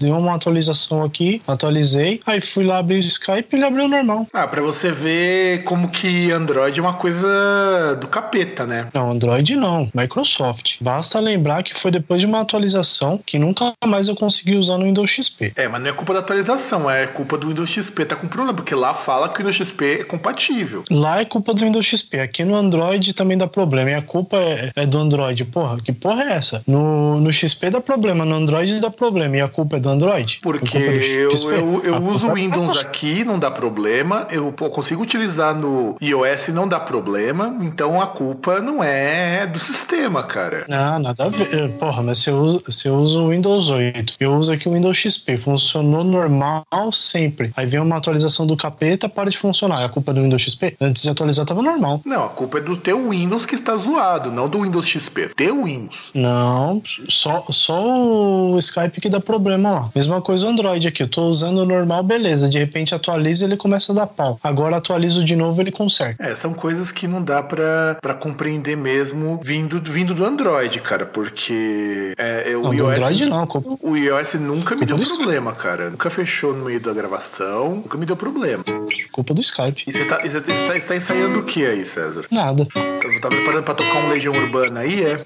Deu uma atualização aqui, atualizei, aí fui lá abrir o Skype e ele abriu normal. Ah, pra você ver como que Android é uma coisa do capeta, né? Não, Android não, Microsoft. Basta lembrar que foi depois de uma atualização que nunca mais eu consegui usar no Windows XP. É, mas não é culpa da atualização, é culpa do Windows XP. Tá com problema, porque lá fala que o Windows XP é compatível. Lá é culpa do Windows XP. Aqui no Android também dá problema. E a culpa é, é do Android. Porra, que porra é essa? No, no XP dá problema, no Android dá problema. E a culpa é do Android? Porque eu, eu, eu uso o é Windows aqui, não dá problema. Eu consigo utilizar no iOS, não dá problema. Então a culpa não é do sistema, cara. Ah, nada a ver. Porra, mas você usa, você usa o Windows 8. Eu uso aqui o Windows XP. Funcionou normal sempre. Aí vem uma atualização do capeta, para de funcionar. É a culpa do Windows XP? Antes de atualizar, tava normal. Não, a culpa é do teu Windows que está zoado, não do Windows XP. Teu Windows. Não, só, só o Skype que dá problema lá. Mesma coisa o Android aqui. Eu tô usando o normal, beleza. De repente atualiza ele começa a dar pau. Agora atualizo de novo ele conserta. É, são coisas que não dá pra, pra compreender mesmo vindo, vindo do Android, cara. Porque é, é o não, iOS. Android não. O iOS nunca me deu problema, cara. Nunca fechou no meio da gravação. Nunca me deu problema. Culpa do Skype. E você tá, você tá, tá ensaiando o que aí, César? Nada. Tá, tá preparando pra tocar um Legião Urbana aí, é?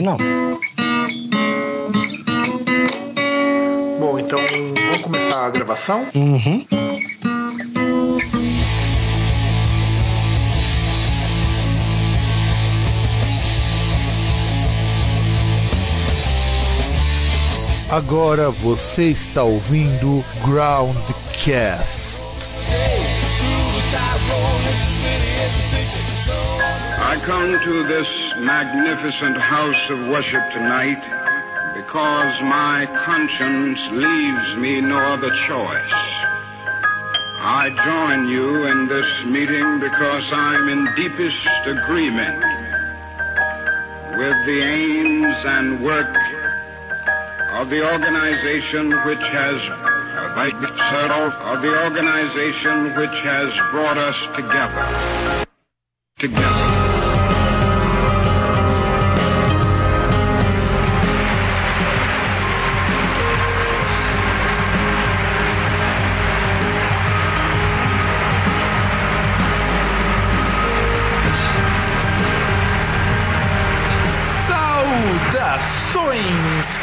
Não. Então vamos começar a gravação? Uhum. Agora você está ouvindo Groundcast. I come to this magnificent house of worship tonight because my conscience leaves me no other choice. I join you in this meeting because I'm in deepest agreement with the aims and work of the organization which has of the organization which has brought us together. Together.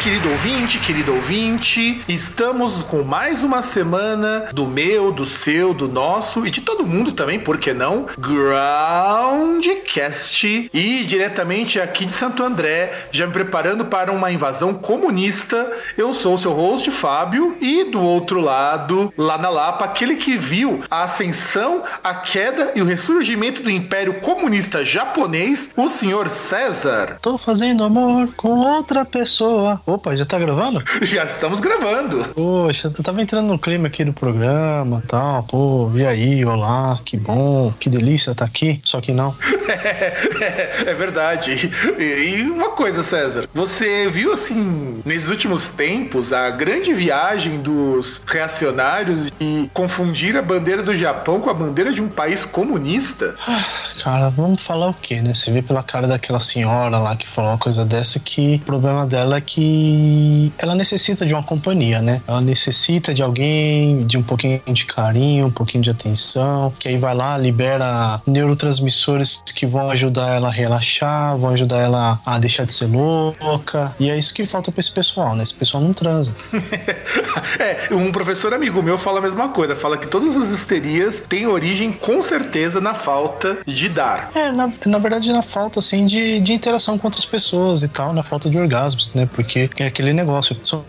Querido ouvinte, querido ouvinte. Estamos com mais uma semana do meu, do seu, do nosso e de todo mundo também, por que não? Groundcast. E diretamente aqui de Santo André, já me preparando para uma invasão comunista. Eu sou o seu host, Fábio, e do outro lado, lá na Lapa, aquele que viu a ascensão, a queda e o ressurgimento do Império Comunista Japonês, o senhor César. Tô fazendo amor com outra pessoa. Opa, já tá gravando? Já estamos gravando. Poxa, eu tava entrando no clima aqui do programa e tal. Pô, e aí, olá, que bom, que delícia tá aqui. Só que não. É, é verdade. E, e uma coisa, César, você viu assim, nesses últimos tempos, a grande viagem dos reacionários e confundir a bandeira do Japão com a bandeira de um país comunista? Ah, cara, vamos falar o quê, né? Você vê pela cara daquela senhora lá que falou uma coisa dessa que o problema dela é que ela necessita de uma companhia, né? Ela necessita de alguém, de um pouquinho de carinho, um pouquinho de atenção, que aí vai lá, libera neurotransmissores que vão ajudar ela a relaxar, vão ajudar ela a deixar de ser louca. E é isso que falta pra esse pessoal, né? Esse pessoal não transa. é, um professor amigo meu fala a mesma coisa, fala que todas as histerias têm origem com certeza na falta de dar. É, na, na verdade, na falta, assim, de, de interação com outras pessoas e tal, na falta de orgasmos, né? Porque é aquele negócio, são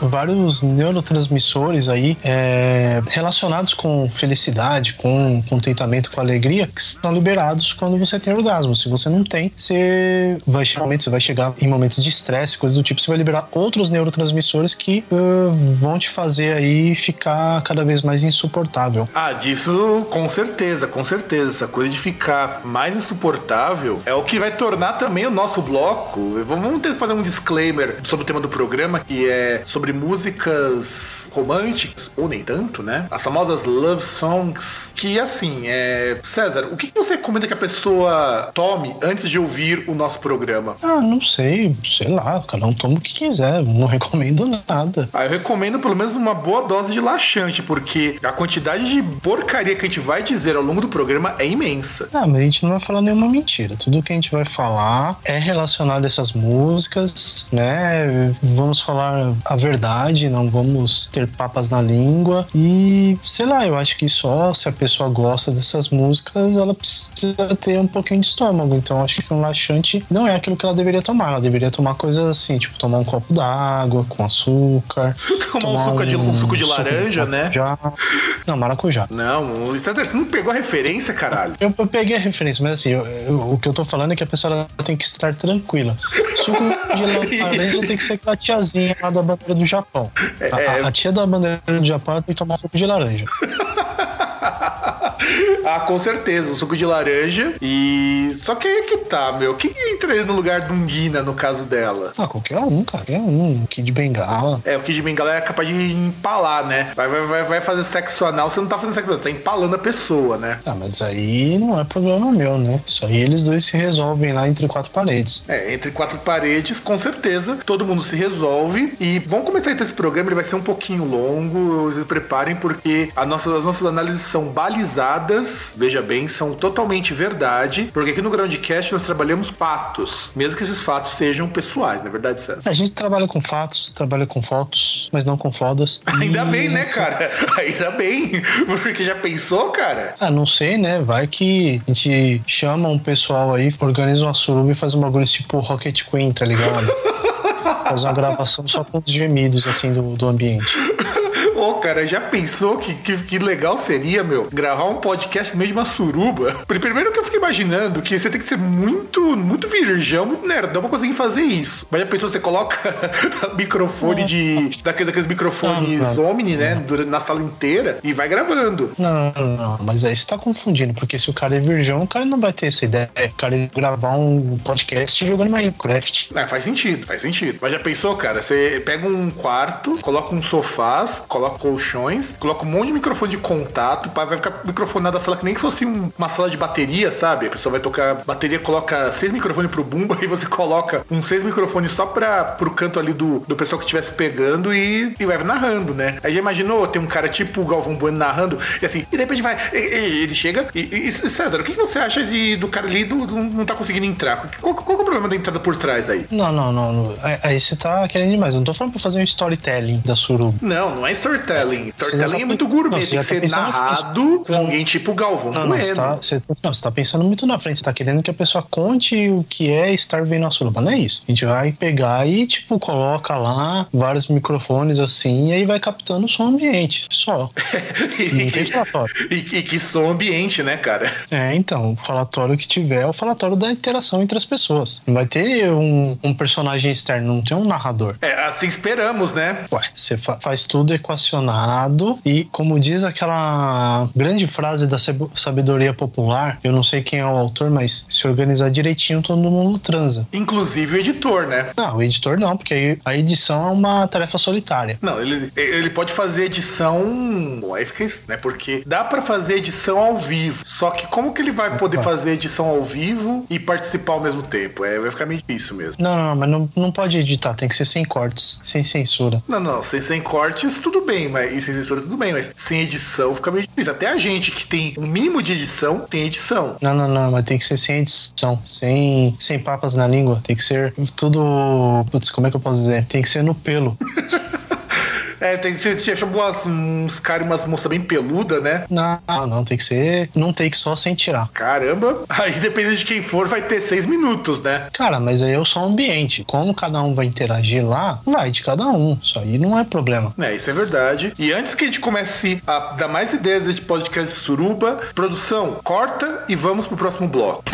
vários neurotransmissores aí é, relacionados com felicidade, com contentamento, com alegria, que são liberados quando você tem orgasmo. Se você não tem, você vai chegar, você vai chegar em momentos de estresse, coisas do tipo, você vai liberar outros neurotransmissores que uh, vão te fazer aí ficar cada vez mais insuportável. Ah, disso com certeza, com certeza. Essa coisa de ficar mais insuportável é o que vai tornar também o nosso bloco. Vamos ter que fazer um disclaimer sobre o tema do programa, que é sobre músicas românticas, ou nem tanto, né? As famosas love songs. Que assim, é. César, o que você recomenda que a pessoa tome antes de ouvir o nosso programa? Ah, não sei, sei lá, cada um toma o que quiser, não recomendo nada. Ah, eu recomendo pelo menos uma boa dose de laxante, porque a quantidade de porcaria que a gente vai dizer ao longo do programa é imensa. Ah, mas a gente não vai falar nenhuma mentira. Tudo que a gente vai falar é relacionado a essas músicas, né? Vamos falar a verdade, não vamos ter papas na língua. E sei lá, eu acho que só se a pessoa gosta dessas músicas, ela precisa ter um pouquinho de estômago. Então acho que um laxante não é aquilo que ela deveria tomar. Ela deveria tomar coisas assim, tipo tomar um copo d'água com açúcar. tomar, um, suco de, um suco de laranja, de né? Não, maracujá. Não, você não pegou a referência, caralho? Eu, eu peguei a referência, mas assim, eu, eu, o que eu tô falando é que a pessoa tem que estar tranquila. Suco de laranja tem que ser aquela tiazinha lá da bandeira do Japão. É, a, a, a tia da bandeira do Japão tem que tomar suco de laranja. ah, com certeza, o suco de laranja. E. Só que aí é que tá, meu. Quem entraria no lugar do Guina no caso dela? Ah, qualquer um, cara. Qualquer um. Kid Bengala. É, o Kid Bengala é capaz de empalar, né? Vai, vai, vai fazer sexo anal, você não tá fazendo sexo anal, tá empalando a pessoa, né? Ah, mas aí não é problema meu, né? Isso aí eles dois se resolvem lá entre quatro paredes. É, entre quatro paredes, com certeza. Todo mundo se resolve. E vamos comentar então esse programa, ele vai ser um pouquinho longo. Vocês preparem, porque a nossa, as nossas análises são balizadas, veja bem, são totalmente verdade, porque aqui no Groundcast nós trabalhamos fatos, mesmo que esses fatos sejam pessoais, na é verdade, Sérgio? A gente trabalha com fatos, trabalha com fotos, mas não com fodas. Ainda e... bem, né, cara? Ainda bem, porque já pensou, cara? Ah, não sei, né? Vai que a gente chama um pessoal aí, organiza uma suruba e faz um bagulho tipo Rocket Queen, tá ligado? faz uma gravação só com os gemidos, assim, do, do ambiente. Ô, cara, já pensou que, que, que, legal seria, meu, gravar um podcast de uma suruba? Primeiro que eu fico imaginando que você tem que ser muito, muito virgão, muito nerdão pra conseguir fazer isso. Mas já pensou, você coloca microfone de. daqueles, daqueles microfones Omni, né? Na sala inteira e vai gravando. Não, não, não, mas aí você tá confundindo, porque se o cara é virgão, o cara não vai ter essa ideia. O cara ia gravar um podcast jogando Minecraft. É, faz sentido, faz sentido. Mas já pensou, cara? Você pega um quarto, coloca um sofás, coloca colchões, coloca um monte de microfone de contato, vai ficar microfonado a sala que nem que fosse uma sala de bateria, sabe? A pessoa vai tocar bateria, coloca seis microfones pro bumba e você coloca uns seis microfones só pra, pro canto ali do, do pessoal que estivesse pegando e, e vai narrando, né? Aí já imaginou, tem um cara tipo o Galvão Bueno narrando e assim, e de repente vai, ele chega e, e César, o que você acha de, do cara ali do, do, não tá conseguindo entrar? Qual, qual, qual é o problema da entrada por trás aí? Não, não, não. não. Aí você tá querendo demais. Eu não tô falando pra fazer um storytelling da suruba. Não, não é storytelling storytelling. Storytelling tá é muito gourmet, não, tem que tá ser narrado com alguém tipo Galvão não, Bueno. Não, você tá, você, não, você tá pensando muito na frente, você tá querendo que a pessoa conte o que é estar vendo a suruba. Não é isso. A gente vai pegar e, tipo, coloca lá vários microfones assim, e aí vai captando o som ambiente. Só. não tem falatório. E, e, que som ambiente, né, cara? É, então, o falatório que tiver é o falatório da interação entre as pessoas. Não vai ter um, um personagem externo, não tem um narrador. É, assim esperamos, né? Ué, você fa faz tudo equacionado e, como diz aquela grande frase da sabedoria popular, eu não sei quem é o autor, mas se organizar direitinho, todo mundo transa. Inclusive o editor, né? Não, o editor não, porque a edição é uma tarefa solitária. Não, ele, ele pode fazer edição. Aí fica isso, né? Porque dá para fazer edição ao vivo. Só que como que ele vai poder fazer edição ao vivo e participar ao mesmo tempo? É, vai ficar meio difícil mesmo. Não, não, mas não, não pode editar, tem que ser sem cortes, sem censura. Não, não, sem, sem cortes, tudo bem bem, mas, e sem censura tudo bem, mas sem edição fica meio difícil. Até a gente que tem um mínimo de edição, tem edição. Não, não, não, mas tem que ser sem edição, sem, sem papas na língua. Tem que ser tudo. Putz, como é que eu posso dizer? Tem que ser no pelo. É, tem, você chamou uns caras e umas moças bem peluda, né? Não, não, tem que ser. Não tem que só sem tirar. Caramba! Aí dependendo de quem for, vai ter seis minutos, né? Cara, mas aí é só um ambiente. Como cada um vai interagir lá, vai de cada um. Isso aí não é problema. É, isso é verdade. E antes que a gente comece a dar mais ideias desse podcast de suruba, produção, corta e vamos pro próximo bloco.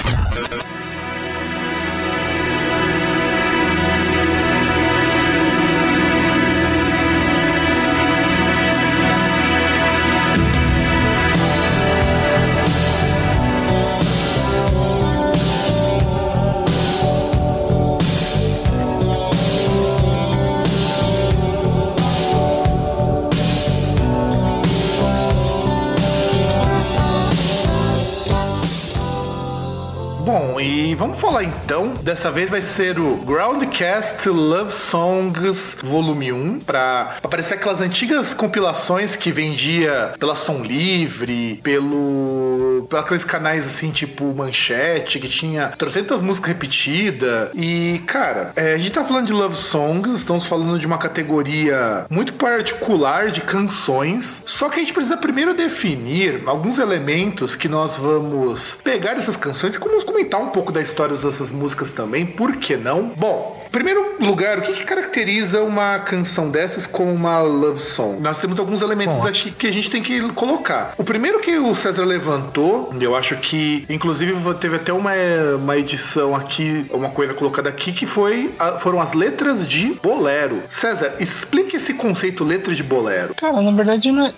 Então. Dessa vez vai ser o Groundcast Love Songs Volume 1, pra aparecer aquelas antigas compilações que vendia pela Som Livre, pelo. aqueles canais assim, tipo Manchete, que tinha trocentas músicas repetidas. E, cara, é, a gente tá falando de Love Songs, estamos falando de uma categoria muito particular de canções. Só que a gente precisa primeiro definir alguns elementos que nós vamos pegar essas canções e vamos comentar um pouco da história dessas músicas também, por que não? Bom, primeiro lugar, o que, que caracteriza uma canção dessas como uma love song? Nós temos alguns elementos Bom, aqui que a gente tem que colocar. O primeiro que o César levantou, eu acho que, inclusive, teve até uma, uma edição aqui, uma coisa colocada aqui, que foi a- foram as letras de bolero. César, explique esse conceito letra de bolero. Cara, na verdade não é-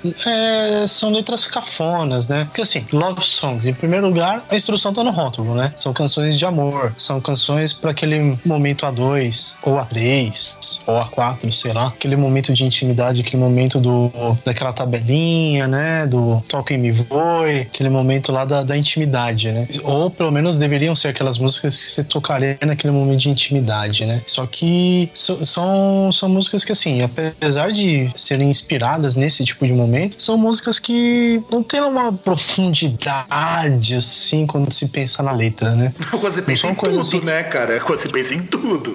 é, são letras cafonas, né? Porque assim, love songs, em primeiro lugar, a instrução tá no rótulo, né? São canções de amor, são canções para aquele momento a dois, ou a três, ou a quatro, sei lá, aquele momento de intimidade, aquele momento do daquela tabelinha, né? Do Talking Me Voy, aquele momento lá da, da intimidade, né? Ou pelo menos deveriam ser aquelas músicas que você tocaria naquele momento de intimidade, né? Só que so- são, são músicas que, assim, apesar de serem inspiradas nesse tipo de momento, são músicas que não tem uma profundidade, assim, quando se pensa na letra, né? Quando você pensa são em tudo, assim- né, cara? Quando você pensa em tudo.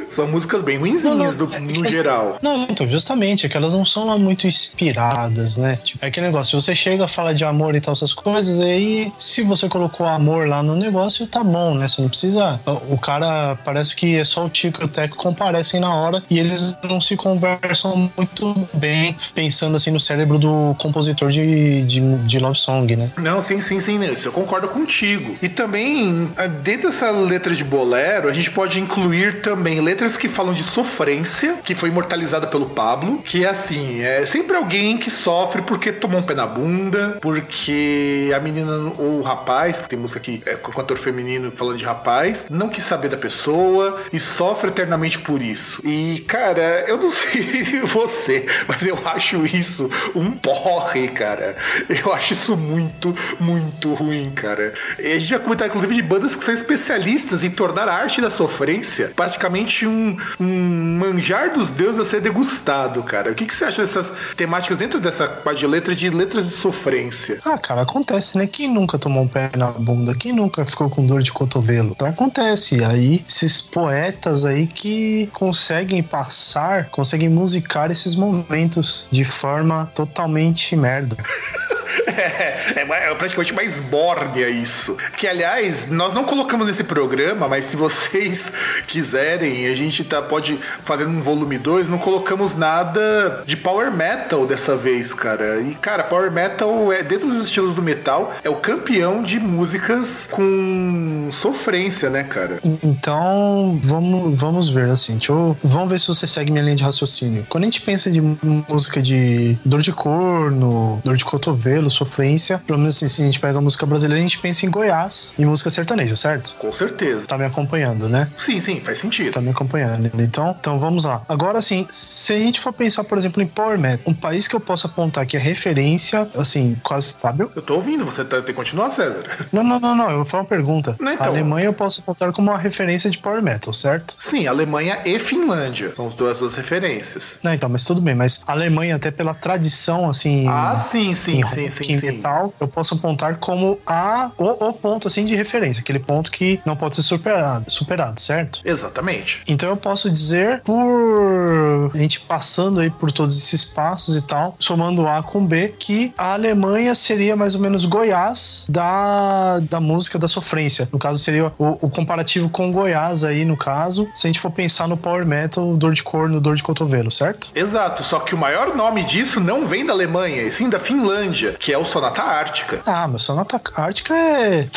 São músicas bem ruinzinhas Não, do- não, no é- geral. Não, então, justamente, é que elas não são lá muito inspiradas, né? Tipo, é aquele negócio, se você chega a falar de amor e tal, essas coisas, aí se você colocou amor lá no negócio, tá bom, né? Você não precisa. O cara parece que é só o Tico e o Teco comparecem na hora e eles não se conversam muito bem, pensando assim no cérebro do compositor de, de, de Love Song, né? Não, sim, sim, sim, Nilson, eu concordo contigo. E também, dentro dessa letra de bolero, a gente pode incluir também letras que falam de sofrência, que foi imortalizada pelo Pablo, que é assim, é sempre alguém que sofre porque tomou um pé na bunda, porque a menina ou o rapaz, porque tem música aqui é, com cantor feminino falando de rapaz, não quis saber da pessoa e sofre eternamente por isso. E, cara, eu não sei você, mas eu acho isso um porre, cara. Eu acho isso muito, muito ruim, cara. E a gente já comentou, inclusive, de bandas que são especialistas em tornar a arte da sofrência praticamente um, um manjar dos deuses a ser degustado, cara. O que, que você acha dessas temáticas dentro dessa parte de letra de letras de sofrência? Ah, cara, acontece, né? Quem nunca tomou um pé na bunda? Quem nunca ficou com dor de cotovelo? Então acontece. Aí, esses poetas aí que conseguem passar, conseguem musicar esses momentos de forma totalmente merda. É, é, é praticamente uma esbórnia isso. Que, aliás, nós não colocamos nesse programa, mas se vocês quiserem, a gente tá, pode fazer um volume 2, não colocamos nada de power metal dessa vez, cara. E, cara, power metal, é dentro dos estilos do metal, é o campeão de músicas com sofrência, né, cara? Então, vamos, vamos ver, assim. Eu, vamos ver se você segue minha linha de raciocínio. Quando a gente pensa de música de dor de corno, dor de cotovelo, sofrência, pelo menos assim, se a gente pega a música brasileira, a gente pensa em Goiás e música sertaneja, certo? Com certeza. Tá me acompanhando, né? Sim, sim, faz sentido. Tá me acompanhando. Então, então vamos lá. Agora, assim, se a gente for pensar, por exemplo, em Power Metal, um país que eu posso apontar que é referência, assim, quase. Fábio? Eu tô ouvindo, você tá, tem que continuar, César. Não, não, não, não. Eu vou fazer uma pergunta. Não, então. A Alemanha eu posso apontar como uma referência de Power Metal, certo? Sim, Alemanha e Finlândia são as duas, duas referências. Não, então, mas tudo bem. Mas Alemanha, até pela tradição, assim. Ah, sim, sim, sim, sim, e sim. eu posso apontar como a, o, o ponto assim de referência, aquele ponto que não pode ser superado, superado, certo? Exatamente. Então eu posso dizer, por a gente passando aí por todos esses passos e tal, somando A com B, que a Alemanha seria mais ou menos Goiás da, da música da sofrência. No caso, seria o, o comparativo com Goiás aí, no caso, se a gente for pensar no power metal, dor de corno, dor de cotovelo, certo? Exato, só que o maior nome disso não vem da Alemanha, e sim da Finlândia, que é o Sonata Ártica. Ah, mas Sonata Ártica é.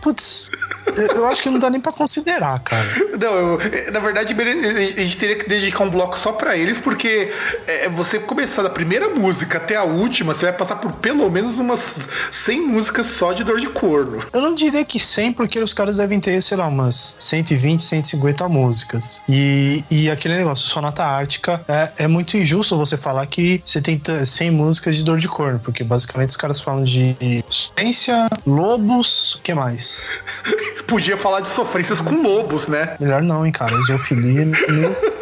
Putz, eu acho que não dá nem pra considerar, cara. Não, eu- na verdade, a gente teria que dedicar um bloco só pra eles, porque é, você começar da primeira música até a última, você vai passar por pelo menos umas 100 músicas só de dor de corno. Eu não diria que 100, porque os caras devem ter, sei lá, umas 120, 150 músicas. E, e aquele negócio, Sonata Ártica, é, é muito injusto você falar que você tem t- 100 músicas de dor de corno, porque basicamente os caras falam de ciência, lobos, o que mais? podia falar de sofrências com lobos, né? Melhor não, hein, cara. Zoofilia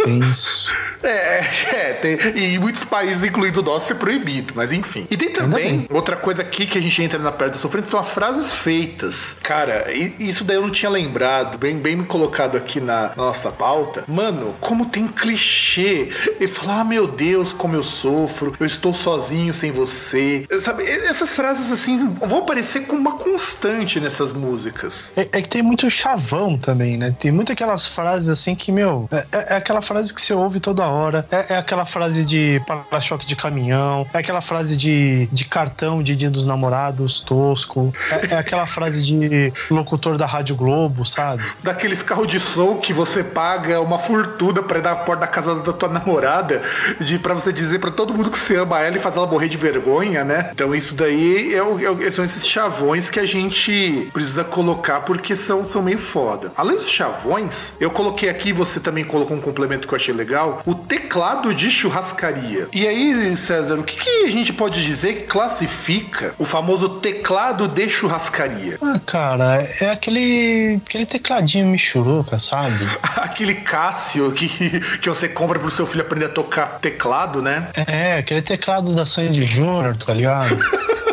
tenso. É, é tem, e em muitos países, incluindo o nosso, é proibido, mas enfim. E tem também outra coisa aqui que a gente entra na parte da sofrência, são as frases feitas. Cara, isso daí eu não tinha lembrado, bem, bem colocado aqui na, na nossa pauta. Mano, como tem clichê. Ele fala, ah, meu Deus, como eu sofro, eu estou sozinho sem você. Sabe, essas frases assim vão aparecer como uma constante nessas músicas. É, é que tem muito chavão também, né? Tem muitas aquelas frases assim que, meu, é, é, é aquela frase que você ouve toda hora. É, é aquela frase de para-choque de caminhão. É aquela frase de, de cartão de dia dos namorados tosco. É, é aquela frase de locutor da Rádio Globo, sabe? Daqueles carros de som que você paga uma fortuna para ir dar a porta da casa da tua namorada, de para você dizer para todo mundo que você ama ela e fazer ela morrer de vergonha, né? Então isso daí é, é, são esses chavões que a gente precisa colocar porque são, são meio foda. Além dos chavões, eu coloquei aqui, você também colocou um complemento que eu achei legal, o teclado de churrascaria. E aí, César, o que, que a gente pode dizer que classifica o famoso teclado de churrascaria? Ah, cara, é aquele, aquele tecladinho michuruca, sabe? aquele Cássio que, que você compra pro seu filho aprender a tocar teclado, né? É, aquele teclado da Sandy Júnior, tá ligado?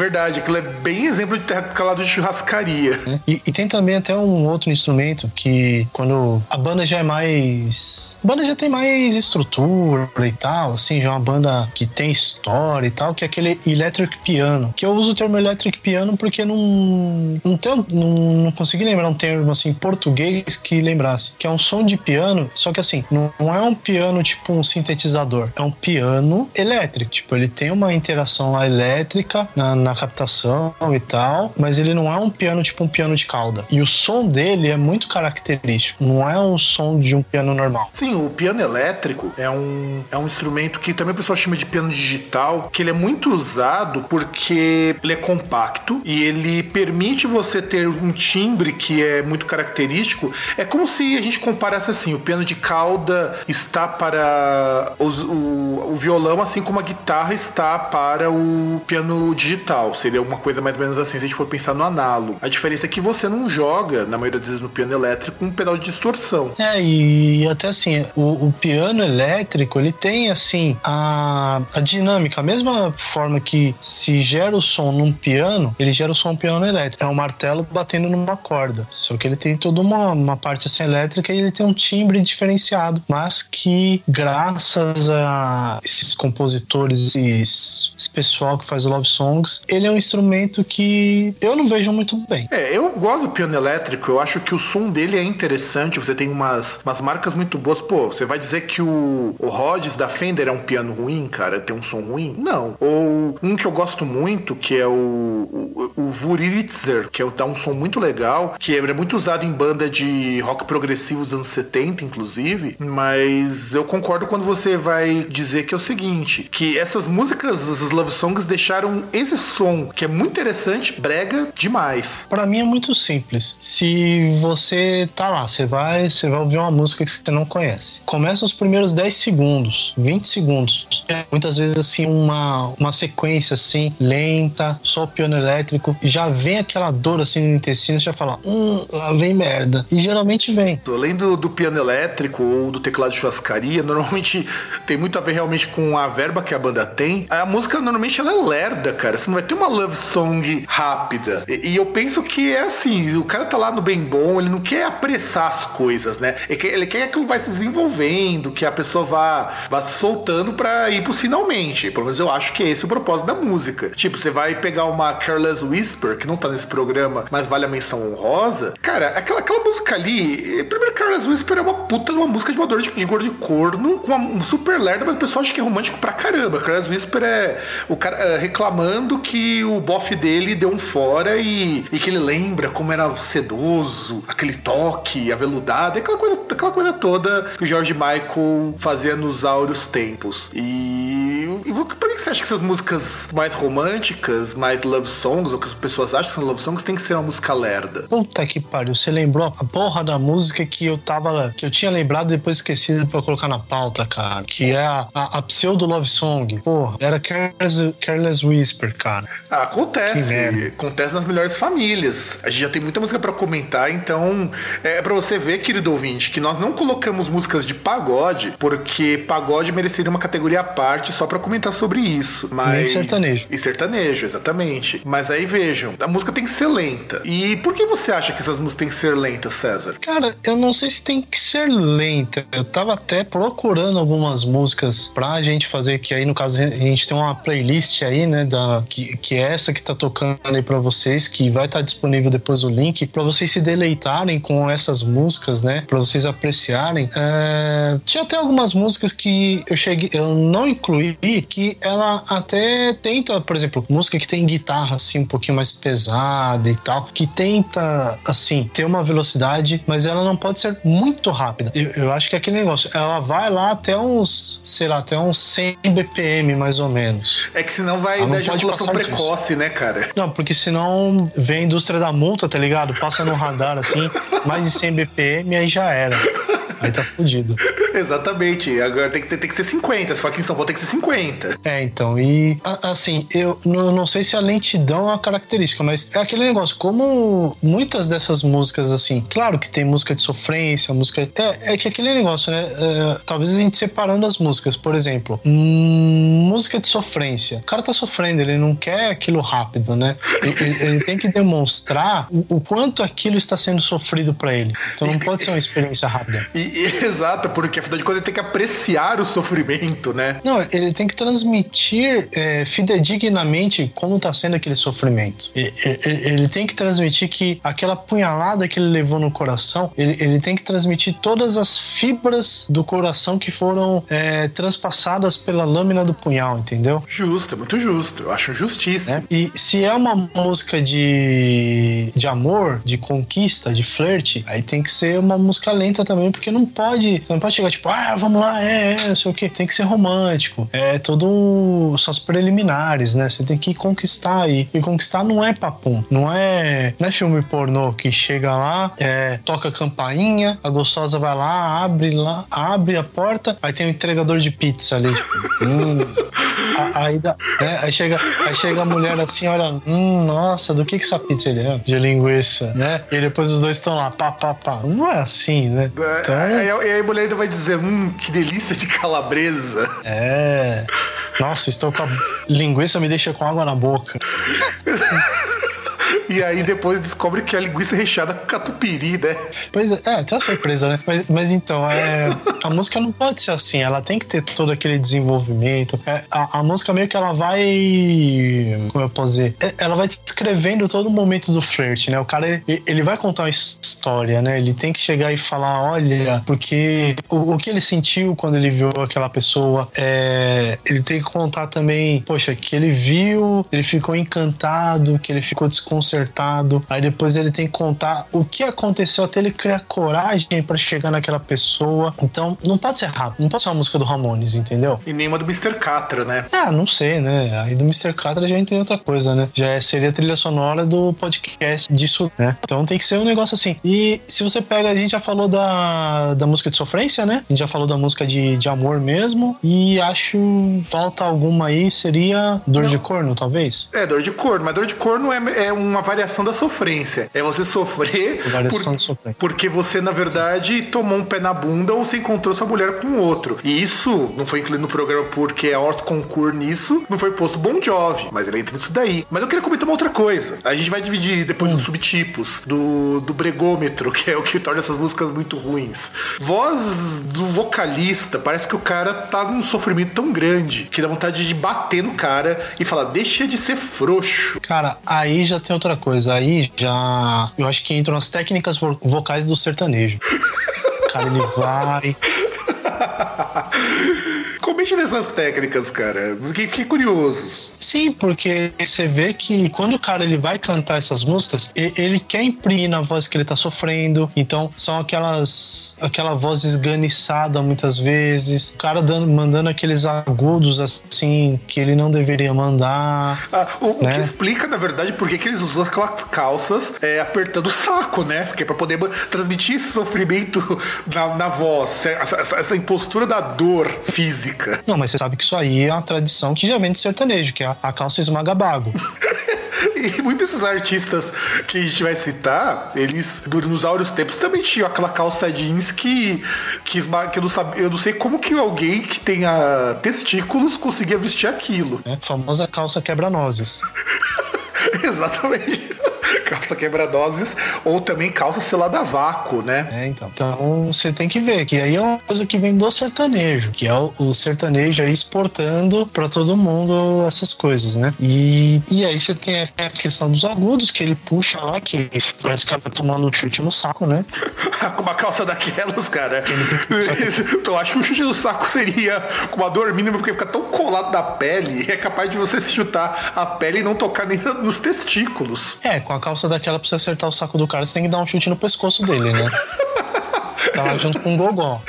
Verdade, aquilo é bem exemplo de terra calado de churrascaria. E, e, tem também até um outro instrumento que quando a banda já é mais. A banda já tem mais estrutura e tal, assim, já é uma banda que tem história e tal, que é aquele electric piano. Que eu uso o termo electric piano porque não. Não, tem, não, não consegui lembrar um termo assim, português que lembrasse. Que é um som de piano, só que assim, não é um piano tipo um sintetizador, é um piano elétrico. Tipo, ele tem uma interação lá elétrica na, na na captação e tal, mas ele não é um piano tipo um piano de cauda. E o som dele é muito característico, não é um som de um piano normal. Sim, o piano elétrico é um, é um instrumento que também o pessoal chama de piano digital, que ele é muito usado porque ele é compacto e ele permite você ter um timbre que é muito característico. É como se a gente comparasse assim: o piano de cauda está para os, o, o violão, assim como a guitarra está para o piano digital digital. Seria uma coisa mais ou menos assim, se a gente for pensar no análogo. A diferença é que você não joga, na maioria das vezes, no piano elétrico, um pedal de distorção. É, e até assim, o, o piano elétrico, ele tem, assim, a, a dinâmica, a mesma forma que se gera o som num piano, ele gera o som no piano elétrico. É um martelo batendo numa corda. Só que ele tem toda uma, uma parte assim elétrica e ele tem um timbre diferenciado, mas que graças a esses compositores, esse pessoal que faz o Love Songs, ele é um instrumento que eu não vejo muito bem. É, eu gosto do piano elétrico, eu acho que o som dele é interessante, você tem umas, umas marcas muito boas. Pô, você vai dizer que o, o Rhodes da Fender é um piano ruim, cara? Tem um som ruim? Não. Ou um que eu gosto muito, que é o, o, o Vuritzer, que é, dá um som muito legal, que é muito usado em banda de rock progressivo dos anos 70, inclusive, mas eu concordo quando você vai dizer que é o seguinte, que essas músicas, essas love songs deixaram esse som, que é muito interessante, brega demais. Para mim é muito simples. Se você tá lá, você vai, você vai ouvir uma música que você não conhece. Começa os primeiros 10 segundos, 20 segundos. Muitas vezes assim uma uma sequência assim lenta, só o piano elétrico, já vem aquela dor assim no intestino, você já fala, hum, lá vem merda. E geralmente vem. Além do, do piano elétrico ou do teclado de churrascaria, normalmente tem muito a ver realmente com a verba que a banda tem. A música normalmente ela é lerda, cara. Você não vai ter uma love song rápida. E, e, eu penso que é assim, o cara tá lá no bem bom, ele não quer apressar as coisas, né? Ele quer, ele quer que aquilo vai se desenvolvendo, que a pessoa vá, vá se soltando pra ir pro finalmente. Pelo menos eu acho que é esse o propósito da música. Tipo, você vai pegar uma Careless Whisper, que não tá nesse programa, mas vale a menção honrosa. Cara, aquela, aquela música ali, primeiro Careless Whisper é uma puta de uma música de uma dor de, de gordo de corno, com uma, um super lerda, mas o pessoal acha que é romântico pra caramba. Careless Whisper é o cara é, reclamando que o bofe dele deu um fora e, e que ele lembra como era sedoso, aquele toque aveludado, aquela coisa, aquela coisa toda que o George Michael fazia nos áureos tempos. E E, por que você acha que essas músicas mais românticas, mais love songs, ou que as pessoas acham que são love songs, tem que ser uma música lerda? Puta que pariu, você lembrou a porra da música que eu tava. que eu tinha lembrado e depois esquecido pra colocar na pauta, cara. Que é a, a, a pseudo love song. Porra, era Careless, Careless Whisper, cara. Ah, acontece. Acontece nas melhores famílias. A gente já tem muita música para comentar, então é para você ver, querido ouvinte, que nós não colocamos músicas de pagode, porque pagode mereceria uma categoria à parte só para comentar sobre isso. Mas... E sertanejo. E sertanejo, exatamente. Mas aí vejam, a música tem que ser lenta. E por que você acha que essas músicas têm que ser lentas, César? Cara, eu não sei se tem que ser lenta. Eu tava até procurando algumas músicas pra gente fazer, que aí no caso a gente tem uma playlist aí, né, da, que, que é essa que tá tocando aí pra vocês, que vai estar tá disponível depois o link, pra vocês se deleitarem com essas músicas, né, pra vocês apreciarem. É, tinha até algumas músicas que eu cheguei, eu não incluí, que ela até tenta, por exemplo, música que tem guitarra assim um pouquinho mais pesada e tal, que tenta, assim, ter uma velocidade, mas ela não pode ser muito rápida. Eu, eu acho que é aquele negócio, ela vai lá até uns, sei lá, até uns 100 BPM mais ou menos. É que senão vai dar ejaculação precoce, né, cara? Não, porque senão vem a indústria da multa, tá ligado? Passa no radar assim, mais de 100 BPM, aí já era. Aí tá fudido. Exatamente. Agora tem que, tem que ser 50. Se for aqui em São Paulo, tem que ser 50. É, então. E assim, eu não, não sei se a lentidão é uma característica, mas é aquele negócio. Como muitas dessas músicas, assim, claro que tem música de sofrência, música. É, é que aquele negócio, né? É, talvez a gente separando as músicas, por exemplo, hum, música de sofrência. O cara tá sofrendo, ele não quer aquilo rápido, né? Ele, ele tem que demonstrar o, o, quanto aquilo está sendo sofrido para ele. Então não pode ser uma experiência rápida. E, exato, porque afinal de contas ele tem que apreciar o sofrimento, né? Não, ele tem que transmitir é, fidedignamente como está sendo aquele sofrimento. Ele, ele, tem que transmitir que aquela punhalada que ele levou no coração, ele, ele tem que transmitir todas as fibras do coração que foram é, transpassadas pela lâmina do punhal, entendeu? Justo, é muito justo. Eu acho justíssimo. É? E se é uma música de, de amor, de conquista, de flerte, aí tem que ser uma música lenta também, porque não pode, não pode chegar tipo, ah, vamos lá, é, é, não sei o que. Tem que ser romântico. É todo só os preliminares, né? Você tem que conquistar aí. E conquistar não é papum, não é, não é filme pornô que chega lá, é, toca campainha, a gostosa vai lá, abre lá, abre a porta, aí tem um entregador de pizza ali, tipo, hum, aí, né? aí, chega, aí chega a mulher assim, olha, hum, nossa, do que que essa pizza ele é? De linguiça, né? E depois os dois estão lá, pá, pá, pá. Não é assim, né? É, então, e aí a mulher ainda vai dizer: hum, que delícia de calabresa. É. Nossa, estou com a linguiça me deixa com água na boca. E aí depois descobre que a linguiça é recheada com catupiry, né? Pois é, é uma surpresa, né? Mas, mas então, é, a música não pode ser assim, ela tem que ter todo aquele desenvolvimento. É, a, a, música meio que ela vai. Como eu posso dizer? É, ela vai descrevendo todo o momento do flerte, né? O cara, ele vai contar uma história, né? Ele tem que chegar e falar: olha, porque o, o que ele sentiu quando ele viu aquela pessoa, é, ele tem que contar também, poxa, que ele viu, ele ficou encantado, que ele ficou desconcertado acertado. Aí depois ele tem que contar o que aconteceu até ele criar coragem para chegar naquela pessoa. Então não pode ser rápido, não pode ser uma música do Ramones, entendeu? E nenhuma do Mr. Catra, né? Ah, não sei, né? Aí do Mr. Catra já tem outra coisa, né? Já seria a trilha sonora do podcast disso, né? Então tem que ser um negócio assim. E se você pega, a gente já falou da, da música de sofrência, né? A gente já falou da música de, de amor mesmo. E acho falta alguma aí, seria dor não. de corno, talvez? É, dor de corno, mas dor de corno é, é uma variação da sofrência. É você sofrer, por, porque você, na verdade, tomou um pé na bunda ou você encontrou sua mulher com outro. E isso não foi incluído no programa porque a Orto concur nisso, não foi posto Bon Jovi, mas ele entra nisso daí. Mas eu queria comentar uma outra coisa. A gente vai dividir depois hum. os subtipos do, do bregômetro, que é o que torna essas músicas muito ruins. Voz do vocalista, parece que o cara tá num sofrimento tão grande que dá vontade de bater no cara e falar, deixa de ser frouxo. Cara, aí já tem outra coisa. Aí já. Eu acho que entram as técnicas vocais do sertanejo. Cara, ele vai. Comente nessas técnicas, cara. Fiquei, fiquei curioso. Sim, porque você vê que quando o cara ele vai cantar essas músicas, ele quer imprimir na voz que ele tá sofrendo. Então, são aquelas aquela voz esganiçada muitas vezes. O cara dando, mandando aqueles agudos assim que ele não deveria mandar. Ah, o, né? o, que explica, na verdade, por que eles usam aquelas calças é, apertando o saco, né? Porque é pra poder transmitir esse sofrimento na, na voz, essa, essa, essa impostura da dor física. Não, mas você sabe que isso aí é uma tradição que já vem do sertanejo, que é a, calça esmaga bago. E muitos desses artistas que a gente vai citar, eles, nos áureos tempos, também tinham aquela calça jeans que, que, que eu, não sabe, eu não sei como que alguém que tenha testículos conseguia vestir aquilo. É, a famosa calça quebra-nozes. Exatamente calça quebra-doses ou também calça selada a vácuo, né? É, então. Então você tem que ver que aí é uma coisa que vem do sertanejo, que é o, o sertanejo aí exportando para todo mundo essas coisas, né? E, e aí você tem a questão dos agudos que ele puxa lá, que parece que tá tomando um chute no saco, né? com uma calça daquelas, cara. eu acho que o chute no saco seria com uma dor mínima, porque fica tão colado na pele, é capaz de você se chutar a pele e não tocar nem nos testículos. É, com a calça daquela pra você acertar o saco do cara, você tem que dar um chute no pescoço dele, né? Tava junto com o Gogó.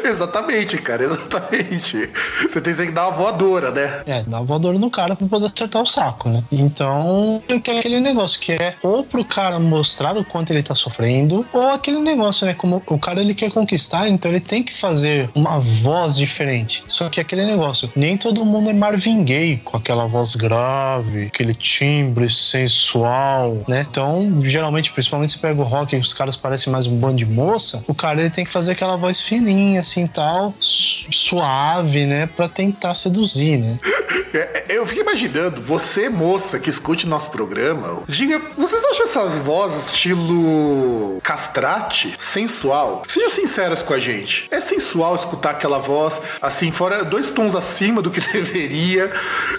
exatamente, cara, exatamente. Você tem que dar uma voadora, né? É, dar uma voadora no cara pra poder acertar o saco, né? Então, é aquele negócio que é ou pro cara mostrar o quanto ele tá sofrendo, ou aquele negócio, né? Como o cara ele quer conquistar, então ele tem que fazer uma voz diferente. Só que aquele negócio, nem todo mundo é Marvin Gaye com aquela voz grave, aquele timbre sensual, né? Então, geralmente, principalmente se pega o rock e os caras parecem mais um bando de moça, o cara ele tem que fazer aquela voz fininha, assim tal, suave, né? Pra tentar seduzir, né? É, eu fico imaginando, você, moça, que escute nosso programa, diga, vocês acham essas vozes estilo castrate sensual? Sejam sinceras com a gente. É sensual escutar aquela voz, assim, fora dois tons acima do que deveria,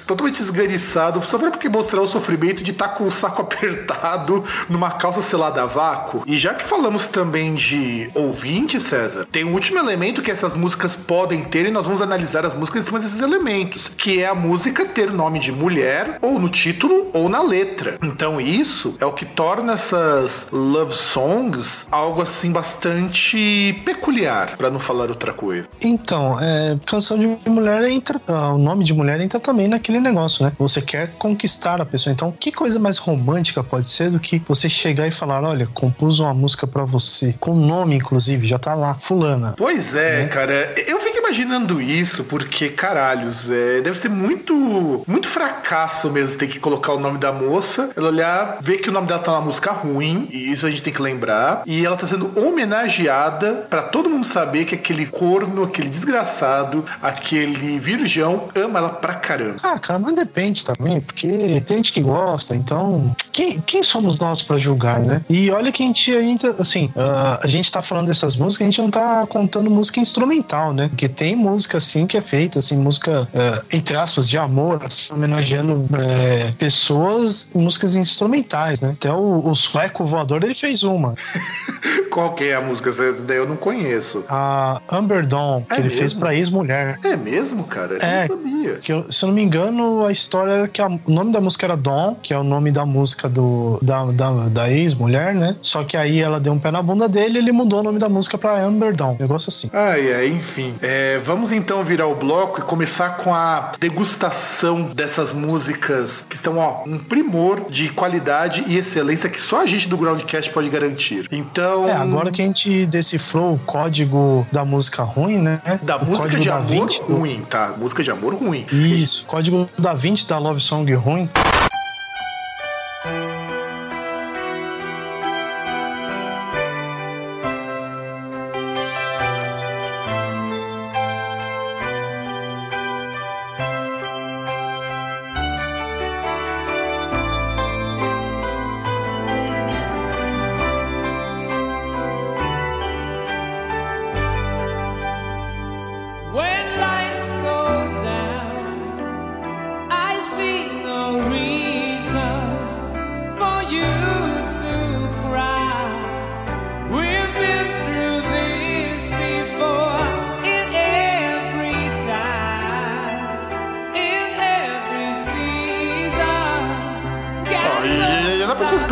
totalmente esganiçado, só pra porque mostrar o sofrimento de estar tá com o saco apertado numa calça selada a vácuo? E já que falamos também de ouvinte, César, tem um último elemento que essas músicas podem ter e nós vamos analisar as músicas em cima desses elementos, que é a música ter nome de mulher ou no título ou na letra. Então isso é o que torna essas love songs algo assim bastante peculiar, para não falar outra coisa. Então, é, canção de mulher entra, ah, o nome de mulher entra também naquele negócio, né? Você quer conquistar a pessoa. Então, que coisa mais romântica pode ser do que você chegar e falar, olha, compus uma música para você, com nome inclusive, já tá lá, fulana. Pois é, é, cara, eu fico imaginando isso porque, caralhos, é, deve ser muito, muito fracasso mesmo ter que colocar o nome da moça, ela olhar, ver que o nome dela tá uma música ruim, e isso a gente tem que lembrar, e ela tá sendo homenageada para todo mundo saber que aquele corno, aquele desgraçado, aquele virgão ama ela pra caramba. Ah, cara, mas depende também, porque tem gente que gosta, então quem, quem somos nós para julgar, né? E olha que a gente ainda, assim, uh, a gente tá falando dessas músicas, a gente não tá contando música instrumental, né? Porque tem música assim que é feita, assim, música, uh, entre aspas, de amor, assim, homenageando uh, pessoas, músicas instrumentais, né? Até o, o Sueco Voador ele fez uma. Qual que é a música? Daí eu não conheço. A Amber Dawn, que é ele mesmo? fez pra ex-mulher. É mesmo, cara? Eu é, não sabia. Que eu, se eu não me engano, a história era que a, o nome da música era Dawn, que é o nome da música do, da, da, da ex-mulher, né? Só que aí ela deu um pé na bunda dele e ele mudou o nome da música pra Amber Dawn. Negócio assim. Ai, ai, enfim. É, vamos então virar o bloco e começar com a degustação dessas músicas que estão, ó, um primor de qualidade e excelência que só a gente do Groundcast pode garantir. Então. É, agora que a gente decifrou o código da música ruim, né? Da o música de amor ruim, tá? Música de amor ruim. Isso, código da 20 da Love Song ruim.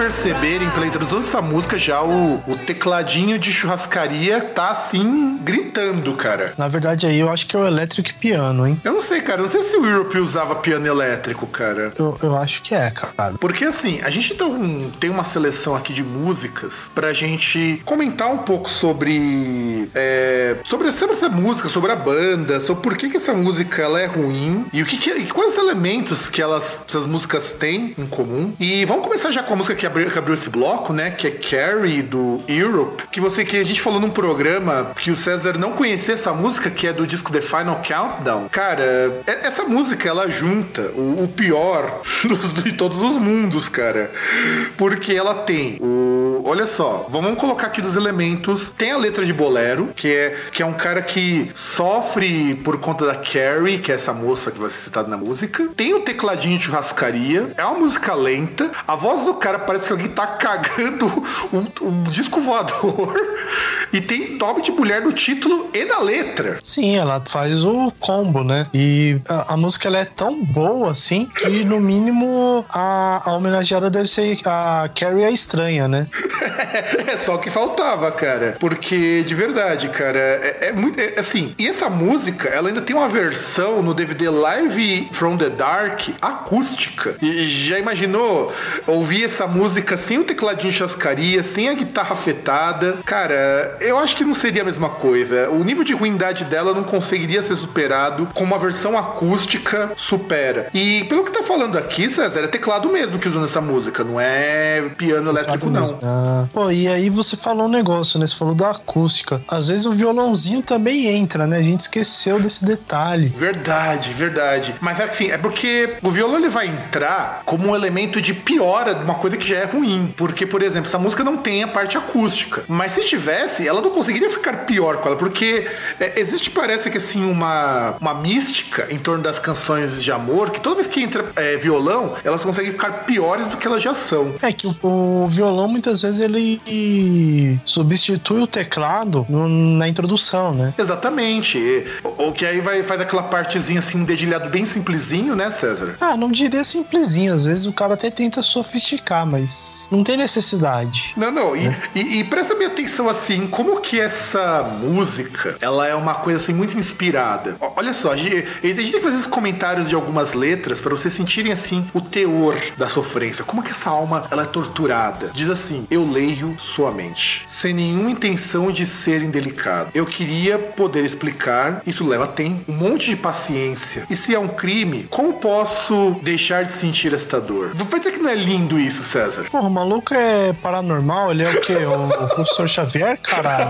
Perceberem pela introdução dessa música, já o, o tecladinho de churrascaria tá assim gritando, cara. Na verdade, aí eu acho que é o elétrico piano, hein? Eu não sei, cara. Eu não sei se o Europe usava piano elétrico, cara. Eu, eu acho que é, cara. Porque assim, a gente então tem uma seleção aqui de músicas pra gente comentar um pouco sobre. É, sobre, sobre essa música, sobre a banda, sobre por que, que essa música ela é ruim e o que, que e quais elementos que elas, essas músicas têm em comum. E vamos começar já com a música que abriu, que abriu esse bloco, né? Que é Carrie do Europe. Que você que a gente falou num programa que o César não conhecia essa música, que é do disco The Final Countdown. Cara, é, essa música ela junta o, o pior dos, de todos os mundos, cara. Porque ela tem o. Olha só, vamos colocar aqui dos elementos. Tem a letra de bolero, que é, que é um cara que sofre por conta da Carrie, que é essa moça que vai ser citada na música. Tem o tecladinho de churrascaria. É uma música lenta. A voz do cara parece que alguém tá cagando um, um disco voador. E tem nome de mulher no título e na letra. Sim, ela faz o combo, né? E a, a música ela é tão boa assim que, no mínimo, a, a homenageada deve ser a Carrie a Estranha, né? é só o que faltava, cara. Porque, de verdade, cara, é, é muito. É, assim, e essa música, ela ainda tem uma versão no DVD Live from the Dark acústica. E já imaginou ouvir essa música sem o tecladinho chascaria, sem a guitarra afetada? Cara, eu acho que não seria a mesma coisa. O nível de ruindade dela não conseguiria ser superado com uma versão acústica supera. E pelo que tá falando aqui, César, é teclado mesmo que usa nessa música, não é piano elétrico, não. Ah, pô, e aí você falou um negócio, né? Você falou da acústica. Às vezes o violãozinho também entra, né? A gente esqueceu desse detalhe. Verdade, verdade. Mas assim, é porque o violão ele vai entrar como um elemento de piora de uma coisa que já é ruim. Porque, por exemplo, essa música não tem a parte acústica. Mas se tivesse, ela não conseguiria ficar pior com ela, porque é, existe, parece que assim, uma, uma mística em torno das canções de amor, que toda vez que entra é, violão, elas conseguem ficar piores do que elas já são. É que o, o violão muitas vezes ele substitui o teclado no, na introdução, né? Exatamente. O, o que aí vai faz aquela partezinha assim, um dedilhado bem simplesinho, né, César? Ah, não diria simplesinho. Às vezes o cara até tenta sofisticar, mas não tem necessidade. Não, não. E, é. e, e presta bem atenção assim, como que essa música, ela é uma coisa assim muito inspirada. Olha só, a gente, a gente tem que fazer esses comentários de algumas letras para vocês sentirem assim o teor da sofrência. Como que essa alma ela é torturada? Diz assim: "Eu leio sua mente, sem nenhuma intenção de ser indelicado. Eu queria poder explicar, isso leva tempo, um monte de paciência. E se é um crime, como posso deixar de sentir esta dor?" Vai dizer que não é lindo isso, César? Porra, o maluco é paranormal, ele é o quê? O, o professor Xavier, caralho.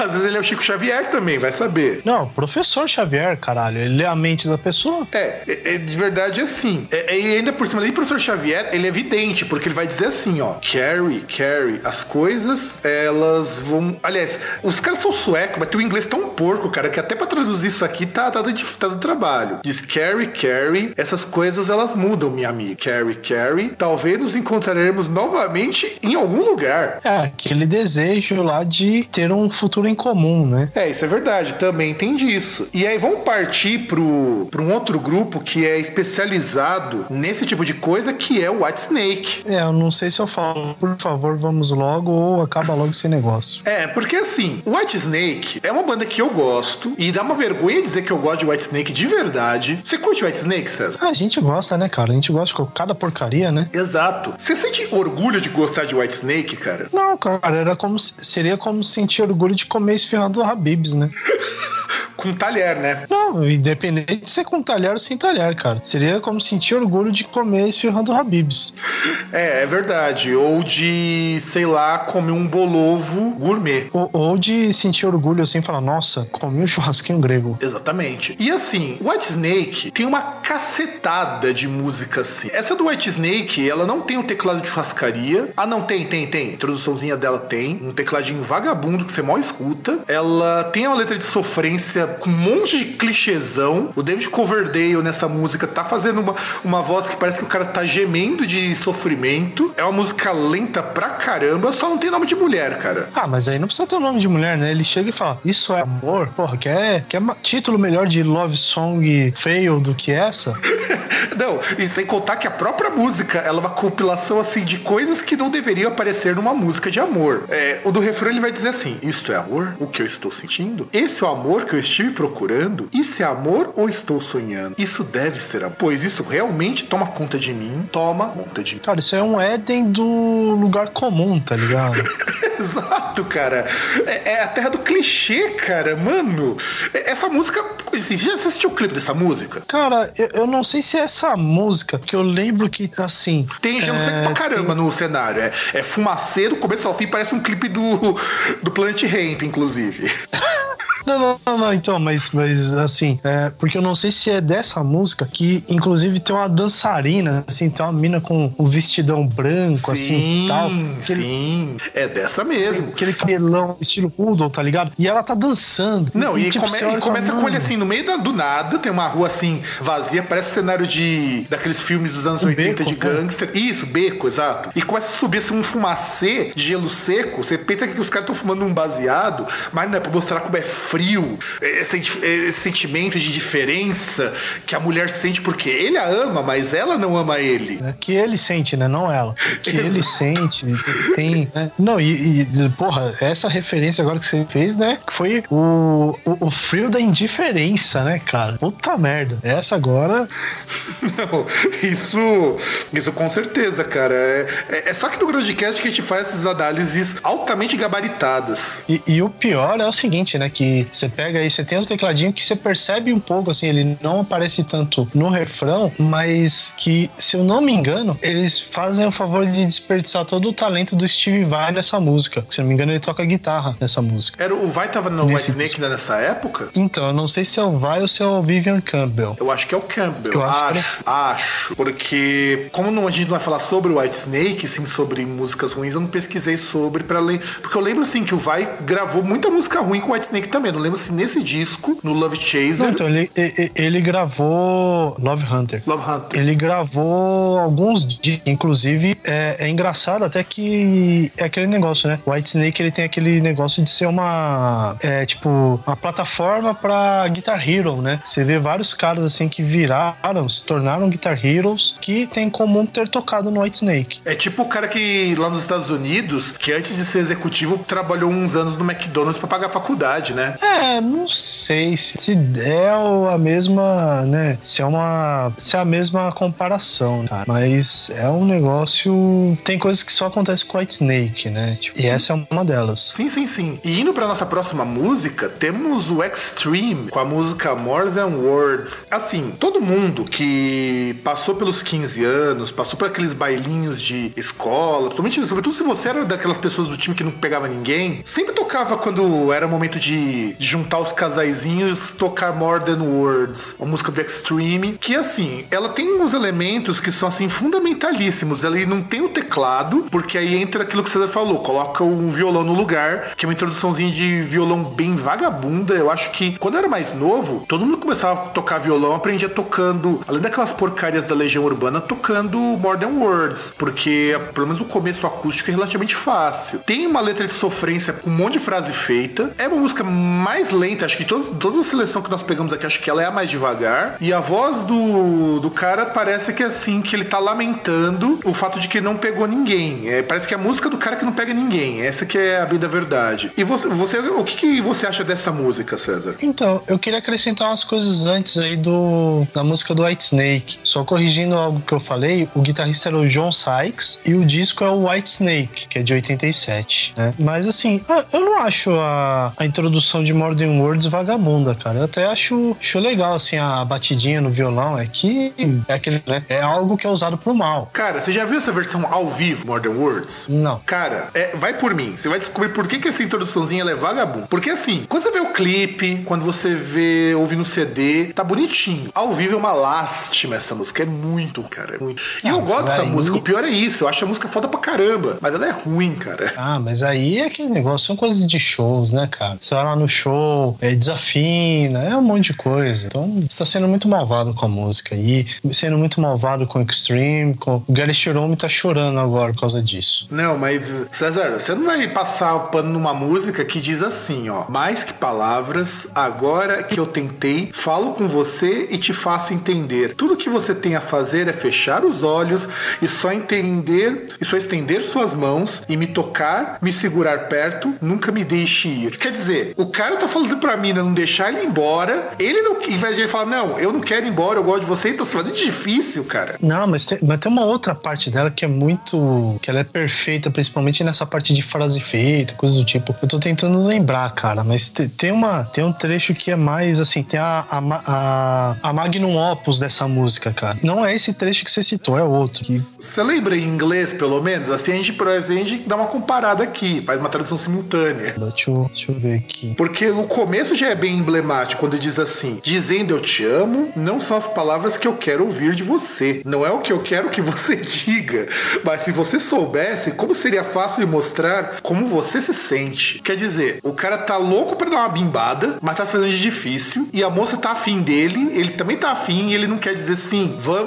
Às vezes ele é o Chico Xavier também, vai saber. Não, professor Xavier, caralho. Ele é a mente da pessoa. É, é, é de verdade assim. É, e ainda por cima dele, professor Xavier, ele é evidente, porque ele vai dizer assim, ó. Carrie, Carrie, as coisas, elas vão. Aliás, os caras são suecos, mas tem o inglês tão porco, cara, que até pra traduzir isso aqui tá, tá, do, tá do trabalho. Diz Carrie, Carrie, essas coisas elas mudam, minha amiga. Carrie, Carrie, talvez nos encontraremos novamente em algum lugar. É, aquele desejo lá de ter um futuro em comum, né? É, isso é verdade, também entendi isso. E aí vamos partir pro, pro um outro grupo que é especializado nesse tipo de coisa, que é o White Snake. É, eu não sei se eu falo, por favor, vamos logo ou acaba logo esse negócio. É, porque assim, o White Snake é uma banda que eu gosto e dá uma vergonha dizer que eu gosto de White Snake de verdade. Você curte White Snake, César? Ah, a gente gosta, né, cara? A gente gosta de cada porcaria, né? Exato. Você sente orgulho de gostar de White Snake, cara? Não, cara, era como seria como sentir orgulho de comer esfirrado do Habibs, né? com talher, né? Não, independente de ser com talher ou sem talher, cara. Seria como sentir orgulho de comer esfirra do Habibs. É, é verdade. Ou de, sei lá, comer um bolovo gourmet. Ou, ou de sentir orgulho assim, falar, nossa, comi um churrasquinho grego. Exatamente. E assim, White Snake tem uma cacetada de música assim. Essa do White Snake, ela não tem um teclado de churrascaria. Ah, não, tem, tem, tem. A introduçãozinha dela tem. Um tecladinho vagabundo que você mal escuta. Ela tem uma letra de sofrência com um monte de clichêzão. O David Coverdale nessa música tá fazendo uma, uma voz que parece que o cara tá gemendo de sofrimento. É uma música lenta pra caramba, só não tem nome de mulher, cara. Ah, mas aí não precisa ter o nome de mulher, né? Ele chega e fala: Isso é amor? Porra, quer, quer título melhor de love song fail do que essa? Não, e sem contar que a própria música, ela é uma compilação assim de coisas que não deveriam aparecer numa música de amor. É, o do refrão ele vai dizer assim: Isto é amor? O que eu estou sentindo? Esse é o amor que eu estive procurando? Isso é amor ou estou sonhando? Isso deve ser amor. Pois isso realmente toma conta de mim, toma conta de mim. Cara, isso é um Éden do lugar comum, tá ligado? Exato, cara. É, é, a terra do clichê, cara. Mano, é, essa música. Assim, já assistiu o clipe dessa música? Cara, eu, eu, não sei se é essa música, que eu lembro que, assim. Tem gelo é, seco pra caramba tem... no cenário. É, é fumaceiro, começo ao fim, parece um clipe do, do Planet Ramp, inclusive. Não, não, não, não, então, mas, mas assim, é, porque eu não sei se é dessa música que, inclusive, tem uma dançarina, assim, tem uma mina com um vestidão branco, sim, assim, tal. Sim, é dessa mesmo. Aquele cabelão estilo poodle, tá ligado? E ela tá dançando. Não, e, e, tipo, come, e começa fala, com ele assim, no meio da, do nada, tem uma rua assim, vazia, parece cenário de daqueles filmes dos anos um 80 beco, de gangster. Né? Isso, beco, exato. E começa a subir assim um fumacê de gelo seco. Você pensa que os caras estão fumando um baseado, mas não é pra mostrar como é frio, esse, esse sentimento de diferença que a mulher sente porque ele a ama, mas ela não ama ele. É que ele sente, né? Não ela. Que ele sente, tem. Né? Não, e, e, porra, essa referência agora que você fez, né? Foi o, o, o frio da indiferença, né, cara? Puta merda. Essa agora. Não, isso. Isso com certeza, cara. É, é, é só que no Grandcast que a gente faz essas análises altamente gabaritadas. E, e o pior é o seguinte, né? Que você pega aí, você tem um tecladinho que você percebe um pouco, assim, ele não aparece tanto no refrão, mas que, se eu não me engano, eles fazem o favor de desperdiçar todo o talento do Steve Vai nessa música. Se eu não me engano, ele toca guitarra nessa música. Era, o Vai tava no White Snake nessa época? Então, eu não sei se é o Vai ou se é o Vivian Campbell. Eu acho que é o Campbell. Eu acho, acho, acho. Porque, como não, a gente não vai falar sobre o White Snake, sim sobre músicas ruins, eu não pesquisei sobre para ler. Porque eu lembro, assim, que o Vai gravou muita música ruim com o White Snake também. Eu não lembro se nesse disco, no Love Chaser. Não, então, ele, ele, ele gravou Love Hunter. Love Hunter. Ele gravou alguns discos. Inclusive, é, é engraçado até que é aquele negócio, né? O White Snake ele tem aquele negócio de ser uma. É, tipo, uma plataforma pra Guitar Hero, né? Você vê vários caras assim que viraram, se tornaram Guitar Heroes que tem em comum ter tocado no White Snake. É tipo o cara que lá nos Estados Unidos, que antes de ser executivo, trabalhou uns anos no McDonald's pra pagar a faculdade, né? É, não sei se, se é a mesma, né? Se é uma. Se é a mesma comparação, cara. Mas é um negócio. Tem coisas que só acontecem com White Snake, né? Tipo, e essa é uma delas. Sim, sim, sim. E indo pra nossa próxima música, temos o Extreme com a música More Than Words. Assim, todo mundo que passou pelos 15 anos, passou por aqueles bailinhos de escola, principalmente, sobretudo se você era daquelas pessoas do time que não pegava ninguém, sempre tocava quando era momento de, juntar os casaizinhos, tocar More Than Words, uma música do Extreme, que assim, ela tem uns elementos que são assim fundamentalíssimos. Ela não tem o teclado, porque aí entra aquilo que você falou, coloca um violão no lugar, que é uma introduçãozinha de violão bem vagabunda. Eu acho que quando eu era mais novo, todo mundo começava a tocar violão, aprendia tocando, além daquelas porcarias da Legião Urbana, tocando More Than Words, porque pelo menos o começo acústico é relativamente fácil. Tem uma letra de sofrência com um monte de frase feita. É uma música mais lenta, acho que todas, toda a seleção que nós pegamos aqui, acho que ela é a mais devagar. E a voz do, do cara parece que é assim, que ele tá lamentando o fato de que não pegou ninguém. É, parece que é a música do cara que não pega ninguém. Essa que é a bem da verdade. E você, você o que, que você acha dessa música, César? Então, eu queria acrescentar umas coisas antes aí do da música do White Snake. Só corrigindo algo que eu falei, o guitarrista era o John Sykes e o disco é o White Snake, que é de 87, né? Mas assim, ah, eu não acho a, a introdução de Modern Words vagabunda, cara. Eu até acho, acho legal, assim, a batidinha no violão. É que é, aquele, né? é algo que é usado pro mal. Cara, você já viu essa versão ao vivo, Modern Words? Não. Cara, é, vai por mim. Você vai descobrir por que, que essa introduçãozinha é vagabunda. Porque assim, quando você vê o clipe, quando você vê, ouve no CD, tá bonitinho. Ao vivo é uma lástima essa música. É muito, cara. É muito. E eu gosto dessa aí... música. O pior é isso. Eu acho a música foda pra caramba. Mas ela é ruim, cara. Ah, mas aí é aquele negócio. São coisas de shows, né, cara? Você vai lá no show, é, desafina, é um monte de coisa. Então, você tá sendo muito malvado com a música aí, sendo muito malvado com o Extreme. Com... O Gary Cherome tá chorando agora por causa disso. Não, mas, César, você não vai passar o pano numa música que diz assim, ó. Mais que palavras, agora que eu tentei, falo com você e te faço entender. Tudo que você tem a fazer é fechar os olhos e só entender, e só estender suas mãos e me tocar, me segurar perto, nunca me deixe ir. Quer dizer, o cara tá falando pra mim não deixar ele embora, ele não, em vez de ele falar, não, eu não quero ir embora, eu gosto de você, então você vai difícil, cara. Não, mas tem, mas tem uma outra parte dela que é muito. que ela é perfeita, principalmente nessa parte de frase feita, coisa do tipo. Eu tô tentando lembrar, cara, mas te, tem uma. Tem um trecho que é mais assim, tem a, a, a, a Magnum Opus dessa música, cara. Não é esse trecho que você citou, é outro. Você lembra em inglês, pelo menos? Assim a gente, a gente dá uma comparada aqui, faz uma tradução simultânea. Deixa eu, deixa eu ver aqui. Porque no começo já é bem emblemático quando diz assim: dizendo eu te amo, não são as palavras que eu quero ouvir de você. Não é o que eu quero que você diga. Mas se você soubesse, como seria fácil de mostrar como você se sente. Quer dizer, o cara tá louco pra dar uma bimbada, mas tá se fazendo de difícil. E a moça tá afim dele, ele também tá afim e ele não quer dizer sim, vá,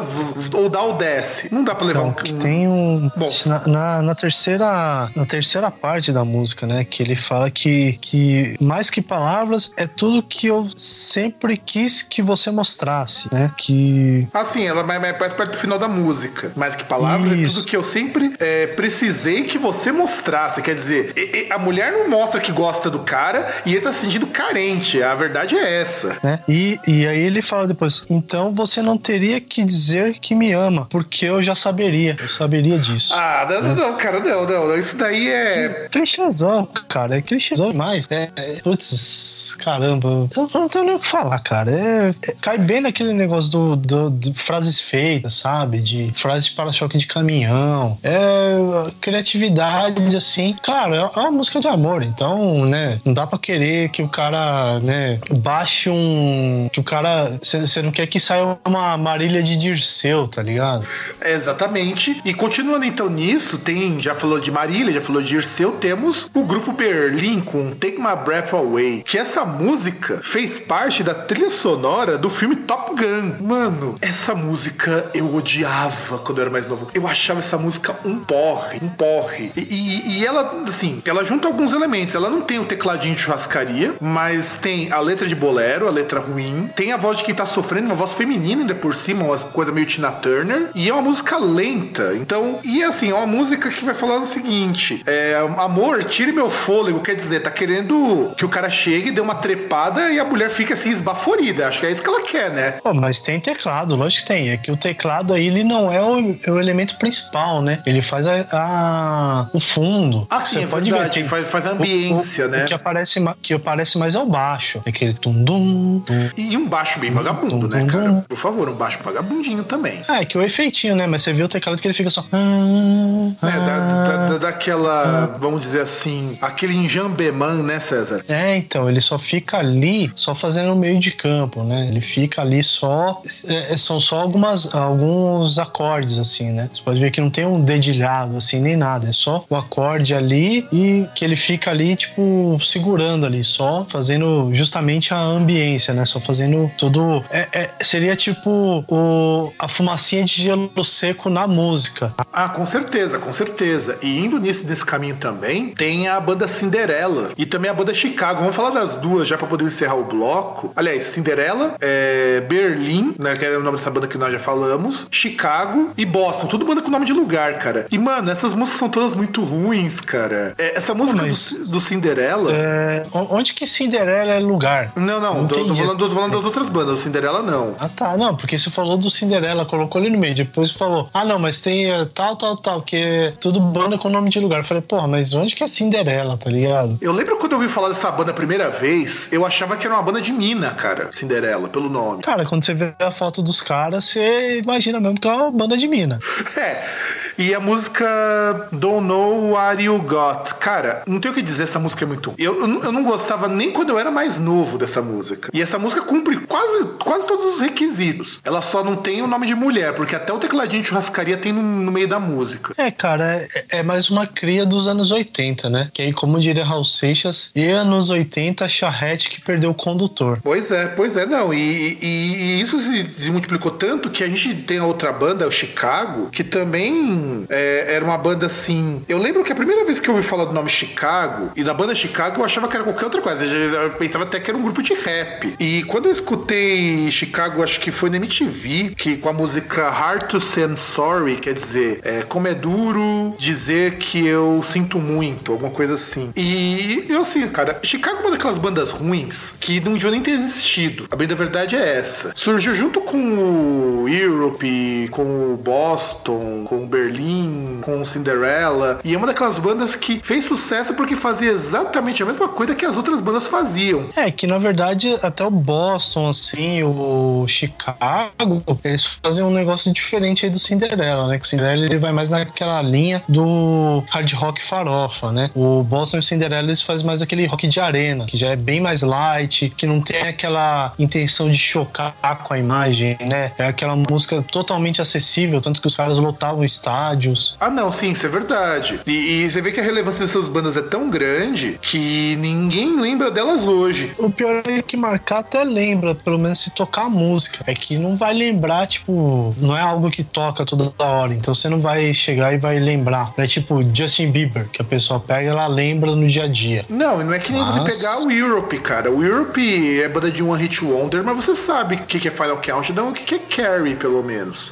ou dá ou desce. Não dá pra levar então, um. Tem um. Bom, na, na, na, terceira, na terceira parte da música, né? Que ele fala que, que mais que palavras é tudo que eu sempre quis que você mostrasse, né? Que. Assim, ela vai mais perto do final da música. Mais que palavras Isso. é tudo que eu sempre é, precisei que você mostrasse. Quer dizer, a mulher não mostra que gosta do cara e ele tá se sentindo carente. A verdade é essa. Né? E, e aí ele fala depois: então você não teria que dizer que me ama, porque eu já saberia. Eu saberia disso. Ah, não, né? não, não, cara, não, não. Isso daí é. Clichêzão, cara. É clichêzão demais. É, é, putz, caramba. Eu não tenho nem o que falar, cara. É, é, cai bem naquele negócio do, do, frases feitas, sabe? De frases de para-choque de caminhão. É criatividade, assim. Claro, é uma música de amor, então, né? Não dá pra querer que o cara, né? Baixe um. Que o cara. Você não quer que saia uma marília de Dirceu, tá ligado? É, exatamente. E continuando então nisso, tem. Já falou de Marília, já falou de Dirceu, temos o grupo Berlim com Take My Breath Away. Que essa música fez parte da trilha sonora do filme Top Gun. Mano, essa música eu odiava quando eu era mais novo. Eu achava essa música um porre, um porre. E, e, e, ela, assim, ela junta alguns elementos. Ela não tem o tecladinho de churrascaria, mas tem a letra de bolero, a letra ruim. Tem a voz de quem tá sofrendo, uma voz feminina ainda por cima, uma coisa meio Tina Turner. E é uma música lenta. Então, e assim, é uma música que vai falar o seguinte: é, amor, tire meu fôlego. Quer dizer, tá querendo que o cara chegue, dê uma trepada e a mulher fica assim esbaforida. Acho que é isso que ela quer, né? Pô, mas tem teclado, lógico que tem. É que o teclado aí ele não é o, é o elemento principal, né? Ele faz a, a o fundo. Ah, sim, Você é pode verdade. Ver, faz, faz a ambiência, o, o, né? O que aparece, que aparece mais é o baixo. Aquele tum-dum. E um baixo bem vagabundo, né, cara? Por favor, um baixo vagabundinho também. Ah, é que o efeitinho, né? Mas você viu o teclado que ele fica só. É, da, da, daquela, vamos dizer assim, aquele enjambeman, né, César? É, então, ele só fica ali, só fazendo o meio de campo, né? Ele fica ali só. É, são só algumas, alguns acordes, assim, né? Você pode ver que não tem um dedilhado, assim, nem nada. É só o acorde ali e que ele fica ali, tipo, segurando ali, só fazendo justamente a ambiência, né? Só fazendo tudo. É, é, seria tipo o, a fumacinha de gelo seco na música. Ah, com certeza, com certeza. E indo nisso, nesse caminho também, tem a banda Cinderela e também a banda Chicago. Vamos falar das duas já para poder encerrar o bloco. Aliás, Cinderela, é, Berlim, né, que é o nome dessa banda que nós já falamos, Chicago e Boston. Tudo banda com nome de lugar, cara. E, mano, essas músicas são todas muito ruins, cara. É, essa música Mas, do, do, Cinderela. É, onde que Cinderela é lugar? Não, não. não tô, tô, falando, tô, falando, das outras bandas. O Cinderela não. Ah, tá. Não, porque você falou do Cinderela, colocou ali no meio. Depois falou, ah, não, mas tem uh, tal, tal, tal, que é tudo banda com nome de lugar. Eu falei, porra, mas onde que é Cinderela, tá ligado? Eu lembro quando eu ouvi falar dessa banda a primeira vez, eu achava que era uma banda de mina, cara. Cinderela, pelo nome. Cara, quando você vê a foto dos caras, você imagina mesmo que é uma banda de mina. É. E a música Don't Know What You Got. Cara, não tenho o que dizer, essa música é muito. Eu, eu, eu não gostava nem quando eu era mais novo dessa música. E essa música cumpre quase, quase todos os requisitos. Ela só não tem o nome de mulher, porque até o tecladinho de churrascaria tem no, no meio da música. É, cara, é, é, mais uma cria dos anos 80, né? Que aí, como diria Raul Seixas, e anos 80, charrete que perdeu o condutor. Pois é, pois é, não. E, e, e isso se, se, multiplicou tanto que a gente tem a outra banda, o Chicago, que também é, era uma banda assim. Eu lembro que a primeira vez que eu ouvi falar do nome Chicago e da banda Chicago, eu achava que era qualquer outra coisa. Eu pensava até que era um grupo de rap. E quando eu escutei Chicago, acho que foi na MTV, que com a música Hard to Say Sorry, quer dizer, é, como é duro dizer que eu sinto muito, alguma coisa assim. E eu assim, cara, Chicago é uma daquelas bandas ruins que não devia nem ter existido. A bem da verdade é essa. Surgiu junto com o Europe, com o Boston, com o Berlim, com o Cinderella. E é uma daquelas bandas que fez sucesso porque fazia exatamente a mesma coisa que as outras bandas faziam. É, que na verdade até o Boston, assim, o Chicago, eles fazem um negócio diferente aí do Cinderella, né? Que o Cinderella ele vai mais naquela linha do hard rock farofa, né? O Boston e o Cinderella eles fazem mais aquele rock de arena, que já é bem mais light, que não tem aquela intenção de chocar com a imagem, né? É aquela música totalmente acessível, tanto que os caras lotavam estádios. Ah, não, sim, isso é verdade. E, e você vê que a relevância dessas bandas é tão grande que ninguém lembra delas hoje. O pior é que marcar até lembra, pelo menos se tocar a música. É que não vai lembrar, tipo, não é algo que toca toda hora. Então você não vai chegar e vai lembrar. É tipo Justin Bieber, que a pessoa pega e ela lembra no dia a dia. Não, não é que nem mas... você pegar o Europe, cara. O Europe é banda de One Hit Wonder, mas você sabe o que é Final Countdown e o que é Carrie, pelo menos.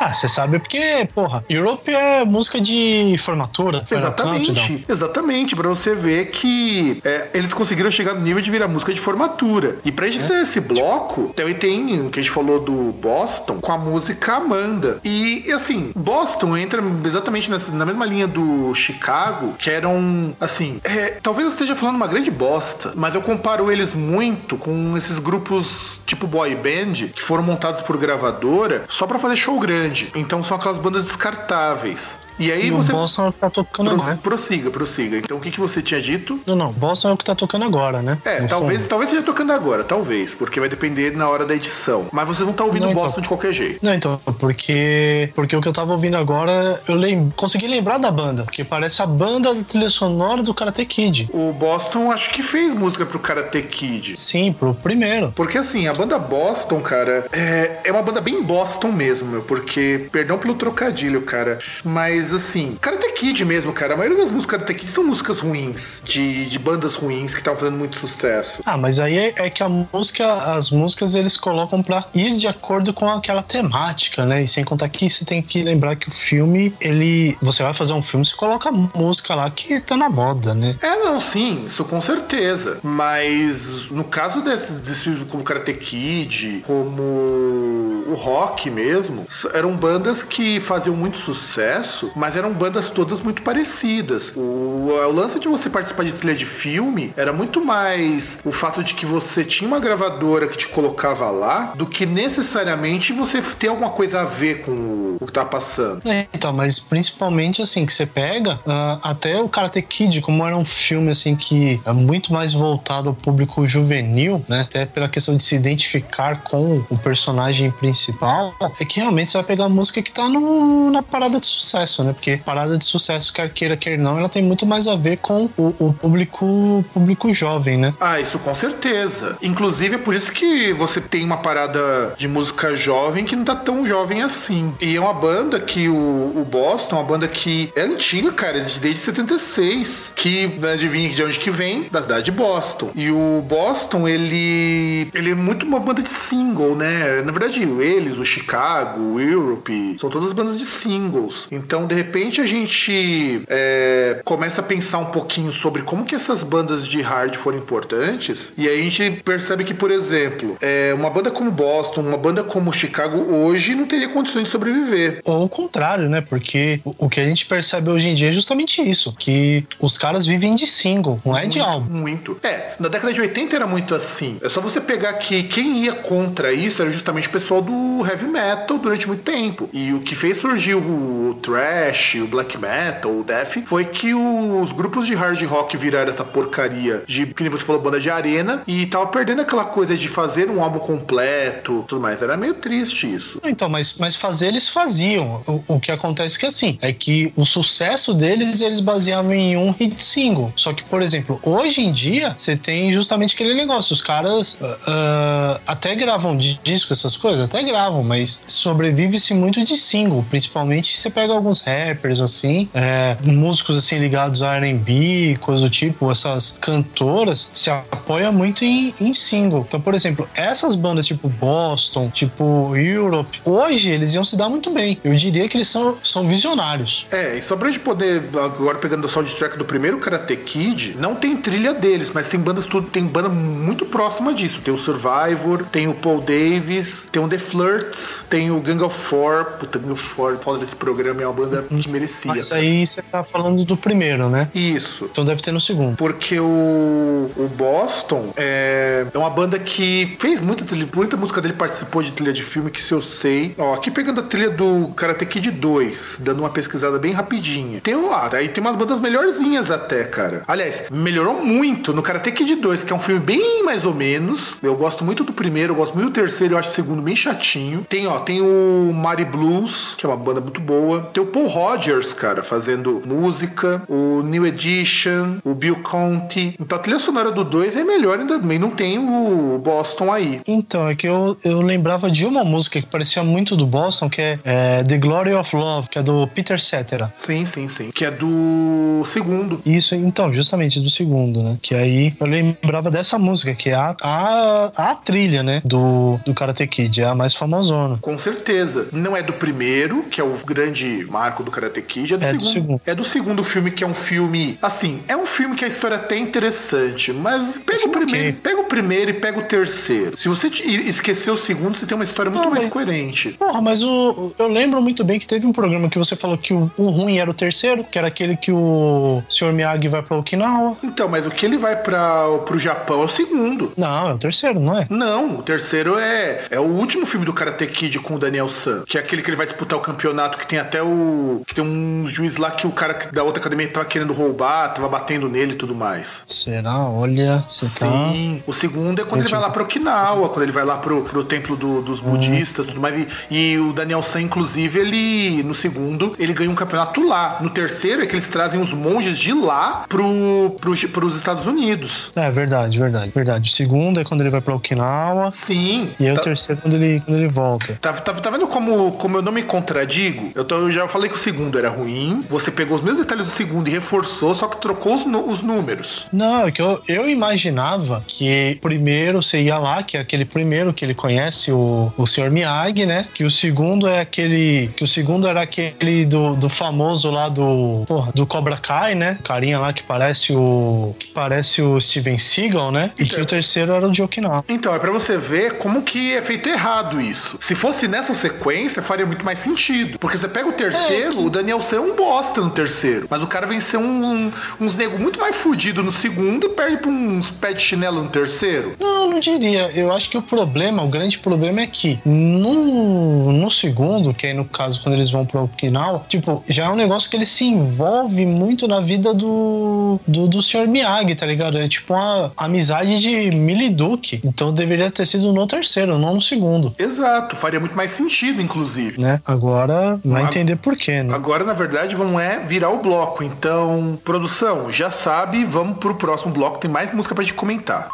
Ah, você sabe porque, porra, Europe é música de formatura. Exatamente, exatamente, pra você ver que é, eles conseguiram chegar no nível de virar música de formatura. E pra gente é. ter esse bloco, também tem, que a gente falou do Boston, com a música Amanda. E, assim, Boston entra exatamente nessa, na mesma linha do Chicago, que eram, assim, é, talvez eu esteja falando uma grande bosta, mas eu comparo eles muito com esses grupos tipo boy band, que foram montados por gravadora só para fazer show grande grande. Então são aquelas bandas descartáveis. E aí e você. O Boston é o que tá tocando Pro, agora. Prossiga, prossiga. Então o que, que você tinha dito? Não, não. Boston é o que tá tocando agora, né? É, no talvez, som. talvez esteja tocando agora, talvez, porque vai depender na hora da edição. Mas vocês não estão ouvindo Não, então. Boston de qualquer jeito. Não, então, porque porque o que eu tava ouvindo agora, eu lem consegui lembrar da banda, porque parece a banda da trilha sonora do Karate Kid. O Boston acho que fez música pro Karate Kid. Sim, pro primeiro. Porque assim, a banda Boston, cara, é, é uma banda bem Boston mesmo, meu. Porque, perdão pelo trocadilho, cara. Mas assim, Karate Kid mesmo, cara. A maioria das músicas Karate Kid são músicas ruins, de, de bandas ruins que estavam fazendo muito sucesso. Ah, mas aí é, é que a música, as músicas eles colocam pra ir de acordo com aquela temática, né? E sem contar que você tem que lembrar que o filme, ele. Você vai fazer um filme, você coloca a música lá que tá na moda, né? É, não, sim, isso com certeza. Mas no caso desse, desse como Karate Kid, como o rock mesmo, eram bandas que faziam muito sucesso, mas eram bandas todas muito parecidas. O, o lance de você participar de trilha de filme era muito mais o fato de que você tinha uma gravadora que te colocava lá do que necessariamente você ter alguma coisa a ver com o, o que tá passando. É, Então, mas principalmente assim, que você pega ah, até o Karate Kid, como era um filme assim que é muito mais voltado ao público juvenil, né? Até pela questão de se identificar com o personagem principal, é que realmente você vai pegar a música que tá no, na parada de sucesso, né? Porque parada de sucesso, quer queira, quer não, ela tem muito mais a ver com o, o público, público jovem, né? Ah, isso com certeza. Inclusive é por isso que você tem uma parada de música jovem que não tá tão jovem assim. E é uma banda que o, o Boston, uma banda que é antiga, cara, existe desde 76. Que né, adivinha de onde que vem? Da cidade de Boston. E o Boston, ele. ele é muito uma banda de single, né? Na verdade, eles, o Chicago, o Europe, são todas bandas de singles. Então, de repente, a gente é, começa a pensar um pouquinho sobre como que essas bandas de hard foram importantes. E aí a gente percebe que, por exemplo, é, uma banda como Boston, uma banda como Chicago hoje não teria condições de sobreviver. Ou o contrário, né? Porque o, o que a gente percebe hoje em dia é justamente isso: que os caras vivem de single, não é de álbum. Muito. É, na década de 80 era muito assim. É só você pegar que quem ia contra isso era justamente o pessoal do heavy metal durante muito tempo. E o que fez surgir o thrash, o black metal, o death, foi que os grupos de hard rock viraram essa porcaria de, que nem você falou, banda de arena, e tava perdendo aquela coisa de fazer um álbum completo, tudo mais. Era meio triste isso. Então, mas, mas fazer eles faziam. O, o que acontece é que assim, é que o sucesso deles eles baseavam em um hit single. Só que, por exemplo, hoje em dia você tem justamente aquele negócio. Os caras uh, até gravam disco, essas coisas, até gravam, mas sobrevive-se muito de single. Principalmente você pega alguns rappers assim, é, músicos assim ligados a RB, coisa do tipo, essas cantoras se apoia muito em, em single. Então, por exemplo, essas bandas tipo Boston, tipo Europe, hoje eles iam se dar muito bem. Eu diria que eles são, são visionários. É, e só pra gente poder, agora pegando o soundtrack do primeiro Karate Kid, não tem trilha deles, mas tem bandas tudo, tem banda muito próxima disso. Tem o Survivor, tem o Paul Davis, tem o The Flirts, tem o Gang of Four. Puta, Gang of Four, fala desse programa, é uma banda que merecia. Mas aí você tá falando do primeiro, né? Isso. Então deve ter no segundo. Porque o, o Boston é, é uma banda que fez muita trilha, muita música dele participou de trilha de filme, que se eu sei. Ó, aqui pegando a trilha do Karate Kid 2, dando uma pesquisada bem rapidinha. Tem lá, aí tem umas bandas melhorzinhas até, cara. Aliás, melhorou muito no Karate Kid 2, que é um filme bem mais ou menos. Eu gosto muito do primeiro, eu gosto muito do terceiro, eu acho o segundo bem chatinho. Tem, ó, tem o Mari Blues, que é uma banda muito boa. Tem o Paul Rogers, cara, fazendo música. O New Edition, o Bill Conti. Então a trilha sonora do 2 é melhor, ainda bem não tem o Boston aí. Então, é que eu, eu lembrava de uma música que parecia muito do Boston, que é, é The Glory of Love, que é do Peter Cetera. Sim, sim, sim. Que é do segundo. Isso, então, justamente do segundo, né? Que aí eu lembrava dessa música, que é a, a, a trilha, né? Do, do Karate Kid, é a mais famosona. Com certeza. Não é do primeiro, que é o grande marco do Karate Kid, é do, É do segundo. segundo. É do segundo filme, que é um filme. Assim, é um filme que a história é até interessante, mas pega o primeiro, ok. pega o primeiro e pega o terceiro. Se você esquecer o segundo, você tem uma história muito Não, mais mas- coerente. Porra, mas o, eu lembro muito bem que teve um programa que você falou que o, o ruim era o terceiro, que era aquele que o Sr. Miyagi vai pra Okinawa. Então, mas o que ele vai para pro Japão é o segundo. Não, é o terceiro, não é? Não, o terceiro é, é o último filme do Karate Kid com o Daniel San, que é aquele que ele vai disputar o campeonato, que tem até o. que tem um juiz lá que o cara da outra academia tava querendo roubar, tava batendo nele e tudo mais. Será? Olha, você tá. Sim. O segundo é quando ele vai lá pro Okinawa, quando ele vai lá pro, pro templo do- dos budistas e tudo mais. E, e o Daniel San, inclusive, ele, no segundo, ele ganha um campeonato lá. No terceiro é que eles trazem os monges de lá pro, pro, pros Estados Unidos. É verdade, verdade, verdade. O segundo é quando ele vai pra Okinawa. Sim. E aí Tá- o terceiro é quando ele, quando ele volta. Tá, tá, tá vendo como, como eu não me contradigo? Eu, tô- eu já falei que o segundo era ruim. Você pegou os mesmos detalhes do segundo e reforçou, só que trocou os, os números. Não, é que eu, eu imaginava que primeiro você ia lá, que é aquele primeiro que ele conhece o, o Sr. Miyagi, né? Que o segundo é aquele. Que o segundo era aquele do, do famoso lá do. Porra, do Cobra Kai, né? Carinha lá que parece o. Que parece o Steven Seagal, né? E que o terceiro era o de Okinawa. Então, é pra você ver como que é feito errado isso. Se fosse nessa sequência, faria muito mais sentido. Porque você pega o terceiro, o Daniel San é um bosta no terceiro. Mas o cara venceu um, um- uns nego muito mais fudido no segundo e perde pra uns pé de chinelo no terceiro. Não, não diria. Eu acho que o problema, o grande problema é que no, no segundo, que aí no caso quando eles vão pra Okinawa, tipo, já é um negócio que ele se envolve muito na vida do, do, do Sr. Miyagi, tá ligado? É tipo uma amizade de Miliduque. Então deveria ter sido no terceiro, não no segundo. Exato, faria muito mais sentido, inclusive. Né? Agora vai entender por quê, né? Agora, na verdade, vamos é virar o bloco. Então, produção, já sabe, vamos pro próximo bloco, tem mais música pra gente comentar.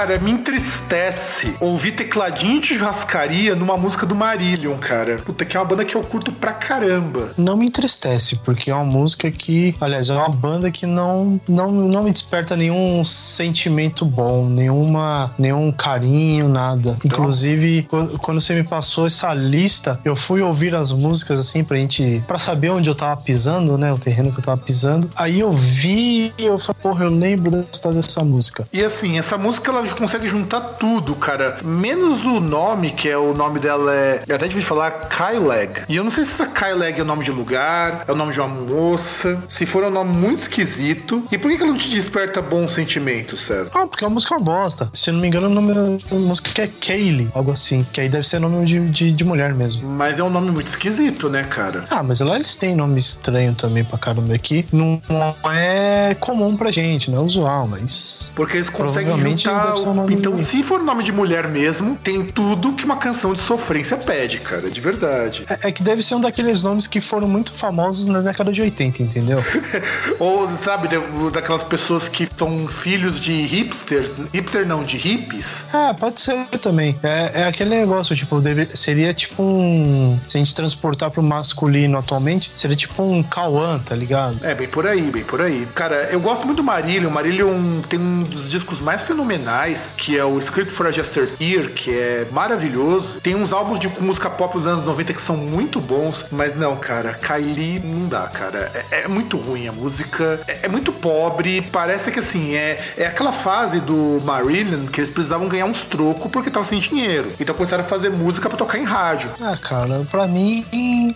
Cara, me entristece ouvir tecladinho de churrascaria numa música do Marillion, cara. Puta, que é uma banda que eu curto pra caramba. Não me entristece, porque é uma música que, aliás, é uma banda que não, não, não me desperta nenhum sentimento bom, nenhuma, nenhum carinho, nada. Inclusive, quando quando você me passou essa lista, eu fui ouvir as músicas assim pra gente, pra saber onde eu tava pisando, né? O terreno que eu tava pisando. Aí eu vi e eu falei, porra, eu lembro dessa, dessa música. E assim, essa música ela consegue juntar tudo, cara. Menos o nome, que é o nome dela é. Eu até devia falar Kyleg. E eu não sei se essa Kyleg é o nome de lugar, é o nome de uma moça. Se for é um nome muito esquisito. E por que, que ela não te desperta bons sentimentos, César? Ah, porque a música é uma bosta. Se eu não me engano, o nome da música é Kaylee, algo assim. Que aí deve ser nome de, de, de mulher mesmo. Mas é um nome muito esquisito, né, cara? Ah, mas lá eles têm nome estranho também pra caramba aqui. Não é comum pra gente, não é usual, mas. Porque eles conseguem juntar. Nome- Então, se for nome de mulher mesmo, tem tudo que uma canção de sofrência pede, cara, de verdade. É, é que deve ser um daqueles nomes que foram muito famosos na década de 80, entendeu? Ou, sabe, da- daquelas pessoas que são filhos de hipsters. Hipster não, de hippies. Ah, pode ser também. É, é aquele negócio, tipo, deve- seria tipo um. Se a gente transportar pro masculino atualmente, seria tipo um Cauã, tá ligado? É, bem por aí, bem por aí. Cara, eu gosto muito do Marillion. O Marillion tem um dos discos mais fenomenais, que é o Script for a Jester Ear, que é maravilhoso. Tem uns álbuns de música pop dos anos 90 que são muito bons, mas não, cara, Kylie não dá, cara. É, é muito ruim a música, é, é muito pobre. Parece que assim, é, é aquela fase do Marillion que eles precisavam ganhar uns trocos porque tava sem dinheiro. Então começaram a fazer música pra tocar em rádio. Ah, cara, pra mim,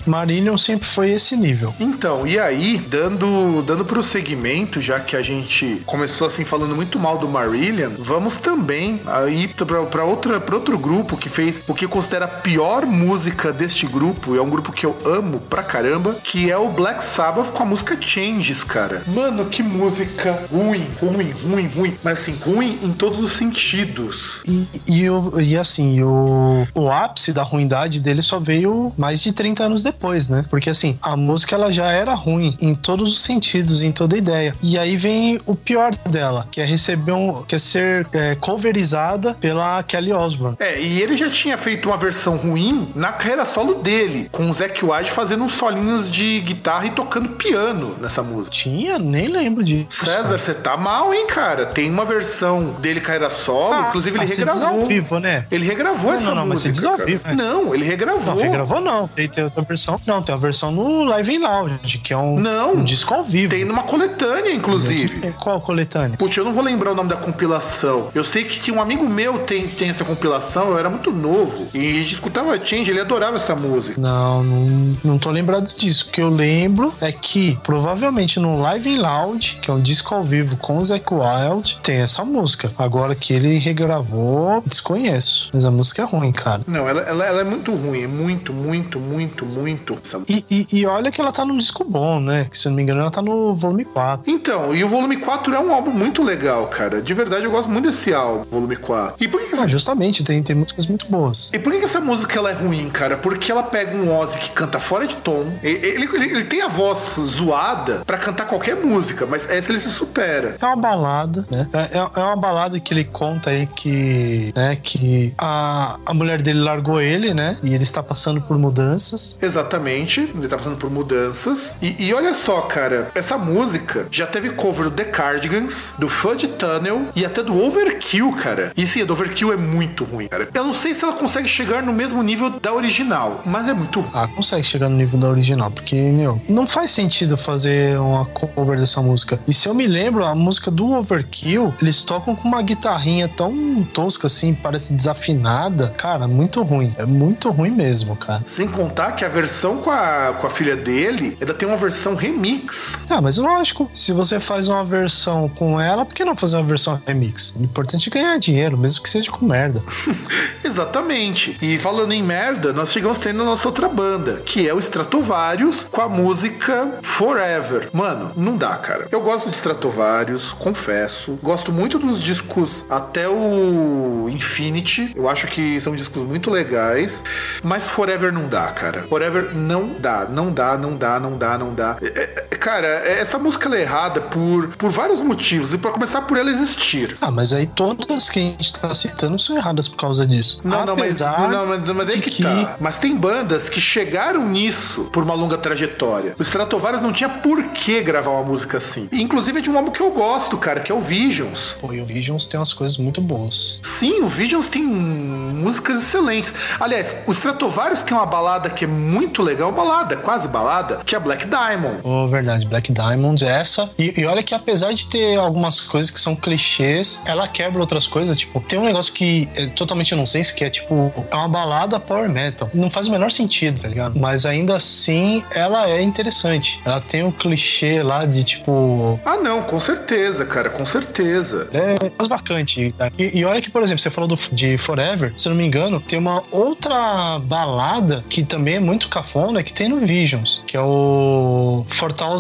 Marillion sempre foi esse nível. Então, e aí, dando, dando prosseguimento, já que a gente começou assim falando muito mal do Marillion, vamos também aí pra, outra, pra outro grupo que fez o que eu considero a pior música deste grupo, e é um grupo que eu amo pra caramba, que é o Black Sabbath com a música Changes, cara. Mano, que música ruim, ruim, ruim, ruim, mas assim, ruim em todos os sentidos. E, e, o- e assim, o, o ápice da ruindade dele só veio mais de 30 anos depois, né? Porque assim, a música ela já era ruim em todos os sentidos, em toda ideia. E aí vem o pior dela, que é receber um. que é ser é, coverizada pela Kelly Osbourne. É, e ele já tinha feito uma versão ruim na carreira solo dele, com o Zac White fazendo uns solinhos de guitarra e tocando piano nessa música. Tinha, nem lembro disso. César, você tá mal, hein, cara? Tem uma versão dele carreira solo, Ah, inclusive ele ah, regravou. ao vivo, né? Ele regravou Não, essa não, não, mas música. diz ao vivo, né? Não, ele Não, regravou. regravou não. Tem, tem outra versão. Não, tem a versão no Live in Lounge, que é um, Não. um disco ao vivo. Tem numa coletânea, inclusive. Qual coletânea? Putz, eu não vou lembrar o nome da compilação. Eu sei que tinha um amigo meu tem tem essa compilação, eu era muito novo. E a gente escutava Change, ele adorava essa música. Não, não, não tô lembrado disso. O que eu lembro é que provavelmente no Live in Loud, que é um disco ao vivo com o Zac Wild, tem essa música. Agora que ele regravou, desconheço. Mas a música é ruim, cara. Não, ela, ela, ela é muito ruim, é muito, muito, muito, muito. E, e, e olha que ela tá num disco bom, né? Que se eu não me engano, ela tá no volume 4. Então, e o volume 4 é um álbum muito legal, cara. De verdade, eu gosto muito desse álbum, volume 4. E por que, que Ah, justamente, tem, tem músicas muito boas. E por que, que essa música ela é ruim, cara? Porque ela pega um Ozzy que canta fora de tom. Ele, ele, ele tem a voz zoada pra cantar qualquer música, mas essa ele se supera. É uma balada, né? É, é uma balada que ele conta aí que, né, que a, a mulher dele largou ele, né? E ele está passando por mudanças. Exatamente, ele tá passando por mudanças. E, e olha só, cara, essa música já teve cover do The Cardigans, do Fudge Tunnel e até do Overkill, cara. E sim, a do Overkill é muito ruim, cara. Eu não sei se ela consegue chegar no mesmo nível da original, mas é muito ruim. Ah, consegue chegar no nível da original, porque, meu, não faz sentido fazer uma cover dessa música. E se eu me lembro, a música do Overkill, eles tocam com uma guitarrinha tão tosca assim, parece desafinada. Cara, muito ruim. É muito ruim mesmo, cara. Sem contar que a versão com a, com a filha dele ainda tem uma versão remix. Ah, mas lógico, se você faz uma versão com ela, por que não fazer uma versão remix? O importante é ganhar dinheiro, mesmo que seja com merda. Exatamente. E falando em merda, nós chegamos tendo a nossa outra banda, que é o Stratovarius com a música Forever. Mano, não dá, cara. Eu gosto de Stratovarius, confesso. Gosto muito dos discos até o Infinity. Eu acho que são discos muito legais. Mas Forever não dá, cara. Forever não dá, não dá, não dá, não dá, não dá. É- é- cara, essa música é errada por, por vários motivos. E pra começar, por ela existir. Ah, mas aí todas que a gente tá citando são erradas por causa disso. Não, não, mas, não, mas, mas é de que, tá. Mas tem bandas que chegaram nisso por uma longa trajetória. O Stratovarius não tinha por que gravar uma música assim. Inclusive é de um álbum que eu gosto, cara, que é o Visions. Pô, e o Visions tem umas coisas muito boas. Sim, o Visions tem músicas excelentes. Aliás, o Stratovarius tem uma balada que é muito legal, balada, quase balada, que é Black Diamond. Oh, verdade, Black Diamond, essa. E, e olha que apesar de ter algumas coisas que são clichês, ela quebra outras coisas. Tipo, tem um negócio que é totalmente nonsense, que é tipo, é uma balada power metal. Não faz o menor sentido, tá ligado? Mas ainda assim, ela é interessante. Ela tem um clichê lá de tipo. Ah, não, com certeza, cara, com certeza. É mais bacante. Tá? E, e olha que, por exemplo, você falou do, de Forever, se não me engano, tem uma outra balada que também é muito cafona que tem no Visions, que é o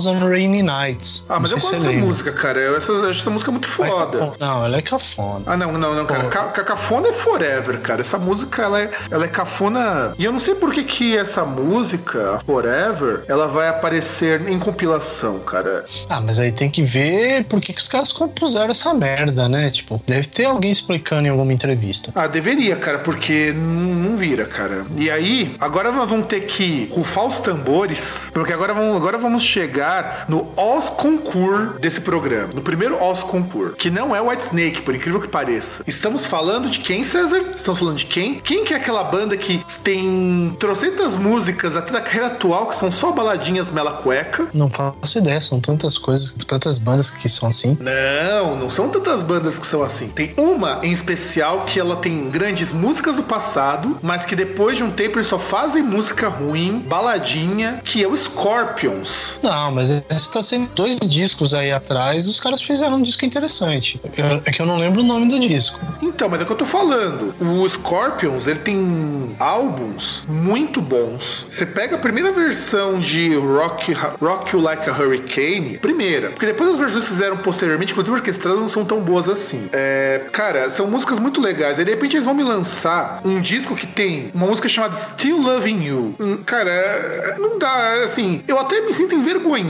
4000 Rainy Nights. Ah, mas eu gosto dessa música, cara. Eu- Essa, essa música é muito foda. Não, ela é cafona. Ah, não, não, não, cara. Ca- ca- Cafona é forever, cara. Essa música, ela é, ela é cafona. E eu não sei por que que essa música, Forever, ela vai aparecer em compilação, cara. Ah, mas aí tem que ver por que, que os caras compuseram essa merda, né? Tipo, deve ter alguém explicando em alguma entrevista. Ah, deveria, cara, porque não não vira, cara. E aí, agora nós vamos ter que rufar os tambores, porque agora vamos, agora vamos chegar no Os Concours desse programa. No primeiro Os Concours, que não é o White Snake, por incrível que pareça. Estamos falando de quem, César? Estamos falando de quem? Quem que é aquela banda que tem trocentas músicas até da carreira atual que são só baladinhas mela cueca? Não faço ideia, são tantas coisas, tantas bandas que são assim. Não, não são tantas bandas que são assim. Tem uma em especial que ela tem grandes músicas do passado, mas que depois de um tempo eles só fazem música ruim, baladinha, que é o Scorpions. Não, mas esse tá sendo dois discos aí atrás, os caras fizeram um disco interessante. É que eu não lembro o nome do disco. Então, mas é o que eu tô falando. O Scorpions, ele tem álbuns muito bons. Você pega a primeira versão de Rock, Rock You Like a Hurricane, primeira, porque depois as versões que fizeram posteriormente, inclusive orquestradas, não são tão boas assim. É, cara, são músicas muito legais. Aí de repente eles vão me lançar um disco que tem uma música chamada Still Loving You. Hum, Cara, é, não dá, assim. Eu até me sinto envergonhado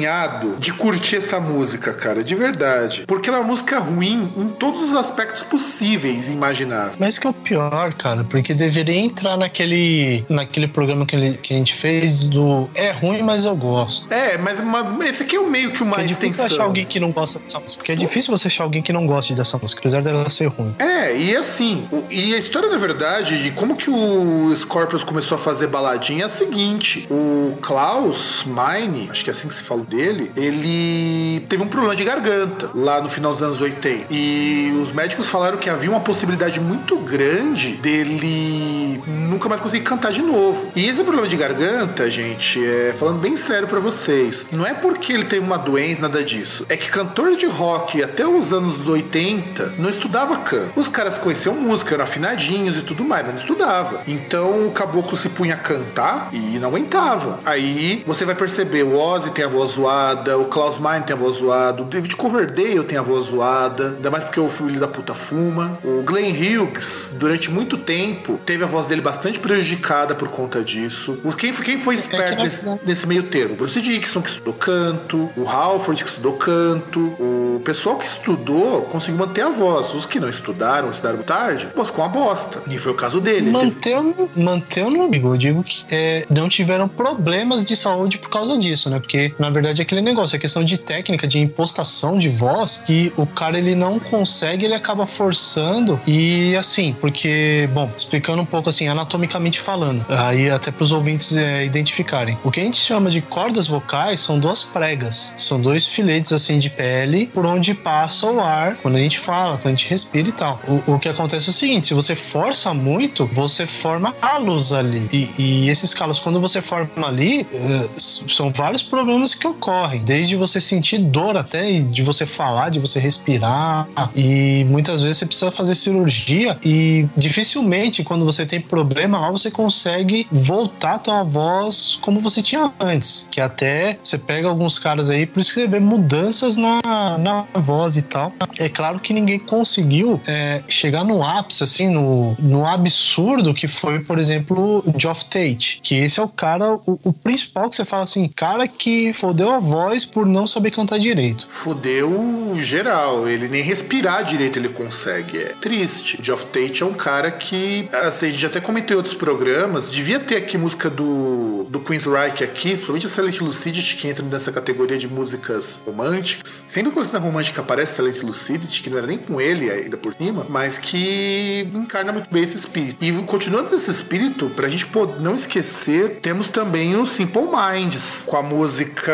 de curtir essa música, cara, de verdade. Porque ela é uma música ruim em todos os aspectos possíveis e imagináveis. Mas que é o pior, cara, porque deveria entrar naquele, naquele programa que, ele- que a gente fez do É ruim, mas eu gosto. É, mas uma- esse aqui é o meio que uma é difícil extensão. achar alguém que não gosta dessa música. Porque é difícil você achar alguém que não goste dessa música, apesar dela ser ruim. É, e assim, o- e a história, na verdade, de como que o Scorpions começou a fazer baladinha é a seguinte: o Klaus Meine, acho que é assim que se fala dele, ele teve um problema de garganta lá no final dos anos 80. E os médicos falaram que havia uma possibilidade muito grande dele nunca mais conseguir cantar de novo. E esse problema de garganta, gente, é falando bem sério pra vocês, não é porque ele tem uma doença, nada disso. É que cantor de rock até os anos 80 não estudava canto. Os caras conheciam música, eram afinadinhos e tudo mais, mas não estudava. Então o caboclo se punha a cantar e não aguentava. Aí você vai perceber, o Ozzy tem a voz zoada, o Klaus Meine tem a voz zoada, o David Coverdale tem a voz zoada, ainda mais porque o filho da puta fuma. O Glenn Hughes, durante muito tempo, teve a voz dele bastante prejudicada por conta disso. Os- Quem, quem foi esperto na- nesse, nesse meio termo? Bruce Dixon, que estudou canto, o Halford, que estudou canto, o pessoal que estudou conseguiu manter a voz. Os que não estudaram, estudaram tarde, voz com uma bosta. E foi o caso dele. Ele teve- Manter, eu- manter eu não digo, eu digo que é, não tiveram problemas de saúde por causa disso, né? Porque na verdade é aquele negócio, é questão de técnica, de impostação de voz, que o cara ele não consegue, ele acaba forçando e assim, porque, bom, explicando um pouco assim, anatomicamente falando, aí até para os ouvintes é, identificarem. O que a gente chama de cordas vocais são duas pregas, são dois filetes assim de pele por onde passa o ar quando a gente fala, quando a gente respira e tal. O, o que acontece é o seguinte: se você força muito, você forma calos ali. E, e esses calos, quando você forma ali, eh, são vários problemas que ocorrem. Desde você sentir dor até, de você falar, de você respirar. E muitas vezes você precisa fazer cirurgia. E dificilmente, quando você tem problema lá você consegue voltar a ter uma voz como você tinha antes. Que até você pega alguns caras aí por escrever mudanças na, na voz e tal. É claro que ninguém conseguiu é, chegar no ápice, assim, no, no absurdo que foi, por exemplo, o Geoff Tate. Que esse é o cara, o, o principal que você fala assim, cara que fodeu a voz por não saber cantar direito. Fudeu geral, ele nem respirar direito ele consegue. É triste. Geoff Tate é um cara que, assim, a gente até comentou em outros programas, devia ter aqui música do, do Queen's Reich aqui, principalmente a Silent Lucidity, que entra nessa categoria de músicas românticas. Sempre quando na romântica aparece Silent Lucidity, que não era nem com ele ainda por cima, mas que encarna muito bem esse espírito. E continuando nesse espírito, pra gente não esquecer, temos também o Simple Minds, com a música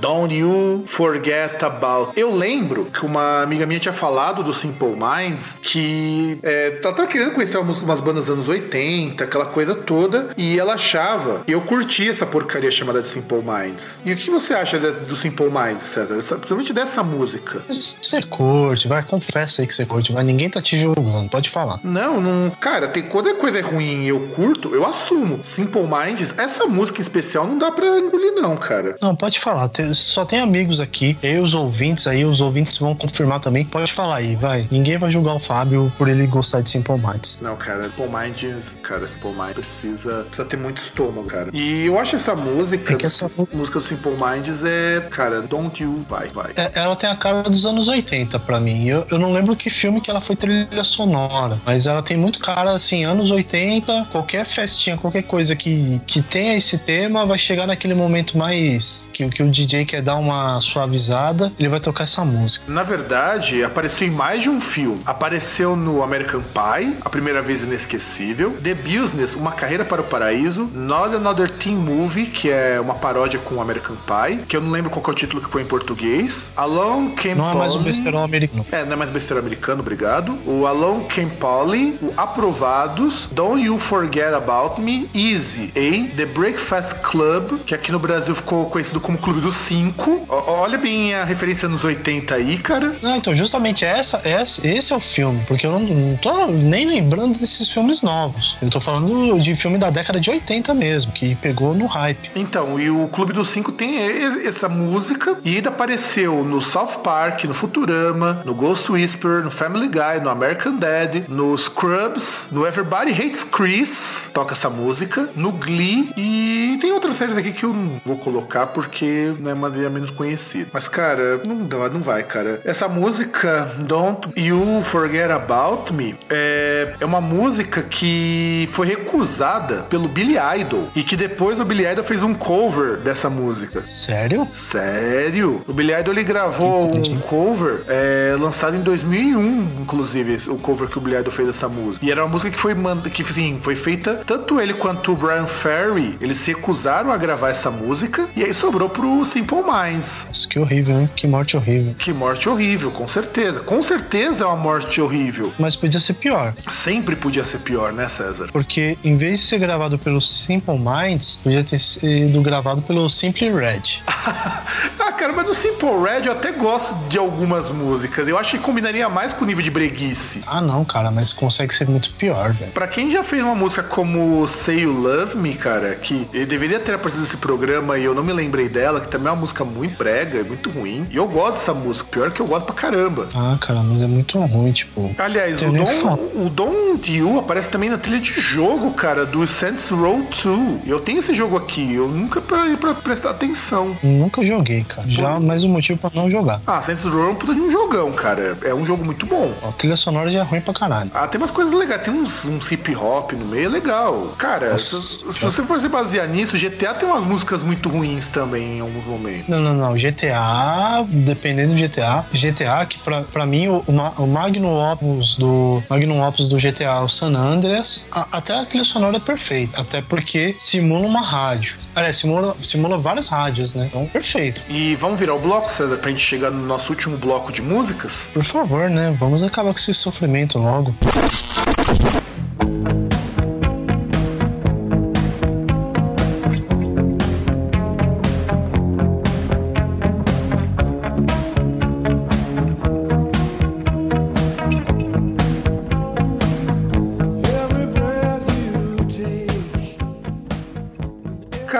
Don't You Forget About. Eu lembro que uma amiga minha tinha falado do Simple Minds, que é, ela tava querendo conhecer umas, umas bandas dos anos 80, aquela coisa toda, e ela achava, e eu curti essa porcaria chamada de Simple Minds. E o que você acha de, do Simple Minds, César? Principalmente dessa música. Você curte, vai, confessa aí que você curte, mas ninguém tá te julgando, pode falar. Não, não. Cara, tem, quando a coisa é ruim e eu curto, eu assumo. Simple Minds, essa música em especial não dá pra engolir, não, cara. Não, pode falar. Só tem amigos aqui, eu os ouvintes aí, os ouvintes vão confirmar também. Pode falar aí, vai. Ninguém vai julgar o Fábio por ele gostar de Simple Minds. Não, cara, Simple Minds, cara, Simple Minds precisa, precisa ter muito estômago, cara. E eu acho essa música, é que essa música Simple Minds é, cara, Don't You, vai, vai. É, ela tem a cara dos anos 80 pra mim. Eu, eu não lembro que filme que ela foi trilha sonora, mas ela tem muito cara, assim, anos 80, qualquer festinha, qualquer coisa que, que tenha esse tema vai chegar naquele momento mais que, que o DJ quer dar uma suavizada, ele vai tocar essa música. Na verdade, apareceu em mais de um filme. Apareceu no American Pie, a primeira vez inesquecível, The Business, Uma Carreira para o Paraíso, Not Another Teen Movie, que é uma paródia com o American Pie, que eu não lembro qual é o título que foi em português. Alone Came Não é mais o besterol americano. É, não é mais besterol americano, obrigado. O Alone Came Polly, o Aprovados, Don't You Forget About Me, Easy, e The Breakfast Club, que aqui no Brasil ficou conhecido como Clube dos Cinco. O, olha bem a referência nos 80 aí, cara. Não, então justamente essa, essa, esse é o filme, porque eu não, não tô nem lembrando desses filmes novos. Eu tô falando de filme da década de 80 mesmo, que pegou no hype. Então, e o Clube dos Cinco tem essa música e ainda apareceu no South Park, no Futurama, no Ghost Whisperer, no Family Guy, no American Dad, no Scrubs, no Everybody Hates Chris, toca essa música, no Glee e tem outras séries aqui que eu não vou colocar porque não é uma menos conhecida. Mas, cara, não, não vai, cara. Essa música, Don't You Forget About Me, é, é uma música que foi recusada pelo Billy Idol e que depois o Billy Idol fez um cover dessa música. Sério? Sério? O Billy Idol ele gravou um cover é, lançado em 2001, inclusive, o cover que o Billy Idol fez dessa música. E era uma música que foi, que, assim, foi feita, tanto ele quanto o Brian Ferry, eles se recusaram a gravar essa música e aí sobrou pro Simple Minds. Isso que horrível, hein? Que morte horrível. Que morte horrível, com certeza. Com certeza é uma morte horrível. Mas podia ser pior. Sempre podia ser pior, né, César? Porque em vez de ser gravado pelo Simple Minds, podia ter sido gravado pelo Simple Red. ah, cara, mas do Simple Red eu até gosto de algumas músicas. Eu acho que combinaria mais com o nível de breguice. Ah, não, cara, mas consegue ser muito pior, velho. Pra quem já fez uma música como Say You Love Me, cara, que deveria ter aparecido nesse programa e eu não me lembrei dela, que também é uma música muito brega, muito ruim. E eu gosto dessa música, pior que eu gosto pra caramba. Ah, cara, mas é muito ruim, tipo. Aliás, o Dom, o Dom Dio aparece também na trilha de jogo, cara, do Saints Row 2. Eu tenho esse jogo aqui, eu nunca parei pra prestar atenção. Nunca joguei, cara. Já mais um motivo pra não jogar. Ah, Saints Row é um puta de um jogão, cara. É um jogo muito bom. A trilha sonora já é ruim pra caralho. Ah, tem umas coisas legais. Tem uns, uns hip hop no meio, é legal. Cara, Nossa, se, se você for se basear nisso, GTA tem umas músicas muito ruins também em alguns momentos. Não, não, não. GTA, dependendo do GTA, GTA, que pra, pra mim, o, o Magnum Opus do Magnum Opus do GTA, o San Andreas, a, até a trilha sonora é perfeita. Até porque simula uma rádio. Aliás, simula, simula várias rádios, né? Então, perfeito. E vamos virar o bloco, César, pra gente chegar no nosso último bloco de músicas? Por favor, né? Vamos acabar com esse sofrimento logo.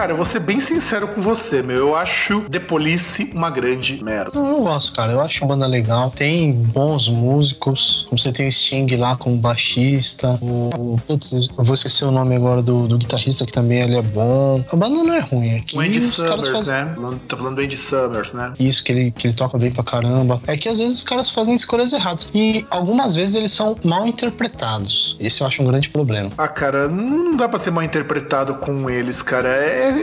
Cara, eu vou ser bem sincero com você, meu. Eu acho The Police uma grande merda. Eu não gosto, cara. Eu acho uma banda legal. Tem bons músicos. Você tem o Sting lá como baixista. O, putz, eu vou esquecer o nome agora do, do guitarrista que também ele é bom. A banda não é ruim. É que O Andy Summers, fazem- né? Tá falando do Andy Summers, né? Isso, que ele, que ele toca bem pra caramba. É que às vezes os caras fazem escolhas erradas. E algumas vezes eles são mal interpretados. Esse eu acho um grande problema. Ah, cara, não dá pra ser mal interpretado com eles, cara. É-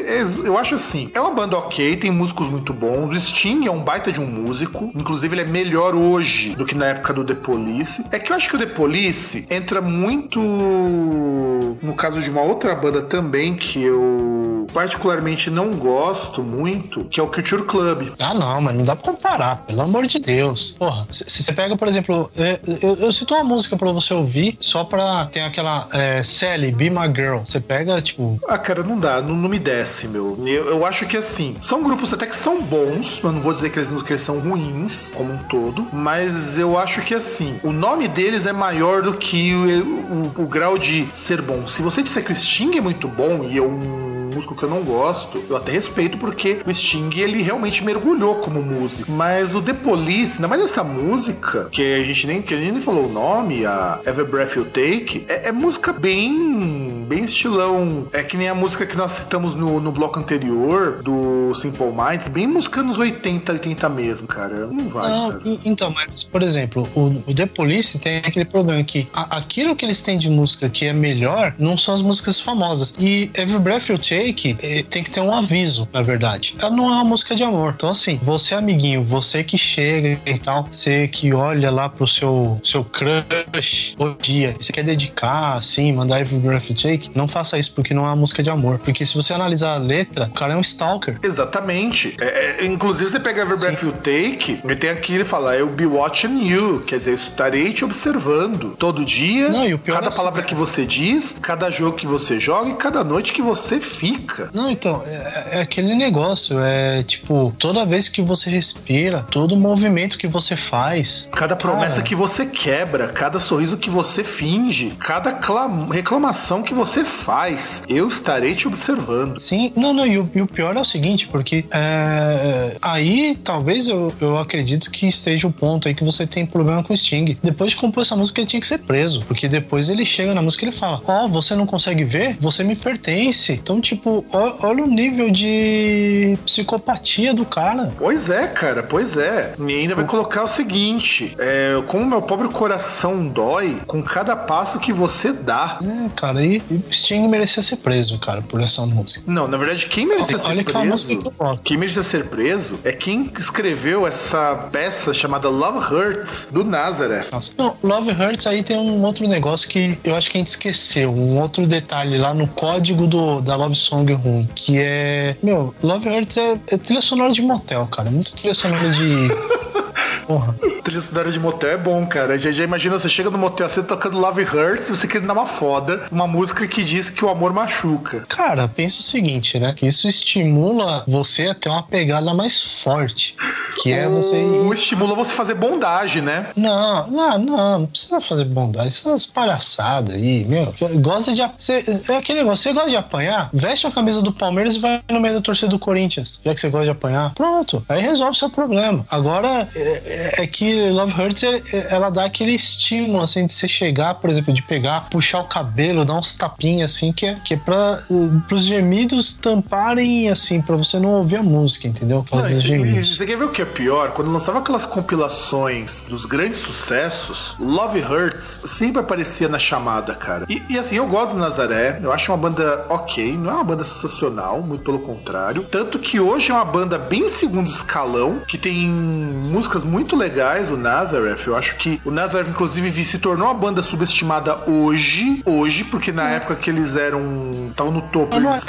eu acho assim, é uma banda ok, tem músicos muito bons. O Sting é um baita de um músico. Inclusive, ele é melhor hoje do que na época do The Police. É que eu acho que o The Police entra muito no caso de uma outra banda também que eu particularmente não gosto muito, que é o Culture Club. Ah, não, mas não dá pra comparar, pelo amor de Deus. Porra, se você pega, por exemplo, é, eu, eu cito uma música pra você ouvir só pra ter aquela é, Sally, Be My Girl. Você pega, tipo, Ah, cara, não dá, não, não me desce, meu. Eu, eu acho que assim, são grupos até que são bons, eu não vou dizer que eles, que eles são ruins como um todo, mas eu acho que assim, o nome deles é maior do que o, o- o grau de ser bom. Se você disser que o Sting é muito bom e é um músico que eu não gosto, eu até respeito porque o Sting ele realmente mergulhou como músico. Mas o The Police, ainda mais essa música, que a gente nem, que a gente nem falou o nome, a Every Breath You Take, é, é música bem, bem estilão. É que nem a música que nós citamos no, no bloco anterior, do Simple Minds, bem música nos 80, 80 mesmo, cara. Não vai, Não, cara. então, mas, por exemplo, o, o The Police tem aquele problema que a- aquilo que eles têm de música que é melhor não são as músicas famosas. E Every Breath You Take eh, tem que ter um aviso, na verdade. Ela não é uma música de amor. Então, assim, você, amiguinho, você que chega e tal, você que olha lá pro seu, seu crush o dia, você quer dedicar, assim, mandar Every Breath You Take, não faça isso porque não é uma música de amor. Porque se você analisar a letra, o cara é um stalker. Exatamente. É, é, inclusive, você pega Every Breath You Take, e tem aqui ele fala, eu be watching you. Quer dizer, eu estarei te observando. Todo dia, Não, e o pior cada é assim, palavra que você diz, cada jogo que você joga e cada noite que você fica. Não, então, é, é aquele negócio, é tipo, toda vez que você respira, todo movimento que você faz. Cada promessa Cara. que você quebra, cada sorriso que você finge, cada clam- reclamação que você faz, eu estarei te observando. Sim, não, não, e o, e o pior é o seguinte, porque é, aí talvez eu, eu acredito que esteja o ponto aí que você tem problema com o Sting. Depois de compor essa música, ele tinha que ser preso, porque depois ele chega na música e ele fala: Ó, você não consegue ver? Você me pertence. Então, tipo, olha o nível de psicopatia do cara. Pois é, cara, pois é. E ainda vai colocar o seguinte: é, como meu pobre coração dói com cada passo que você dá. É, cara, e o Sting merecia ser preso, cara, por essa música. Não, na verdade, quem merecia Olha ser que é que preso. eu gosto. Quem merecia ser preso é quem escreveu essa peça chamada Love Hurts do Nazareth. Nossa. Não, Love Hurts aí tem um outro negócio que eu acho que a gente esqueceu. Um outro detalhe lá no código do, da Love Song ruim. Que é. Meu, Love Hurts é, é trilha sonora de motel, cara. Muito trilha sonora de. Porra. Trilha sonora de motel é bom, cara. Já, já imagina, você chega no motel, você tocando Love Hurts e você querendo dar uma foda, uma música que diz que o amor machuca. Cara, pensa o seguinte, né? Que isso estimula você a ter uma pegada mais forte. Que é você Ou estimula você fazer bondade, né? Não, não, não, não precisa fazer bondade. Essas palhaçadas aí, meu. Gosta de. Você, é aquele negócio, você gosta de apanhar? Veste a camisa do Palmeiras e vai no meio da torcida do Corinthians. Já que você gosta de apanhar, pronto. Aí resolve o seu problema. Agora, é, é- é que Love Hurts, é- é- ela dá aquele estímulo, assim, de você chegar, por exemplo, de pegar, puxar o cabelo, dar uns tapinhas, assim, que é, que é pra, uh, pros gemidos tamparem, assim, pra você não ouvir a música, entendeu? Por Não, isso- você quer ver o que é pior? Quando lançava aquelas compilações dos grandes sucessos, Love Hurts sempre aparecia na chamada, cara. E, e assim, eu gosto do Nazaré, eu acho uma banda ok, não é uma banda sensacional, muito pelo contrário. Tanto que hoje é uma banda bem segundo escalão, que tem músicas muito legais, o Nazareth. Eu acho que o Nazareth, inclusive, se tornou uma banda subestimada hoje, hoje, porque na época que eles eram. estavam no topo. Eles-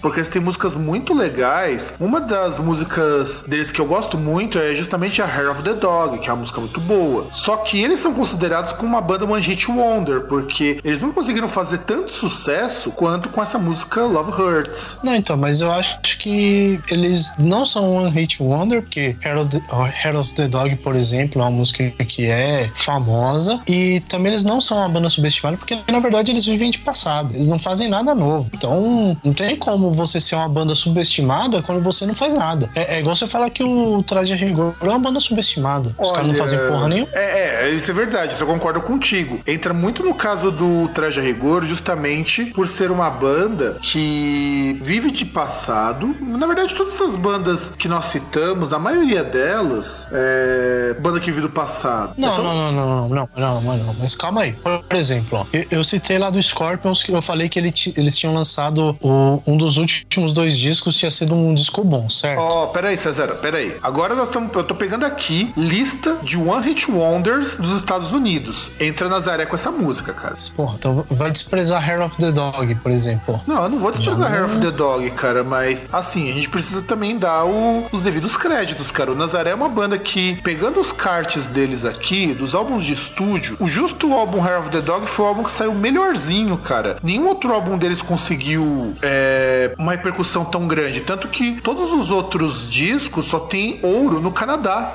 porque eles têm músicas muito legais. Uma das músicas deles que eu gosto muito é justamente a Hair of the Dog, que é uma música muito boa. Só que eles são considerados como uma banda One Hit Wonder, porque eles não conseguiram fazer tanto sucesso quanto com essa música Love Hurts. Não, então, mas eu acho que eles não são One Hit Wonder, porque Hair of the, Hair of the Dog, por exemplo, é uma música que é famosa e também eles não são uma banda subestimada porque na verdade eles vivem de passado, eles não fazem nada novo. Então não tem como você ser uma banda subestimada quando você não faz nada. É, é igual você falar que o Traje Rigor é uma banda subestimada. Os caras não fazem porra nenhuma. É, é, isso é verdade, isso eu concordo contigo. Entra muito no caso do Traje Rigor, justamente por ser uma banda que vive de passado. Na verdade, todas essas bandas que nós citamos, a maioria delas é banda que vive do passado. Não, É só- não, não, não, não, não, não, não, mas calma aí. Por exemplo, ó, eu, eu citei lá do Scorpions que eu falei que ele eles tinham lançado o- um dos últimos dois discos, tinha sido um disco bom, certo? Ó, peraí, César, peraí. Agora nós estamos. Eu tô pegando aqui lista de One Hit Wonders dos Estados Unidos. Entra Nazaré com essa música, cara. Porra, então vai desprezar Hair of the Dog, por exemplo. Não, eu não vou desprezar Já Hair não- of the Dog, cara, mas assim, a gente precisa também dar o- os devidos créditos, cara. O Nazaré é uma banda que, pegando os cartes deles aqui, dos álbuns de estúdio, o justo álbum Hair of the Dog foi o álbum que saiu melhorzinho, cara. Nenhum outro álbum deles conseguiu é, uma repercussão tão grande. Tanto que todos os outros discos só tem ouro no Canadá.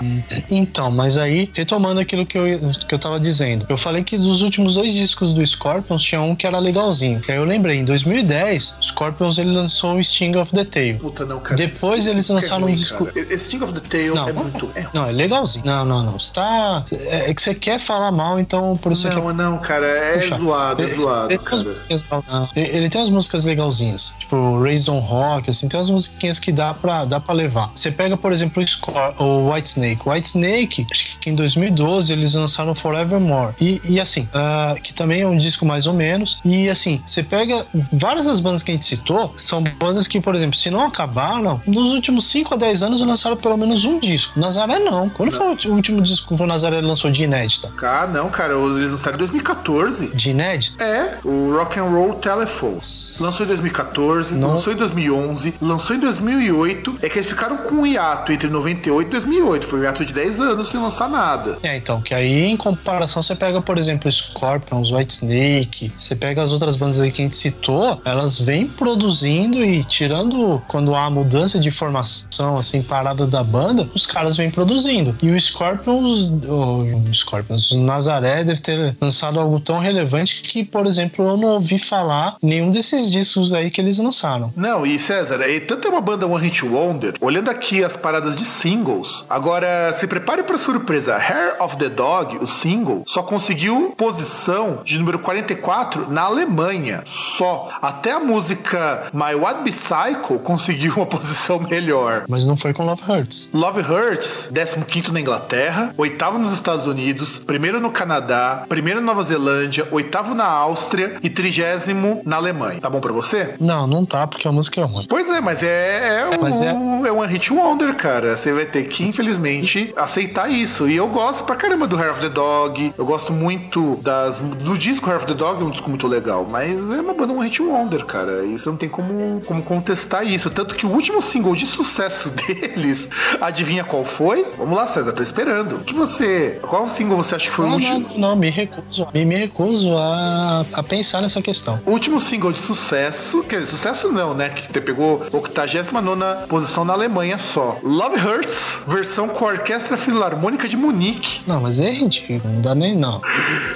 Então, mas aí, retomando aquilo que eu, que eu tava dizendo, eu falei que dos últimos dois discos do Scorpions tinha um que era legalzinho. Aí eu lembrei, em 2010, o Scorpions ele lançou o Sting of the Tail. Puta, não, cara. Depois esse- eles esse é lançaram um disco- cara. Esse Sting of the Tail Não, é muito. É Não, é legalzinho. Não, não, não. Você tá. É é que você quer falar mal, então por isso você quer Não, não, cara, é Puxa, zoado, é zoado, ele tem músicas não, ele- tem umas músicas legalzinhas, tipo Raised on Rock, assim, tem umas musiquinhas que dá pra, dá pra levar. Você pega, por exemplo, o, Scor- o White Snake. White Snake, acho que em 2012 eles lançaram Forevermore. E, e assim, ah, que também é um disco mais ou menos. E assim, você pega várias das bandas que a gente citou, são bandas que, por exemplo, se não acabaram, nos últimos 5 a 10 anos lançaram pelo menos um disco. Nazaré não. Quando foi o último disco que o Nazaré lançou de inédita? Ah, não, cara, eles lançaram em 2014. De inédita? É, o Rock and Roll Telephone. Lançou em 2014, Não. lançou em 2011, lançou em 2008. É que eles ficaram com um hiato entre 98 e 2008. Foi um hiato de 10 anos sem lançar nada. É, então, que aí em comparação você pega, por exemplo, Scorpions, White Snake, você pega as outras bandas aí que a gente citou, elas vêm produzindo e tirando quando há mudança de formação, assim, parada da banda, os caras vêm produzindo. E o Scorpions, o Scorpions, o Nazaré deve ter lançado algo tão relevante que, por exemplo, eu não ouvi falar nenhum desses discos aí que eles lançaram. Não, e César, e tanto é uma banda One Hit Wonder, olhando aqui as paradas de singles, agora se prepare pra surpresa. Hair of the Dog, o single, só conseguiu posição de número 44 na Alemanha. Só. Até a música My What Be Psycho conseguiu uma posição melhor. Mas não foi com Love Hurts. Love Hurts, 15 na Inglaterra, oitavo nos Estados Unidos, primeiro no Canadá, primeiro na Nova Zelândia, oitavo na Áustria e trigésimo na Alemanha. Tá bom pra você? Não, não tá, porque a música é ruim. Pois é, mas é, é, mas um, é- é um hit wonder, cara. Você vai ter que, infelizmente, aceitar isso. E eu gosto pra caramba do Hair of the Dog. Eu gosto muito das, do disco Hair of the Dog, é um disco muito legal. Mas é uma banda um hit wonder, cara. E você não tem como, como contestar isso. Tanto que o último single de sucesso deles, adivinha qual foi? Vamos lá, César, tô esperando. O que você. Qual single você acha que foi o Não, último? não, não, me recuso, me, me recuso a, a pensar nessa questão. O último single de sucesso, quer dizer, sucesso não, né? Que te pegou 89 posição na Alemanha só. Love Hurts, versão com a Orquestra Filarmônica de Munique. Não, mas é ridículo, não dá nem não.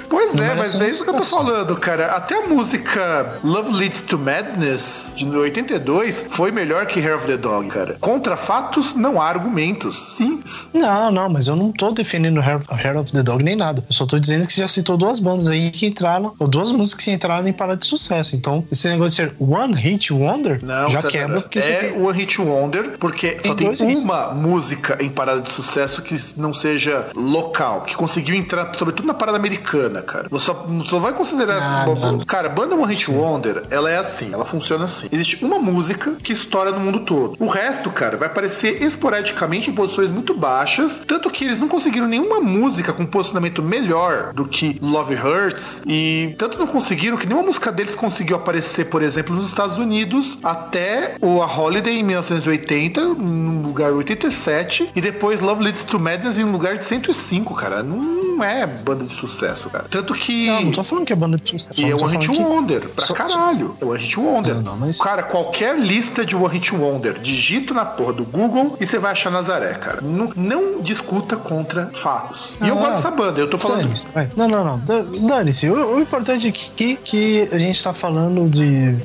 Pois Não é, mas é isso que eu tô falando, cara. Até a música Love Leads to Madness, de 82, foi melhor que Hair of the Dog, cara. Contra fatos, não há argumentos. Simples. Não, não, mas eu não tô defendendo Hair, Hair of the Dog nem nada. Eu só tô dizendo que você já citou duas bandas aí que entraram, ou duas músicas que entraram em parada de sucesso. Então, esse negócio de ser One Hit Wonder Não, já César, quebra porque é tem... One Hit Wonder, porque só tem dois hits. uma música em parada de sucesso que não seja local, que conseguiu entrar, sobretudo na parada americana, cara. Você só, só vai considerar Ah, assim, cara, banda One Hit Wonder, ela é assim, ela funciona assim. Existe uma música que estoura no mundo todo. O resto, cara, vai aparecer esporadicamente em posições muito baixas, tanto que eles não conseguiram nenhuma música com posicionamento melhor do que Love Hurts, e tanto não conseguiram que nenhuma música deles conseguiu aparecer, por exemplo, nos Estados Unidos até o A Holiday em 1980, no lugar 87, e depois Love Leads to Madness em lugar de 105, cara. Não é banda de sucesso, cara. Tanto que. Não, não tô falando que é banda de sucesso. E é One Hit falando que- Wonder, pra Só- caralho. É One Hit Wonder. Não, não, mas- Cara, qualquer lista de One Hit Wonder, digita na porra do Google e você vai achar Nazaré, cara. Não, não discuta contra fatos. E eu Ah, gosto dessa banda, eu tô falando. Não, não, não. Da- Dane-se. O, o importante é que a gente tá falando de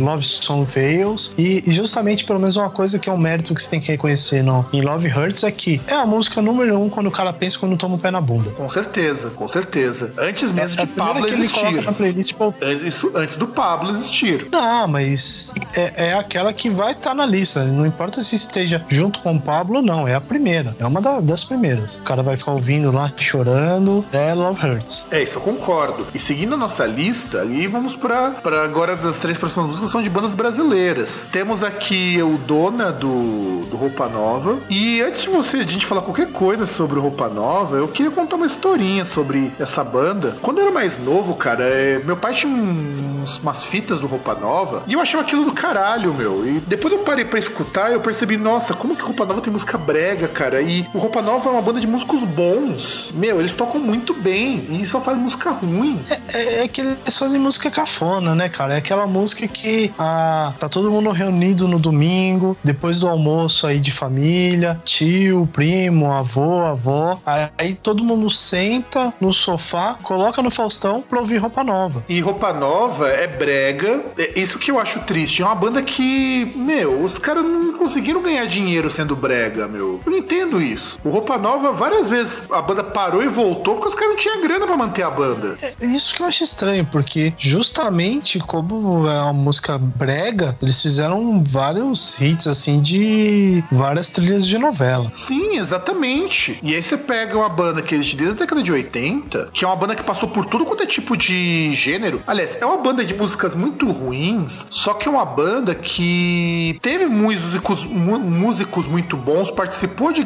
Love Song Fails e justamente, pelo menos, uma coisa que é um mérito que você tem que reconhecer no, em Love Hurts é que é a música número um quando o cara pensa quando toma o pé na bunda. Com certeza, com certeza. Antes mesmo É de primeira Pablo que existir. playlist, tipo, Antes, isso, antes do Pablo existir. Não, mas é, é aquela que vai estar na lista. Não importa se esteja junto com o Pablo ou não. É a primeira. É uma da- das primeiras. O cara vai ficar ouvindo lá, chorando. É Love Hurts. É, isso eu concordo. E seguindo a nossa lista, aí vamos pra, pra agora das três próximas músicas são de bandas brasileiras. Temos aqui o Dona do, do Roupa Nova. E antes de você, a gente falar qualquer coisa sobre Roupa Nova, eu queria contar uma historinha sobre essa banda. Quando eu era mais novo, cara, é, meu pai tinha uns- umas fitas do Roupa Nova e eu achava aquilo do caralho, meu. E depois eu parei pra escutar e eu percebi, nossa, como que Roupa Nova tem música brega, cara? E o Roupa Nova é uma banda de músicos bons. Meu, eles tocam muito bem e só faz música ruim. É, é que eles fazem música cafona, né, cara? É aquela música que ah, tá todo mundo reunido no domingo, depois do almoço aí de família, tio, primo, avô, avó. Aí todo mundo senta no sofá, coloca no Faustão pra ouvir roupa nova. E Roupa Nova é brega. É isso que eu acho triste. É uma banda que, meu, os caras não conseguiram ganhar dinheiro sendo brega, meu. Eu não entendo isso. O Roupa Nova, várias vezes a banda parou e voltou porque os caras não tinham grana pra manter a banda. É isso que eu acho estranho, porque justamente como é uma música brega, eles fizeram vários hits assim de várias trilhas de novela. Sim, exatamente. E aí você pega uma banda que existe desde a década de 80, que é uma banda que passou por tudo quanto é tipo de gênero. Aliás, é uma banda de músicas muito ruins, só que é uma banda que teve músicos, músicos muito bons, participou de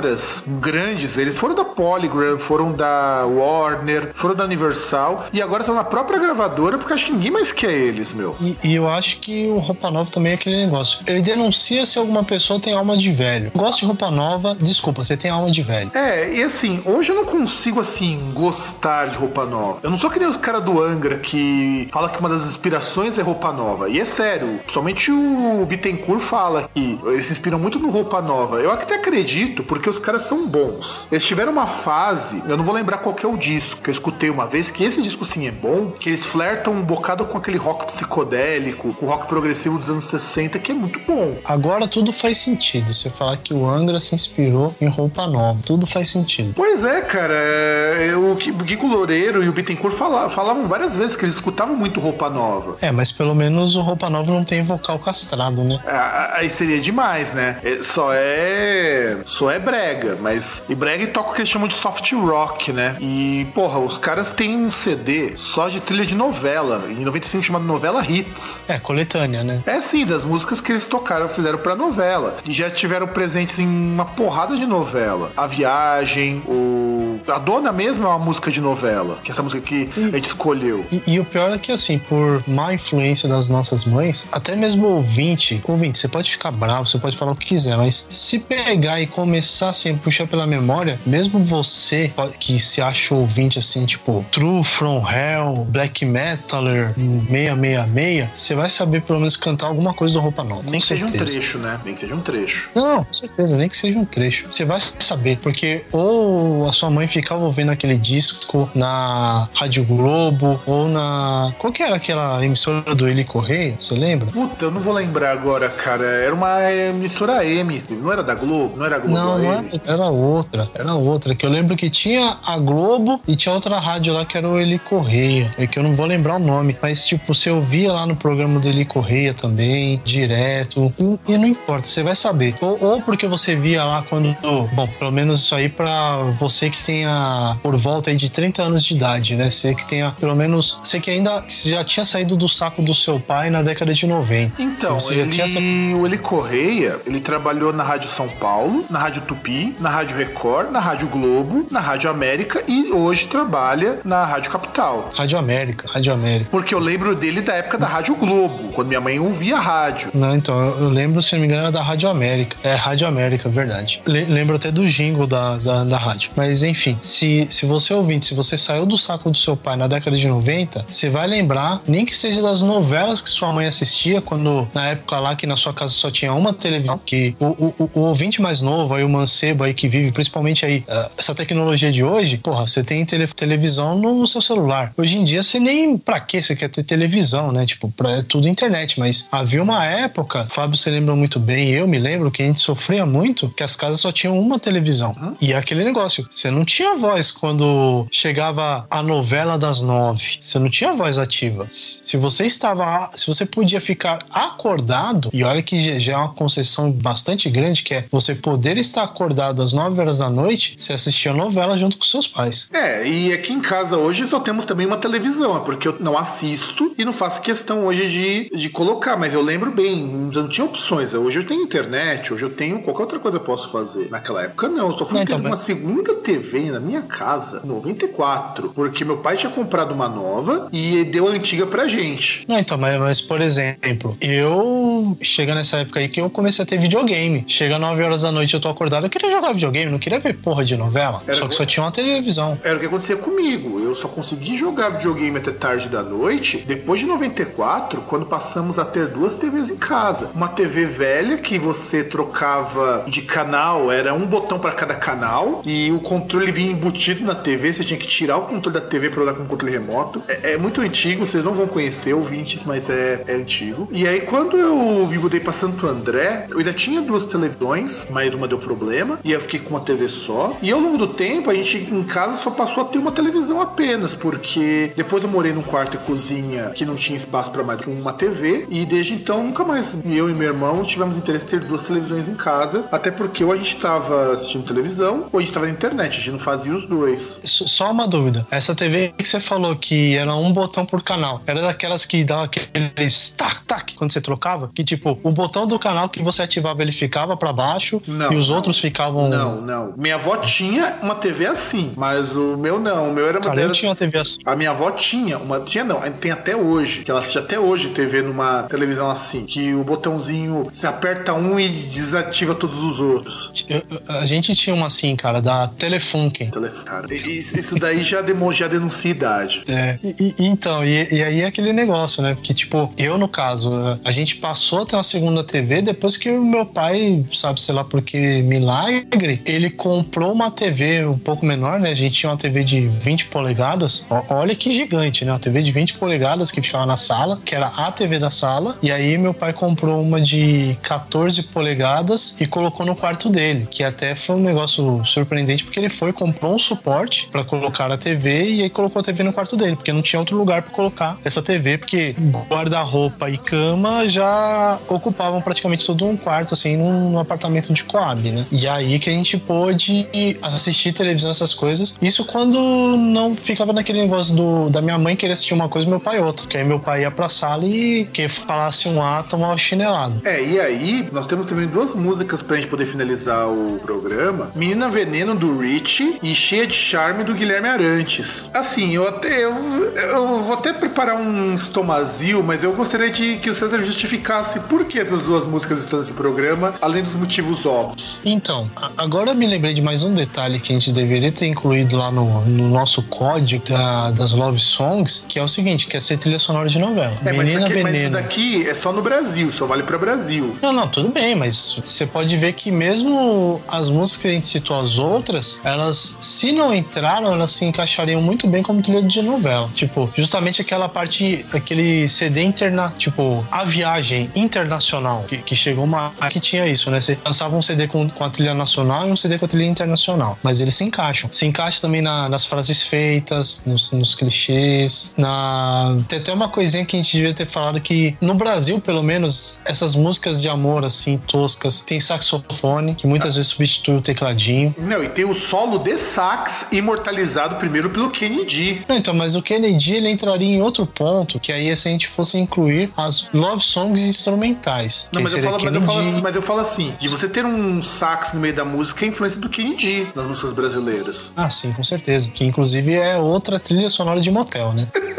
gravadoras grandes. Eles foram da Polygram, foram da Warner, foram da Universal e agora estão na própria gravadora porque acho que ninguém mais quer eles, meu. E, e eu acho que o Roupa Nova também é aquele negócio. Ele denuncia se alguma pessoa tem alma de velho. Gosta de roupa nova, desculpa, você tem alma de velho. É, e assim, hoje eu não consigo, assim, gostar de roupa nova. Eu não sou que nem os caras do Angra que fala que uma das inspirações é roupa nova. E é sério, somente o Bittencourt fala que eles se inspiram muito no roupa nova. Eu até acredito, porque os caras são bons. Eles tiveram uma fase, eu não vou lembrar qual que é o disco, que eu escutei uma vez, que esse disco sim é bom, que eles flertam um bocado com aquele rock psicodélico, com o rock progressivo dos anos 60, que é muito bom. Agora tudo faz sentido. Você falar que o Angra se inspirou em roupa nova. Tudo faz sentido. Pois é, cara. é, O Ki- o Kiko Loureiro e o Bittencourt fala- falavam várias vezes que eles escutavam muito roupa nova. É, mas pelo menos o Roupa Nova não tem vocal castrado, né? Ah, Aí seria demais, né? É, Só é. Só é brega, mas. E brega e toca o que eles chamam de soft rock, né? E, porra, os caras têm um CD só de trilha de novela, em 95 chamado Novela Hits. É, coletânea, né? É sim, das músicas que eles tocaram, fizeram pra novela. E já tiveram presentes em uma porrada de novela. A Viagem, o. A Dona mesmo é uma música de novela, que é essa música que a gente escolheu. E, e o pior é que, assim, por má influência das nossas mães, até mesmo ouvinte, ouvinte, você pode ficar bravo, você pode falar o que quiser, mas se pegar e começar assim, a puxar pela memória, mesmo você que se acha ouvinte assim, tipo, True From Hell, Black Metaler, 666, você vai saber pelo menos cantar alguma coisa do Roupa Nova. Nem que seja um trecho, né? Nem que seja um trecho. Não, com certeza, nem que seja um trecho. Você vai saber, porque ou a sua mãe ficava ouvindo aquele disco na Rádio Globo, ou na. Qual que era aquela emissora do Eli Correia? Você lembra? Puta, eu não vou lembrar agora, cara. Era uma emissora M. Não era da Globo? Não era Globo Não, não Era, outra. Era outra. Que eu lembro que tinha a Globo e tinha outra rádio lá que era o Eli Correia. É que eu não vou lembrar o nome. Mas, tipo, você ouvia lá no programa do Eli Correia também, direto. E, e não importa, você vai saber. Ou, ou porque você via lá quando. Bom, pelo menos isso aí pra você que tenha por volta aí de 30 anos de idade, né? Você que tenha, pelo menos. Você que ainda já tinha saído do saco do seu pai na década de 90. Então, ele, tinha essa- o Eli Correia, ele trabalhou na Rádio São Paulo, na Rádio Tupi, na Rádio Record, na Rádio Globo, na Rádio América e hoje trabalha na Rádio Capital. Rádio América, Rádio América. Porque eu lembro dele da época da Rádio Globo, quando minha mãe ouvia rádio. Não, então, eu lembro, se não me engano, era da Rádio América. É, Rádio América, verdade. Le lembro até do jingle da, da, da, rádio. Mas, enfim, se, se você ouvinte, se você saiu do saco do seu pai na década de 90, você vai lembrar, nem que seja das novelas que sua mãe assistia, quando, na época lá que na sua casa só tinha uma televisão, que o, o, o ouvinte mais novo, aí o mancebo aí que vive, principalmente aí, uh, essa tecnologia de hoje, porra, você tem tele, televisão no seu celular. Hoje em dia, você nem, pra que você quer ter televisão, né? Tipo, pra, é tudo internet, mas havia uma época, Fábio você lembra muito bem, eu me lembro que a gente sofria muito, que as casas só tinham uma televisão. Hum? E aquele negócio, você não tinha voz quando chegava a novela das nove. Você não tinha voz ativa. Se você estava, se você podia ficar acordado, e olha que já é uma concessão bastante grande, que é você poder estar acordado às nove horas da noite, você assistia novela junto com seus pais. É, e aqui em casa hoje só temos também uma televisão, é porque eu não assisto e não faço questão hoje de, de colocar, mas eu lembro bem, eu não tinha opções. Hoje eu tenho internet, hoje eu tenho qualquer outra coisa que eu posso fazer. Naquela época não, eu só fui não, ter então, uma segunda TV na minha casa, 94, porque meu pai tinha comprado uma nova e deu a antiga pra gente. Não, então, mas, mas por exemplo, eu chega nessa época aí que eu comecei a ter videogame. Chega 9 horas da noite, eu tô acordado, queria jogar videogame, não queria ver porra de novela. Era só que só tinha uma televisão. Era o que acontecia comigo. Eu só consegui jogar videogame até tarde da noite depois de 94, quando passamos a ter duas TVs em casa. Uma TV velha que você trocava de canal, era um botão para cada canal e o controle vinha embutido na TV, você tinha que tirar o controle da TV para usar com o controle remoto. É, é, muito antigo, vocês não vão conhecer ouvintes, mas é, é antigo. E aí quando eu me mudei para Santo André, eu ainda tinha duas televisões, mas uma deu problema e eu fiquei com uma TV só. E ao longo do tempo a gente em casa só passou a ter uma televisão apenas, porque depois eu morei num quarto e cozinha que não tinha espaço para mais do que uma TV e desde então nunca mais eu e meu irmão tivemos interesse em ter duas televisões em casa, até porque ou a gente estava assistindo televisão ou a gente estava na internet, a gente não fazia os dois. Só uma dúvida, essa TV que você falou que era um botão por canal, era daquelas que dava aqueles tac, tac, quando você trocava? Que tipo, o botão do canal que você ativava ele ficava para baixo não, e os não. outros ficavam. Não, não. Minha avó tinha uma TV assim, mas o meu não. O meu era uma. Cara, eu tinha uma TV assim. A minha avó tinha uma. Tinha não, tem até hoje. Que ela assiste até hoje TV numa televisão assim. Que o botãozinho se aperta um e desativa todos os outros. Eu, a gente tinha uma assim, cara, da Telefunken. Cara, isso daí já, demo, já denuncia idade. É. E, e, então, e, e aí é aquele negócio, né? Que tipo, eu no caso, a gente passou a ter uma segunda TV depois que o meu pai, sabe, sei lá por que milagre, ele comprou uma TV um pouco menor, né? A gente tinha uma TV de 20 polegadas. Olha que gigante, né? Uma TV de 20 polegadas que ficava na sala, que era a TV da sala. E aí meu pai comprou uma de 14 polegadas e colocou no quarto dele, que até foi um negócio surpreendente porque ele foi comprou um suporte para colocar a TV e aí colocou a TV no quarto dele, porque não tinha outro lugar para colocar essa TV, porque guarda-roupa e cama já ocupavam praticamente todo um quarto assim num, apartamento de Coab, né? E aí que a gente pôde assistir televisão essas coisas. Isso quando não ficava naquele negócio do, da minha mãe querer assistir uma coisa e meu pai outra. Que aí meu pai ia pra sala e quem falasse um A tomava chinelado. É, e aí nós temos também duas músicas pra gente poder finalizar o programa: Menina Veneno do Rich e Cheia de Charme do Guilherme Arantes. Assim, eu até eu, eu vou até preparar um estomazil, mas eu gostaria de que o César justificasse por que essas duas músicas estão nesse programa, além dos motivos óbvios. Então, agora eu me lembrei de mais um detalhe que a gente deveria ter incluído lá no, no nosso código da, das Love Songs, que é o seguinte, que é ser trilha sonora de novela. É, mas, isso aqui, mas isso daqui é só no Brasil, só vale para Brasil. Não, não, tudo bem, mas você pode ver que mesmo as músicas que a gente citou as outras, elas, se não entraram, elas se encaixariam muito bem como trilha de novela. Tipo, justamente aquela parte, aquele CD interna, tipo, a viagem internacional, que, que chegou uma que tinha isso, né? Você lançava um CD com, com a trilha nacional e um CD com a trilha internacional, mas eles se encaixam. Se encaixa também na, nas frases feitas, nos, nos, clichês, na... Tem até uma coisinha que a gente devia ter falado que no Brasil, pelo menos, essas músicas de amor, assim, toscas, tem saxofone, que muitas vezes substitui o tecladinho. Não, e tem o solo de sax imortalizado primeiro pelo Kennedy. Não, então, mas o Kennedy, ele entraria em outro ponto, que aí é se a gente fosse incluir as love songs instrumentais. Não, mas eu, falo, mas eu, falo, assim, mas eu falo assim, de você ter um sax no meio da música é influência do Kennedy nas músicas brasileiras. Ah, sim, com certeza. Que inclusive é outra trilha sonora de motel, né?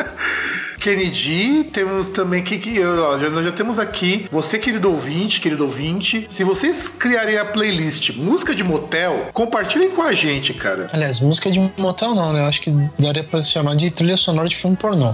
Kennedy, temos também que, que ó, já, nós já temos aqui você, querido ouvinte, querido ouvinte. Se vocês criarem a playlist música de motel, compartilhem com a gente, cara. Aliás, música de motel não, né? Eu acho que daria pra se chamar de trilha sonora de filme pornô.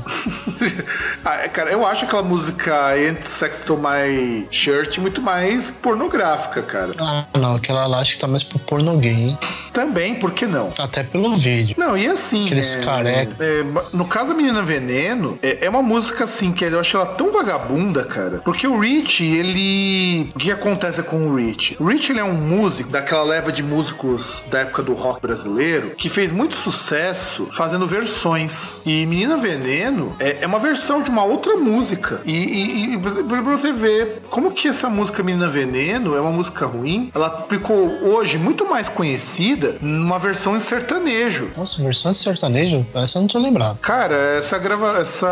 ah, é, cara, eu acho aquela música Ain't Sex to My Shirt muito mais pornográfica, cara. Ah, não, aquela lá acho que tá mais pro pornô gay, hein? Também, por que não? Até pelo vídeo. Não, e assim. Aqueles é, careca. é, no caso da Menina Veneno, é, é uma música assim que eu acho ela tão vagabunda, cara. Porque o Rich, ele. O que acontece com o Rich? O Rich ele é um músico daquela leva de músicos da época do rock brasileiro que fez muito sucesso fazendo versões. E Menina Veneno é, é uma versão de uma outra música. E, e, e pra você ver como que essa música Menina Veneno é uma música ruim, ela ficou hoje muito mais conhecida numa versão em sertanejo. Nossa, versão de sertanejo? Essa eu não tô lembrado. Cara, essa grava essa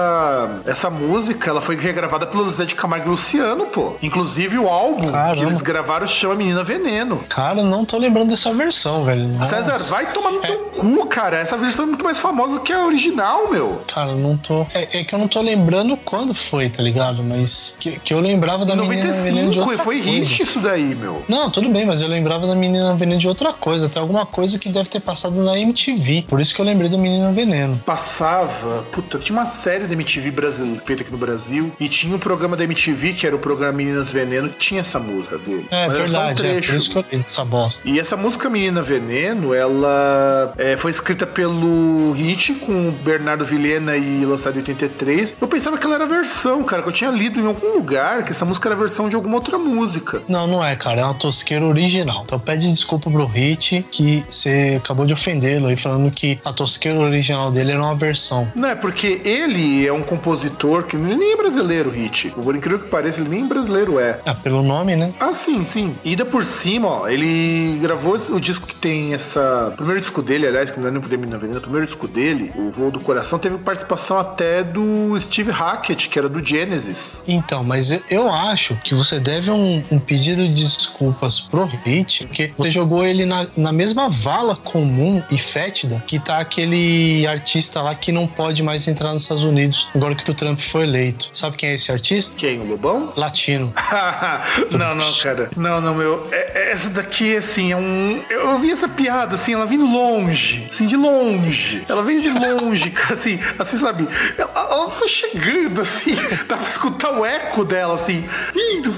essa música, ela foi regravada pelo Zé de Camargo e Luciano, pô. Inclusive o álbum Caramba. que eles gravaram chama Menina Veneno. Cara, não tô lembrando dessa versão, velho. Nossa. César, vai tomar no teu cu, cara. Essa versão é muito mais famosa que a original, meu. Cara, não tô. É, é que eu não tô lembrando quando foi, tá ligado? Mas que, que eu lembrava da Em menina veneno de 95, outra e foi coisa. hit isso daí, meu. Não, tudo bem, mas eu lembrava da Menina Veneno de outra coisa. Tem alguma coisa que deve ter passado na MTV. Por isso que eu lembrei da Menina Veneno. Passava, puta, tinha uma série da MTV Brasil, feita aqui no Brasil, e tinha um programa da MTV, que era o programa Meninas Veneno, que tinha essa música dele. É Mas era só um verdade, é trecho. por isso que eu dessa bosta. E essa música Menina Veneno, ela é, foi escrita pelo Hit com o Bernardo Vilhena e lançada em 83. Eu pensava que ela era versão, cara, que eu tinha lido em algum lugar que essa música era versão de alguma outra música. Não, não é, cara. É uma tosqueira original. Então pede desculpa pro Hit que você acabou de ofendê-lo aí, falando que a tosqueira original dele era uma versão. Não é porque ele é um compositor que nem é brasileiro, Hit. Por incrível que pareça, ele nem brasileiro é. Ah, pelo nome, né? Ah, sim, sim. E ainda por cima, ó, ele gravou o disco que tem essa. O primeiro disco dele, aliás, que não é nem Poder na Avenida, o primeiro disco dele, O Voo do Coração, teve participação até do Steve Hackett, que era do Genesis. Então, mas eu- eu acho que você deve um, um pedido de desculpas pro Hit, porque você jogou ele na, na mesma vala comum e fétida que tá aquele artista lá que não pode mais entrar nos Estados Unidos agora que o Trump foi eleito. Sabe quem é esse artista? Quem? O Lobão? Latino. não, não, cara. Não, não, meu. É- é- essa daqui, assim, é um. Eu ouvi essa piada, assim, ela vindo longe. Assim, de longe. Ela veio de longe, assim, assim, sabe? Ela, ela foi chegando, assim. Dá pra escutar o eco dela, assim. Vindo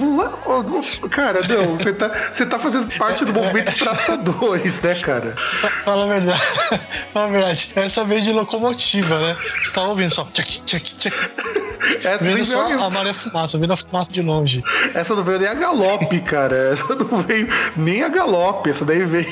Cara, não, você tá, você tá fazendo parte do movimento 2, né, cara? Fala a verdade. Fala a verdade. Essa veio de locomotiva, né? Você tá ouvindo só tchac, tchac, tchac. Essa, Vendo só veio, a Maria Fumaça, vendo a fumaça de longe. essa não veio nem a galope, cara. Essa não veio nem a galope. Essa daí veio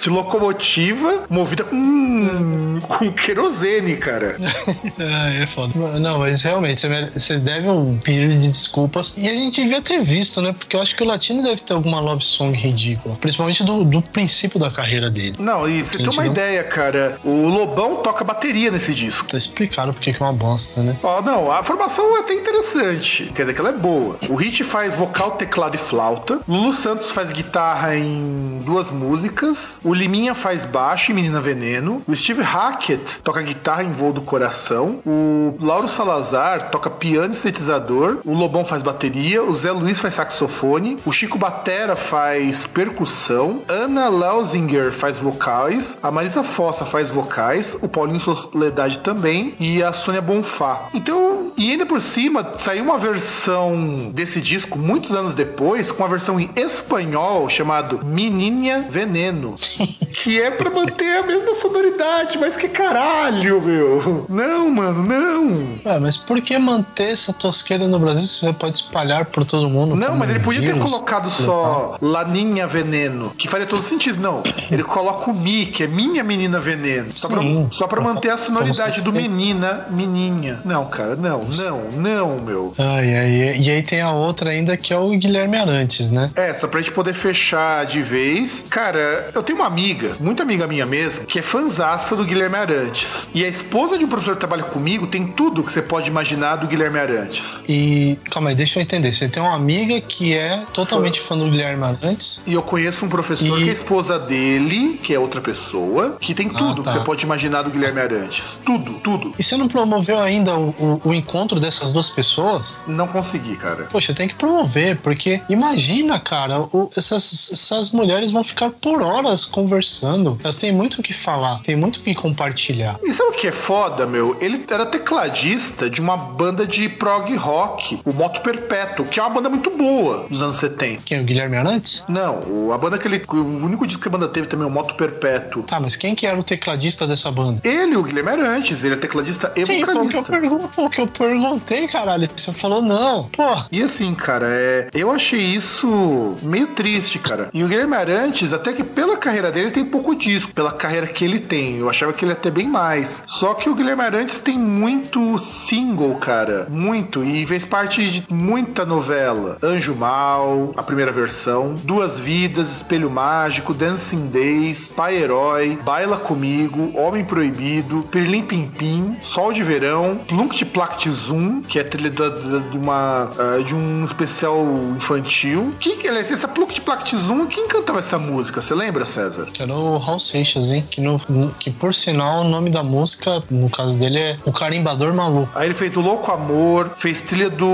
de locomotiva movida com, com querosene, cara. É, é foda. Não, mas realmente, você deve um pedido de desculpas. E a gente devia ter visto, né? Porque eu acho que o Latino deve ter alguma love song ridícula. Principalmente do, do princípio da carreira dele. Não, e você tem uma não- ideia, cara. O Lobão toca bateria nesse disco. Tá explicado porque que é uma bosta, né? Ó, não, a formação é até interessante. Quer dizer que ela é boa. O Hit faz vocal, teclado e flauta. Lulu Santos faz guitarra em duas músicas. O Liminha faz baixo em Menina Veneno. O Steve Hackett toca guitarra em Voo do Coração. O Lauro Salazar toca piano e sintetizador. O Lobão faz bateria. O Zé Luiz faz saxofone. O Chico Batera faz percussão. Ana Lausinger faz vocais. A Marisa Fossa faz vocais. O Paulinho Soledade também. E a Sônia Bonfá. Então, e ainda por cima, saiu uma versão desse disco muitos anos depois, com uma versão em espanhol chamado Menininha Veneno. que é pra manter a mesma sonoridade, mas que caralho, meu. Não, mano, não. Ué, mas por que manter essa tosqueira no Brasil se você pode espalhar por todo mundo? Não, mas ele podia ter colocado só Laninha Veneno, que faria todo sentido. Não, ele coloca o Mi, que é Minha Menina Veneno. Só pra manter a sonoridade do tem. menina, meninha. Não, cara, não, não, não, meu. Ai, ai, e aí tem a outra ainda que é o Guilherme Arantes, né? É, só pra gente poder fechar de vez. Cara, eu tenho uma amiga, muito amiga minha mesmo, que é fanzaça do Guilherme Arantes. E a esposa de um professor que trabalha comigo tem tudo que você pode imaginar do Guilherme Arantes. E calma aí, deixa eu entender. Você tem uma amiga que é totalmente fã, do Guilherme Arantes. E eu conheço um professor E- que é a esposa dele, que é outra pessoa, que tem tudo tá. que você pode imaginar do Guilherme Arantes. Tudo, tudo. E você não promoveu ainda o, o- o encontro dessas duas pessoas? Não consegui, cara. Poxa, tem que promover, porque imagina, cara, o- essas, essas mulheres vão ficar por horas conversando. Elas têm muito o que falar, tem muito o que compartilhar. E sabe o que é foda, meu? Ele era tecladista de uma banda de prog rock, o Moto Perpétuo, que é uma banda muito boa dos anos 70. Quem é o Guilherme Arantes? Não, o- a banda que ele. O único disco que a banda teve também, o Moto Perpétuo. Tá, mas quem que era o tecladista dessa banda? Ele, o Guilherme Arantes, ele é tecladista e Sim, o que, eu vocalista. pergun- foi o que eu perguntei, caralho. Você falou não. Pô, E assim, cara, é, eu achei isso meio triste, cara. E o Guilherme Arantes, até que pela carreira dele, tem pouco disco, pela carreira que ele tem. Eu achava que ele ia ter bem mais. Só que o Guilherme Arantes tem muito single, cara. Muito. E fez parte de muita novela. Anjo Mal, a primeira versão. Duas Vidas, Espelho Mágico, Dancing Days, Pai Herói, Baila Comigo, Homem Proibido, Pirlim Pim Pim, Sol de Verão, Plunct Plact Zoom, que é trilha de, uma, ah, de um especial infantil. Quem, que- aliás, essa Plunct Plact Zoom, quem cantava essa música? Você lembra, César? era o Raul Seixas, hein? Que, no, que por sinal o nome da música, no caso dele, é O Carimbador Maluco. Aí ele fez o Louco Amor, fez trilha do.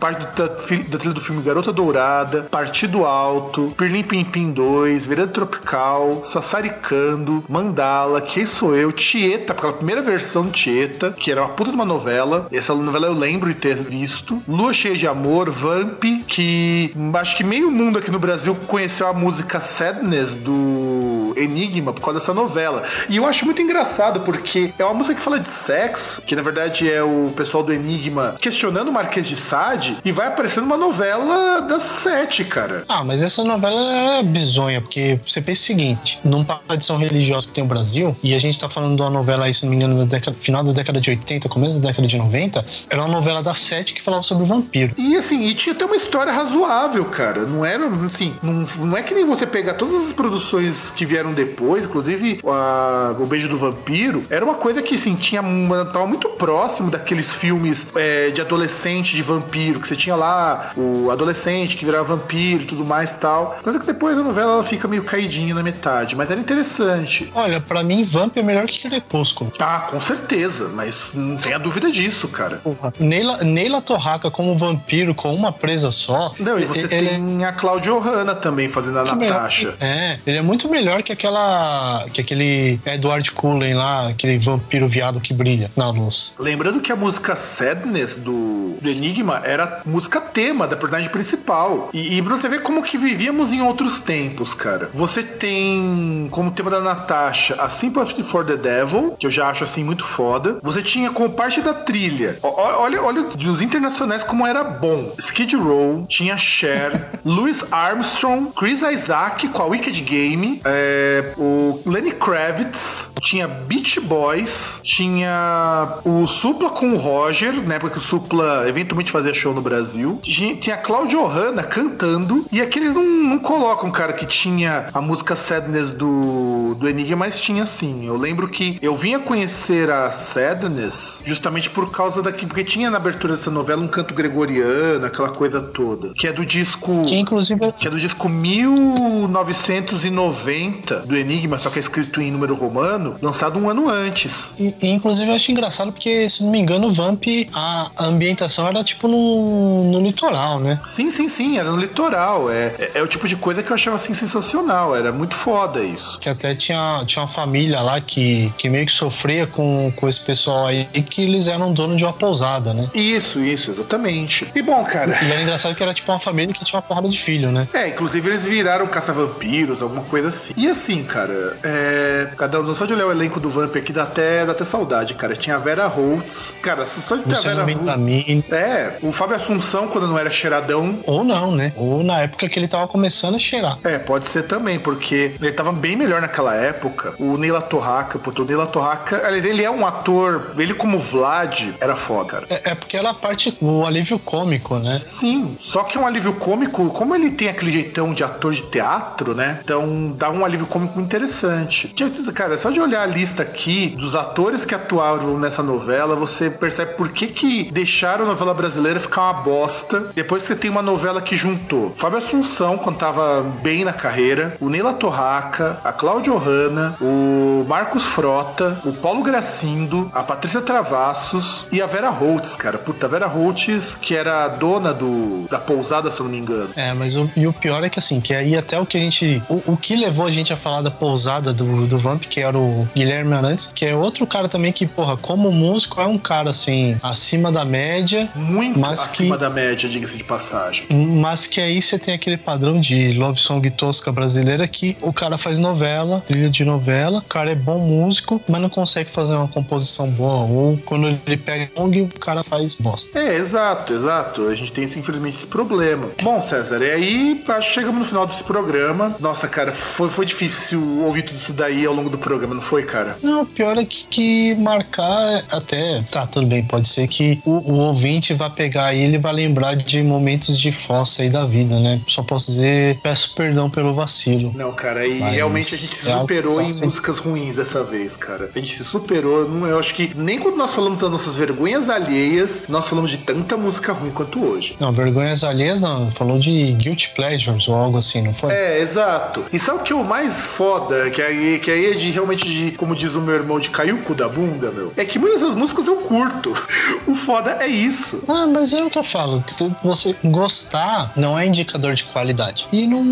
parte da, da trilha do filme Garota Dourada, Partido Alto, Pirlim Pim Pim 2, Vereda Tropical, Sassaricando, Mandala, Quem Sou Eu, Tieta, aquela primeira versão de Tieta, que era uma puta de uma novela. Essa novela eu lembro de ter visto. Lua Cheia de Amor, Vamp, que acho que meio mundo aqui no Brasil conheceu a música Sadness do Enigma por causa dessa novela. E eu acho muito engraçado porque é uma música que fala de sexo, que na verdade é o pessoal do Enigma questionando o Marquês de Sade, e vai aparecendo uma novela das sete, cara. Ah, mas essa novela é bizonha, porque você pensa o seguinte: num tradição religiosa que tem o Brasil, e a gente tá falando de uma novela aí, se não me engano, da década, final da década de 80, começo da década de 90, era uma novela da Sete que falava sobre o vampiro. E assim, e tinha até uma história razoável, cara. Não era, assim, não, não é que nem você pegar todas as produções que vieram depois, inclusive a- O Beijo do Vampiro, era uma coisa que, assim, tinha uma, tava muito próximo daqueles filmes é, de adolescente de vampiro, que você tinha lá o adolescente que virava vampiro e tudo mais e tal. Mas é que depois a novela ela fica meio caidinha na metade, mas era interessante. Olha, pra mim, Vamp é melhor que Crepúsculo. Ah, com certeza, mas não tenha dúvida disso, cara. Porra. Neila, Neila Torraca como vampiro com uma presa só. Não, e você ele- ele é tem a Cláudia Ohana também fazendo a Natasha. é, ele é muito melhor que aquela. que aquele Edward Cullen lá, aquele vampiro viado que brilha na luz. Lembrando que a música Sadness do, do Enigma era música tema da personagem principal. E, e pra você ver como que vivíamos em outros tempos, cara. Você tem como tema da Natasha a Sympathy for the Devil, que eu já acho assim muito foda. Você tinha como parte da trilha. Olha, olha dos internacionais como era bom. Skid Row, tinha Cher, Louis Armstrong, Chris Isaac com a Wicked Game, é, o Lenny Kravitz, tinha Beach Boys, tinha o Supla com o Roger, na época que o Supla eventualmente fazia show no Brasil. Tinha, tinha a Claudia Ohana cantando, e aqui eles não, não colocam, cara, que tinha a música Sadness do, do Enigma, mas tinha sim. Eu lembro que eu vinha conhecer a Sadness justamente por causa daqui, porque tinha na abertura dessa novela um canto gregoriano, aquela coisa toda, que é do disco Que inclusive que é do disco 1990 do Enigma, só que é escrito em número romano, lançado um ano antes. E, e, inclusive eu acho engraçado porque, se não me engano, o Vamp, a ambientação era tipo no, no litoral, né? Sim, sim, sim, era no litoral. É, é, é o tipo de coisa que eu achava assim sensacional. Era muito foda isso. Que até tinha, tinha uma família lá que, que meio que sofria com, com esse pessoal aí que eles eram dono de uma pousada, né? Isso, isso, exatamente. E bom, cara. E era engraçado que era tipo uma família que tinha uma porrada de filho, né? É, inclusive eles viraram caça-vampiros, alguma coisa assim. E assim, cara, é... cada um só de olhar o elenco do Vamp aqui, dá até, dá até saudade, cara. Tinha a Vera Holtz. Cara, só de ter Luciano a Vera Ventamini. Holtz. É, o Fábio Assunção, quando não era cheiradão. Ou não, né? Ou na época que ele tava começando a cheirar. É, pode ser também, porque ele tava bem melhor naquela época. O Neila Torraca, puto, o Neila Torraca, aliás, ele é um ator, ele como Vlad, era foda, cara. É, é porque era a parte, o alívio cômico, né? Sim, só que é um alívio cômico, como ele tem aquele jeitão de ator de teatro, né? Então dá um alívio cômico interessante. Cara, só de olhar a lista aqui dos atores que atuaram nessa novela, você percebe por que que deixaram a novela brasileira ficar uma bosta depois que você tem uma novela que juntou Fábio Assunção, quando tava bem na carreira, o Neila Torraca, a Cláudia Ohana, o Marcos Frota, o Paulo Gracindo, a Patrícia Travassos e a Vera Holtz, cara. Puta, a Vera Holtz, que era a dona do, da pousada, se eu não me engano. É, mas o, e o pior é que assim, que aí até o que a gente. O, o que levou a gente a falar da pousada do, do Vamp, que era o Guilherme Arantes, que é outro cara também que, porra, como músico, é um cara assim, acima da média, Muito acima que- da média, diga-se de passagem. mas que aí você tem aquele padrão de love song tosca brasileira que o cara faz novela, trilha de novela, o cara é bom músico, mas não consegue fazer uma composição boa. Ou quando ele pega song, o cara faz bosta. É, exato, exato. A gente tem, infelizmente, esse problema. Bom, César, e aí chegamos no final desse programa. Nossa, cara, foi, foi difícil ouvir tudo isso daí ao longo do programa, não foi, cara? Não, o pior é que, que marcar até. Tá, tudo bem, pode ser que o, o ouvinte vá pegar aí, ele vai lembrar de momentos de fossa aí da vida, né? Só posso dizer, peço perdão pelo vacilo. Não, cara, e Mas realmente a gente se é superou que em músicas ruins dessa vez, cara. A gente se superou. Eu acho que nem quando nós falamos das nossas vergonhas alheias, nós falamos de tanta música ruim quanto hoje. Não, vergonhas alheias não, falou de guilty pleasures ou algo assim, não foi? É, exato. E sabe o que é o mais foda? Que aí, que aí é de realmente de, como diz o meu irmão, de cair o cu da bunda, meu. É que muitas das músicas eu curto. O foda é isso. Ah, mas é o que eu falo. Você gostar não é indicador de qualidade. E não,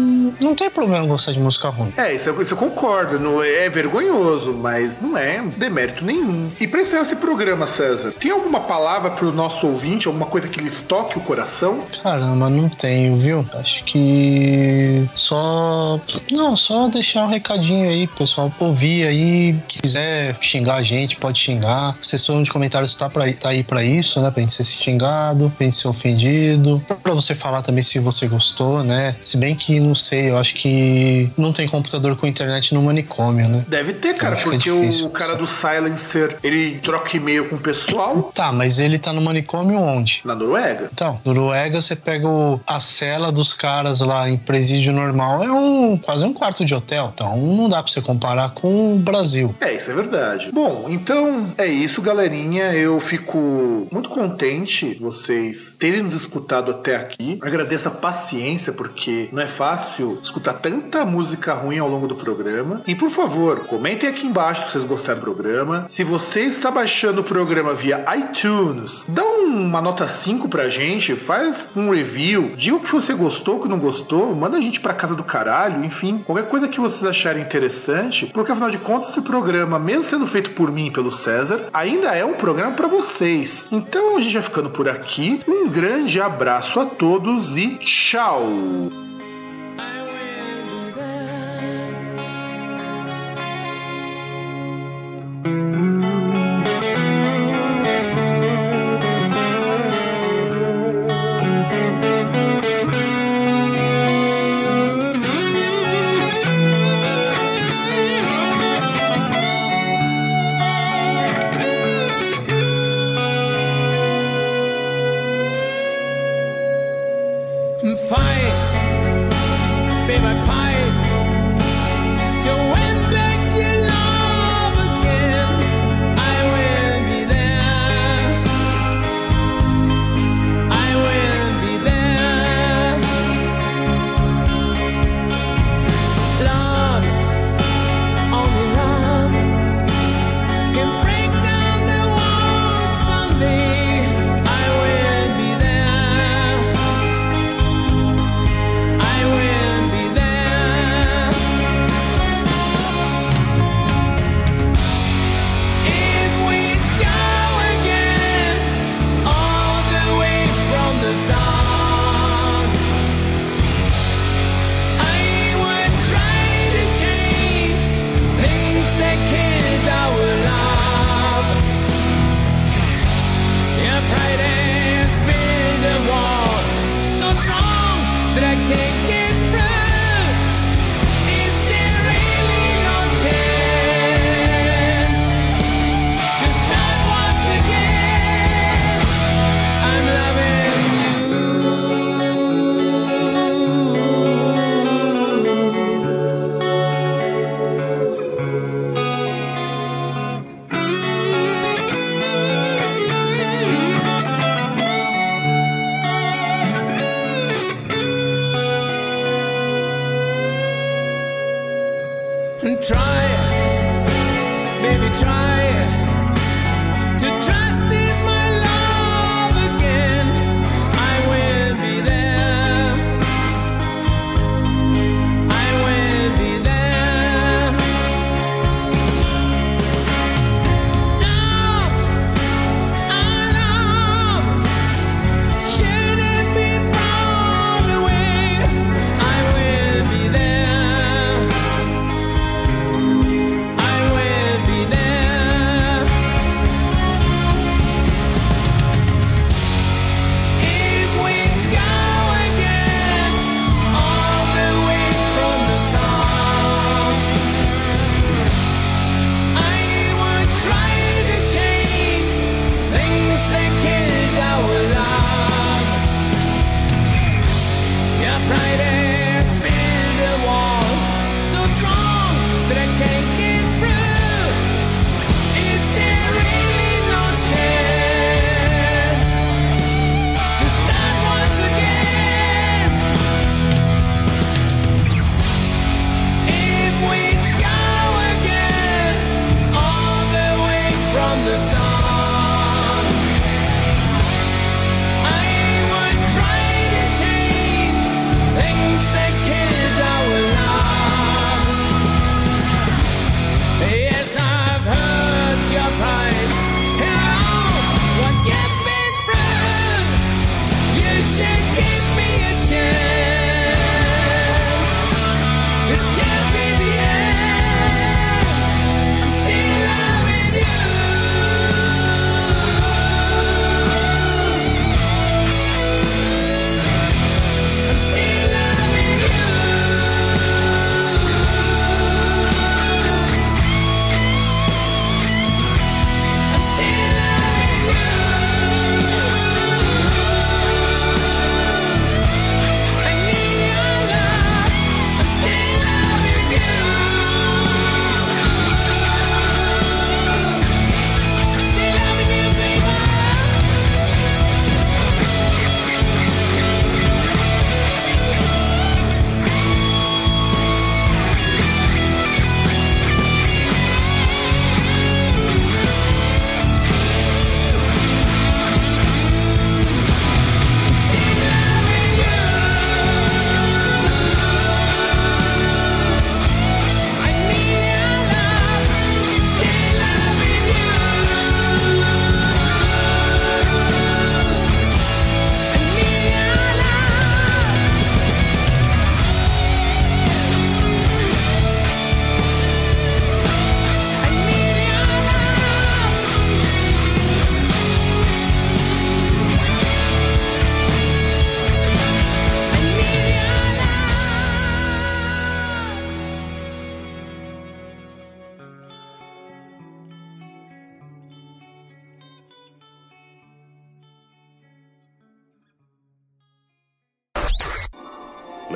não tem problema gostar de música ruim. É, isso, eu- isso eu concordo. Não é vergonhoso, mas não é demérito nenhum. E pra encerrar esse programa, César, tem alguma palavra pro nosso ouvinte, alguma coisa que lhes toque o coração? Caramba, não tenho, viu? Acho que só. Não, só deixar um recadinho aí, pessoal. Ouvir aí, quiser xingar a gente, pode xingar. A sessão de comentários tá, pra, tá aí pra isso, né? Pra gente ser xingado, pra gente ser ofendido. Pra você falar também se você gostou, né? Se bem que, não sei, eu acho que não tem computador com internet no manicômio, né? Deve ter, cara, é porque difícil. o cara do Silencer, ele troca e-mail com o pessoal Tá, mas ele tá no manicômio onde? na Noruega. Então, Noruega, você pega o- a cela dos caras lá em presídio normal, é um quase um quarto de hotel. Então, não dá pra você comparar com o Brasil. É, isso é verdade. Bom, então é isso, galerinha. Eu fico muito contente vocês terem nos escutado até aqui. Agradeço a paciência, porque não é fácil escutar tanta música ruim ao longo do programa. E por favor, comentem aqui embaixo se vocês gostaram do programa. Se você está baixando o programa via iTunes, dá uma nota 5 pra gente, faz um review, diga o que você gostou, o que não gostou, manda a gente pra casa do caralho, enfim, qualquer coisa que vocês acharem interessante, porque afinal de contas esse programa, mesmo sendo feito por mim e pelo César, ainda é um programa pra vocês. Então a gente vai ficando por aqui. Um grande abraço a todos e tchau.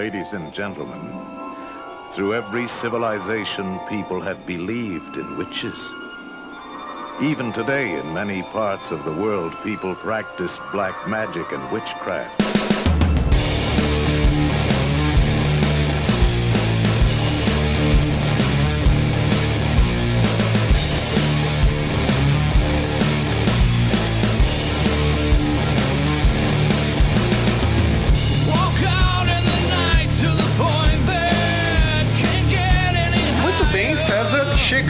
Ladies and gentlemen, through every civilization, people have believed in witches. Even today, in many parts of the world, people practice black magic and witchcraft.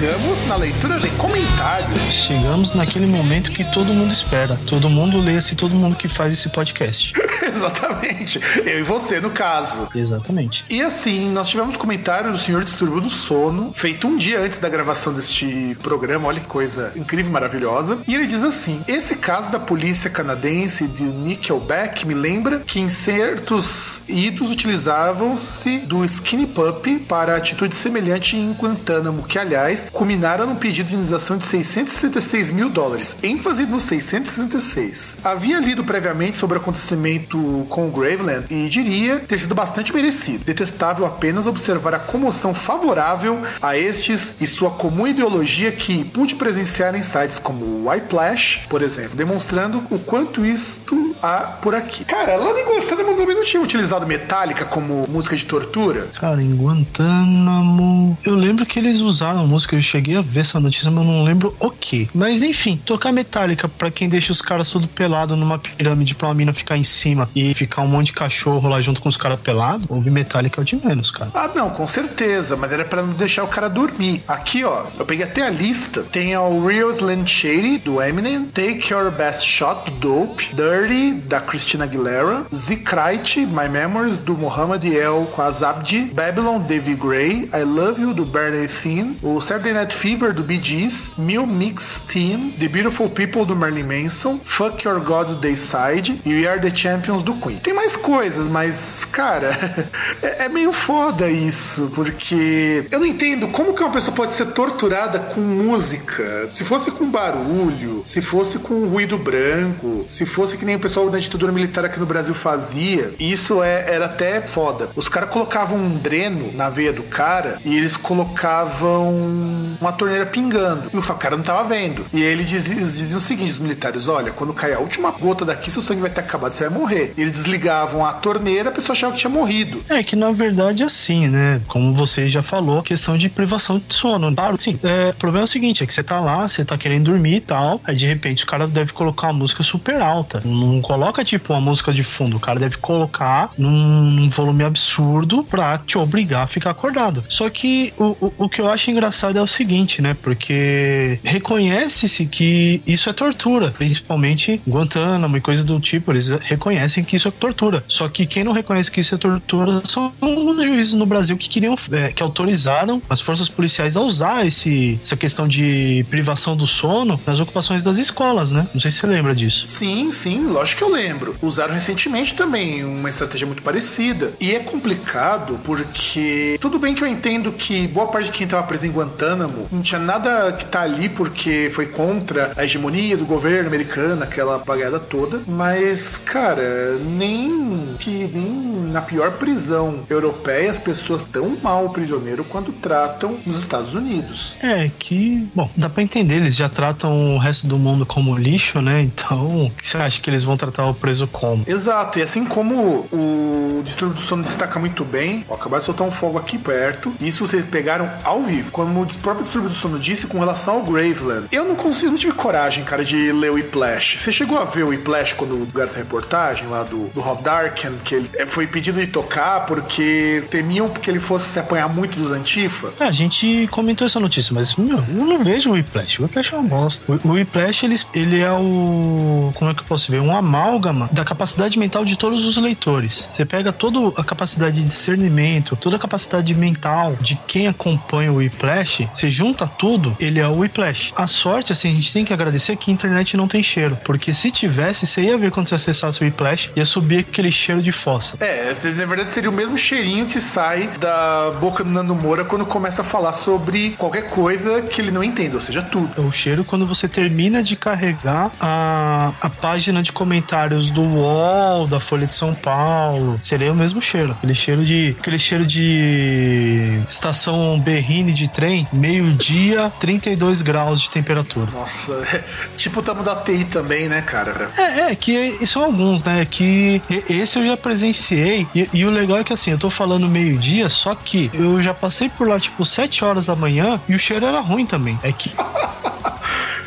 Chegamos na leitura de comentários. Chegamos naquele momento que todo mundo espera. Todo mundo lê se todo mundo que faz esse podcast. Exatamente. Eu e você, no caso. Exatamente. E assim, nós tivemos comentário do senhor Distúrbio do Sono, feito um dia antes da gravação deste programa. Olha que coisa incrível e maravilhosa. E ele diz assim: Esse caso da polícia canadense de Nickelback me lembra que em certos idos utilizavam-se do Skinny Puppy para atitude semelhante em Guantánamo, que aliás culminaram num pedido de indenização de 666 mil dólares. ênfase no 666. Havia lido previamente sobre o acontecimento com o Graveland e diria ter sido bastante merecido. Detestável apenas observar a comoção favorável a estes e sua comum ideologia que pude presenciar em sites como o Whiplash, por exemplo, demonstrando o quanto isto a por aqui. Cara, lá em Guantánamo também não tinha utilizado Metallica como música de tortura? Cara, em Guantánamo. Eu lembro que eles usaram música, eu cheguei a ver essa notícia, mas não lembro o que. Mas enfim, tocar Metallica pra quem deixa os caras tudo pelado numa pirâmide pra uma mina ficar em cima e ficar um monte de cachorro lá junto com os caras pelados, ouvir Metallica é o de menos, cara. Ah, não, com certeza, mas era pra não deixar o cara dormir. Aqui, ó, eu peguei até a lista. Tem o Real Slim Shady, do Eminem, Take Your Best Shot, do Dope, Dirty, da Christina Aguilera, Zikrite, My Memories, do Muhammad El Quazabdi, Babylon, David Gray, I Love You, do Barney Thin, o Saturday Night Fever, do Bee Gees, Mil Mix Team, The Beautiful People, do Marilyn Manson, Fuck Your God, do Dayside e We Are The Champions, do Queen. Tem mais coisas, mas, cara, é, é meio foda isso, porque eu não entendo como que uma pessoa pode ser torturada com música. Se fosse com barulho, se fosse com ruído branco, se fosse que nem o pessoal da ditadura militar aqui no Brasil fazia, isso é, era até foda. Os caras colocavam um dreno na veia do cara e eles colocavam uma torneira pingando. E o cara não tava vendo. E ele dizia, eles diziam o seguinte: os militares, olha, quando cair a última gota daqui, seu sangue vai ter acabado, você vai morrer. E eles desligavam a torneira, a pessoa achava que tinha morrido. É que na verdade é assim, né? Como você já falou, questão de privação de sono. Claro, sim. É, o problema é o seguinte: é que você tá lá, você tá querendo dormir e tal. Aí de repente o cara deve colocar uma música super alta. Não coloca tipo uma música de fundo. O cara deve colocar num, num volume absurdo pra te obrigar a ficar acordado. Só que o, o, o que eu acho engraçado é o seguinte, né? Porque reconhece-se que isso é tortura, principalmente Guantánamo e coisa do tipo. Eles reconhecem que isso é tortura. Só que quem não reconhece que isso é tortura são os juízes no Brasil que queriam, é, que autorizaram as forças policiais a usar esse, essa questão de privação do sono nas ocupações das escolas, né? Não sei se você lembra disso. Sim, sim, lógico que eu lembro. Usaram recentemente também uma estratégia muito parecida. E é complicado porque tudo bem que eu entendo que boa parte de quem estava preso em Guantánamo não tinha nada que tá ali porque foi contra a hegemonia do governo americano, aquela bagada toda. Mas, cara, nem que nem na pior prisão europeia as pessoas tão mal o prisioneiro quanto tratam nos Estados Unidos. É que, bom, dá pra entender, eles já tratam o resto do mundo como lixo, né? Então, você acha que eles vão tratar o preso como? Exato, e assim como o distúrbio do sono destaca muito bem, ó, acabaram de soltar um fogo aqui perto, isso vocês pegaram ao vivo, como o próprio sono disse com relação ao Graveland. Eu não consigo, não tive coragem, cara, de ler o Whiplash. Você chegou a ver o Whiplash quando o da reportagem lá do, do Rob Darken, que ele é, foi pedido de tocar porque temiam que ele fosse se apanhar muito dos Antifa? É, a gente comentou essa notícia, mas meu, eu não vejo o Whiplash. O Whiplash é uma bosta. O, o Whiplash, ele, ele é o. Como é que eu posso ver? Um amálgama da capacidade mental de todos os leitores. Você pega toda a capacidade de discernimento, toda a capacidade mental de quem acompanha o Whiplash, você junta tudo, ele é o Whiplash. A sorte, assim, a gente tem que agradecer que a internet não tem cheiro. Porque se tivesse, você ia ver quando você acessasse o Whiplash, ia subir aquele cheiro de fossa. É, na verdade seria o mesmo cheirinho que sai da boca do Nando Moura quando começa a falar sobre qualquer coisa que ele não entende, ou seja, tudo. É o cheiro quando você termina de carregar a, a página de comentários do UOL, da Folha de São Paulo. Seria o mesmo cheiro. Aquele cheiro de. Aquele cheiro de estação berrine de trem, meio-dia, 32 graus de temperatura. Nossa, é, tipo o tamo da TI também, né, cara? É, é, que são alguns, né? Que esse eu já presenciei. E, e o legal é que assim, eu tô falando meio-dia, só que eu já passei por lá, tipo, 7 horas da manhã e o cheiro era ruim também. É que.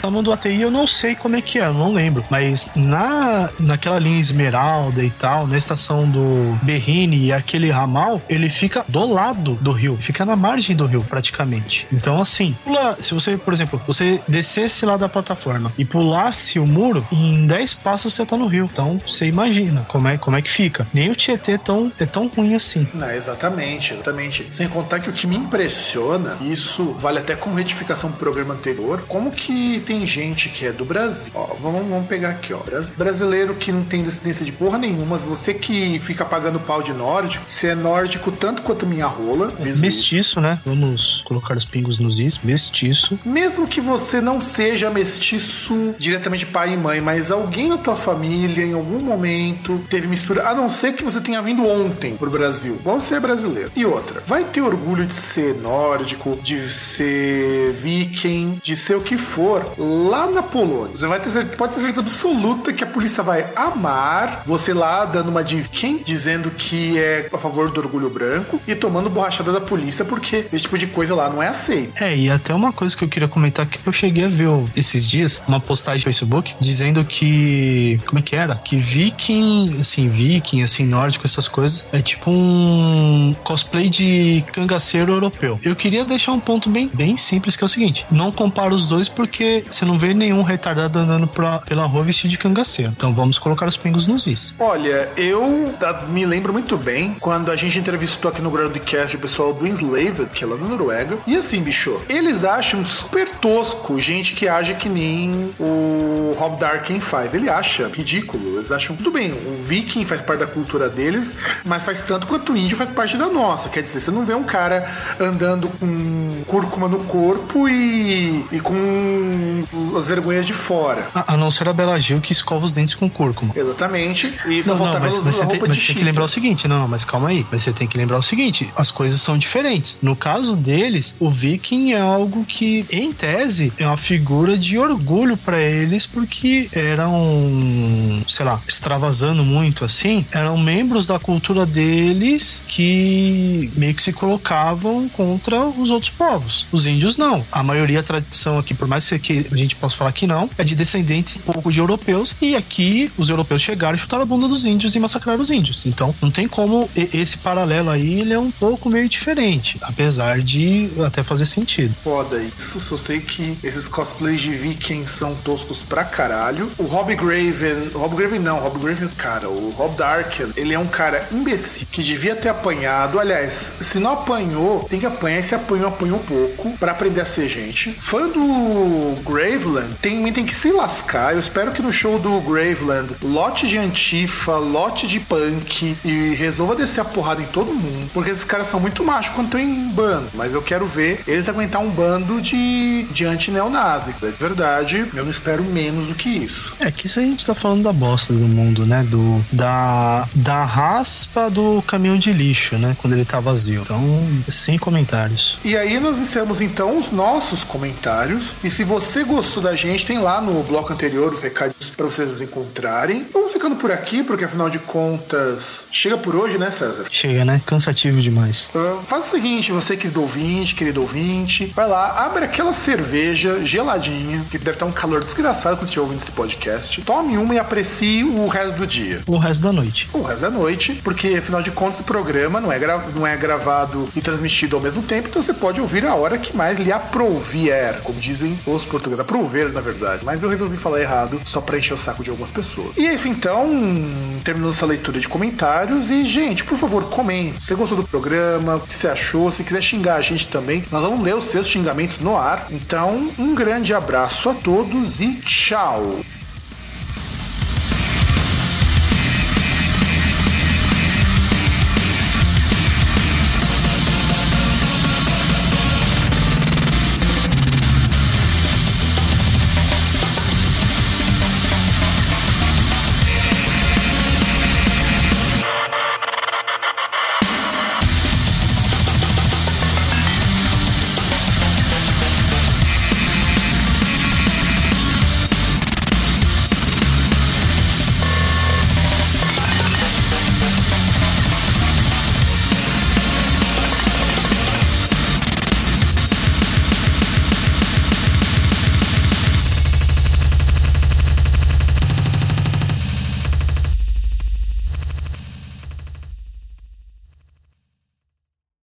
Tamanho do ATI eu não sei como é que é, não lembro. Mas na, naquela linha Esmeralda e tal, na estação do Berrine e aquele ramal, ele fica do lado do rio, fica na margem do rio praticamente. Então, assim, pula, se você, por exemplo, você descesse lá da plataforma e pulasse o muro, em 10 passos você tá no rio. Então, você imagina como é, como é que fica. Nem o Tietê é tão, é tão ruim assim. Não, exatamente, exatamente. Sem contar que o que me impressiona, isso vale até como retificação do programa anterior, como que tem gente que é do Brasil. Ó, vamos, vamos pegar aqui, ó. Brasileiro que não tem descendência de porra nenhuma, você que fica pagando pau de nórdico, você é nórdico tanto quanto minha rola. Mestiço, isso. né? Vamos colocar os pingos nos is. Mestiço. Mesmo que você não seja mestiço diretamente pai e mãe, mas alguém na tua família, em algum momento, teve mistura, a não ser que você tenha vindo ontem pro Brasil. Você é brasileiro. E outra, vai ter orgulho de ser nórdico, de ser viking, de ser o que for, lá na Polônia. Você vai ter certeza, pode ter certeza absoluta que a polícia vai amar você lá dando uma de quem dizendo que é a favor do orgulho branco e tomando borrachada da polícia porque esse tipo de coisa lá não é aceito. É, e até uma coisa que eu queria comentar que eu cheguei a ver esses dias, uma postagem no Facebook dizendo que como é que era? Que viking, assim, viking, assim, nórdico, essas coisas, é tipo um cosplay de cangaceiro europeu. Eu queria deixar um ponto bem, bem simples que é o seguinte: não compara os dois porque você não vê nenhum retardado andando pra, pela rua vestido de cangaceiro. Então vamos colocar os pingos nos is. Olha, eu me lembro muito bem quando a gente entrevistou aqui no Groundcast o pessoal do Enslaved, que é lá da Noruega. E assim, bicho, eles acham super tosco gente que age que nem o Rob Darkin faz. Ele acha ridículo. Eles acham tudo bem, o viking faz parte da cultura deles, mas faz tanto quanto o índio faz parte da nossa. Quer dizer, você não vê um cara andando com cúrcuma no corpo e, e com as vergonhas de fora. A, a não ser a Bela Gil que escova os dentes com cúrcuma. Exatamente. E isso Não, não, mas, mas você, tem, mas você tem que lembrar o seguinte, não, mas calma aí. Mas você tem que lembrar o seguinte: as coisas são diferentes. No caso deles, o viking é algo que, em tese, é uma figura de orgulho pra eles, porque eram, sei lá, extravasando muito assim, eram membros da cultura deles que meio que se colocavam contra os outros povos. Os índios não. A maioria, a tradição aqui, por mais que a gente possa falar que não, é de descendentes um pouco de europeus. E aqui os europeus chegaram e chutaram a bunda dos índios e massacraram os índios. Então não tem como esse paralelo aí, ele é um pouco meio diferente, apesar de até fazer sentido. Foda isso, só sei que esses cosplays de vikings são toscos pra caralho. O Rob Graven, Rob Graven não, Rob Graven, cara, o Rob Darken, ele é um cara imbecil que devia ter apanhado. Aliás, se não apanhou, tem que apanhar. E se apanhou, apanhou pouco pra aprender a ser gente. Fã do Graveland tem, tem que se lascar. Eu espero que no show do Graveland, lote de antifa, lote de punk e resolva descer a porrada em todo mundo, porque esses caras são muito machos quando estão em bando. Mas eu quero ver eles aguentar um bando de, de anti-neonazi. De verdade, eu não espero menos do que isso. É que isso a gente tá falando da bosta do mundo, né? Do, da, da raspa do caminhão de lixo, né? Quando ele tá vazio. Então, sem comentários. E aí nós encerramos então os nossos comentários. E se você gostou da gente, tem lá no bloco anterior os recados para vocês nos encontrarem. Vamos ficando por aqui, porque afinal de contas, chega por hoje, né, César? Chega, né? Cansativo demais. Ah, faz o seguinte, você querido ouvinte, querido ouvinte, vai lá, abre aquela cerveja geladinha, que deve estar um calor desgraçado quando você estiver ouvindo esse podcast. Tome uma e aprecie o resto do dia. O resto da noite. O resto da noite, porque afinal de contas o programa não é, não é gravado e transmitido ao mesmo tempo, então você pode ouvir a hora que mais lhe aprouvier, como dizem os portugueses, aprouver na verdade. Mas eu resolvi falar errado só pra encher o saco de algumas pessoas. E é isso então, terminando essa leitura de comentários. E, gente, por favor, comente. Você gostou do programa? O que você achou? Se quiser xingar a gente também, nós vamos ler os seus xingamentos no ar. Então, um grande abraço a todos e tchau!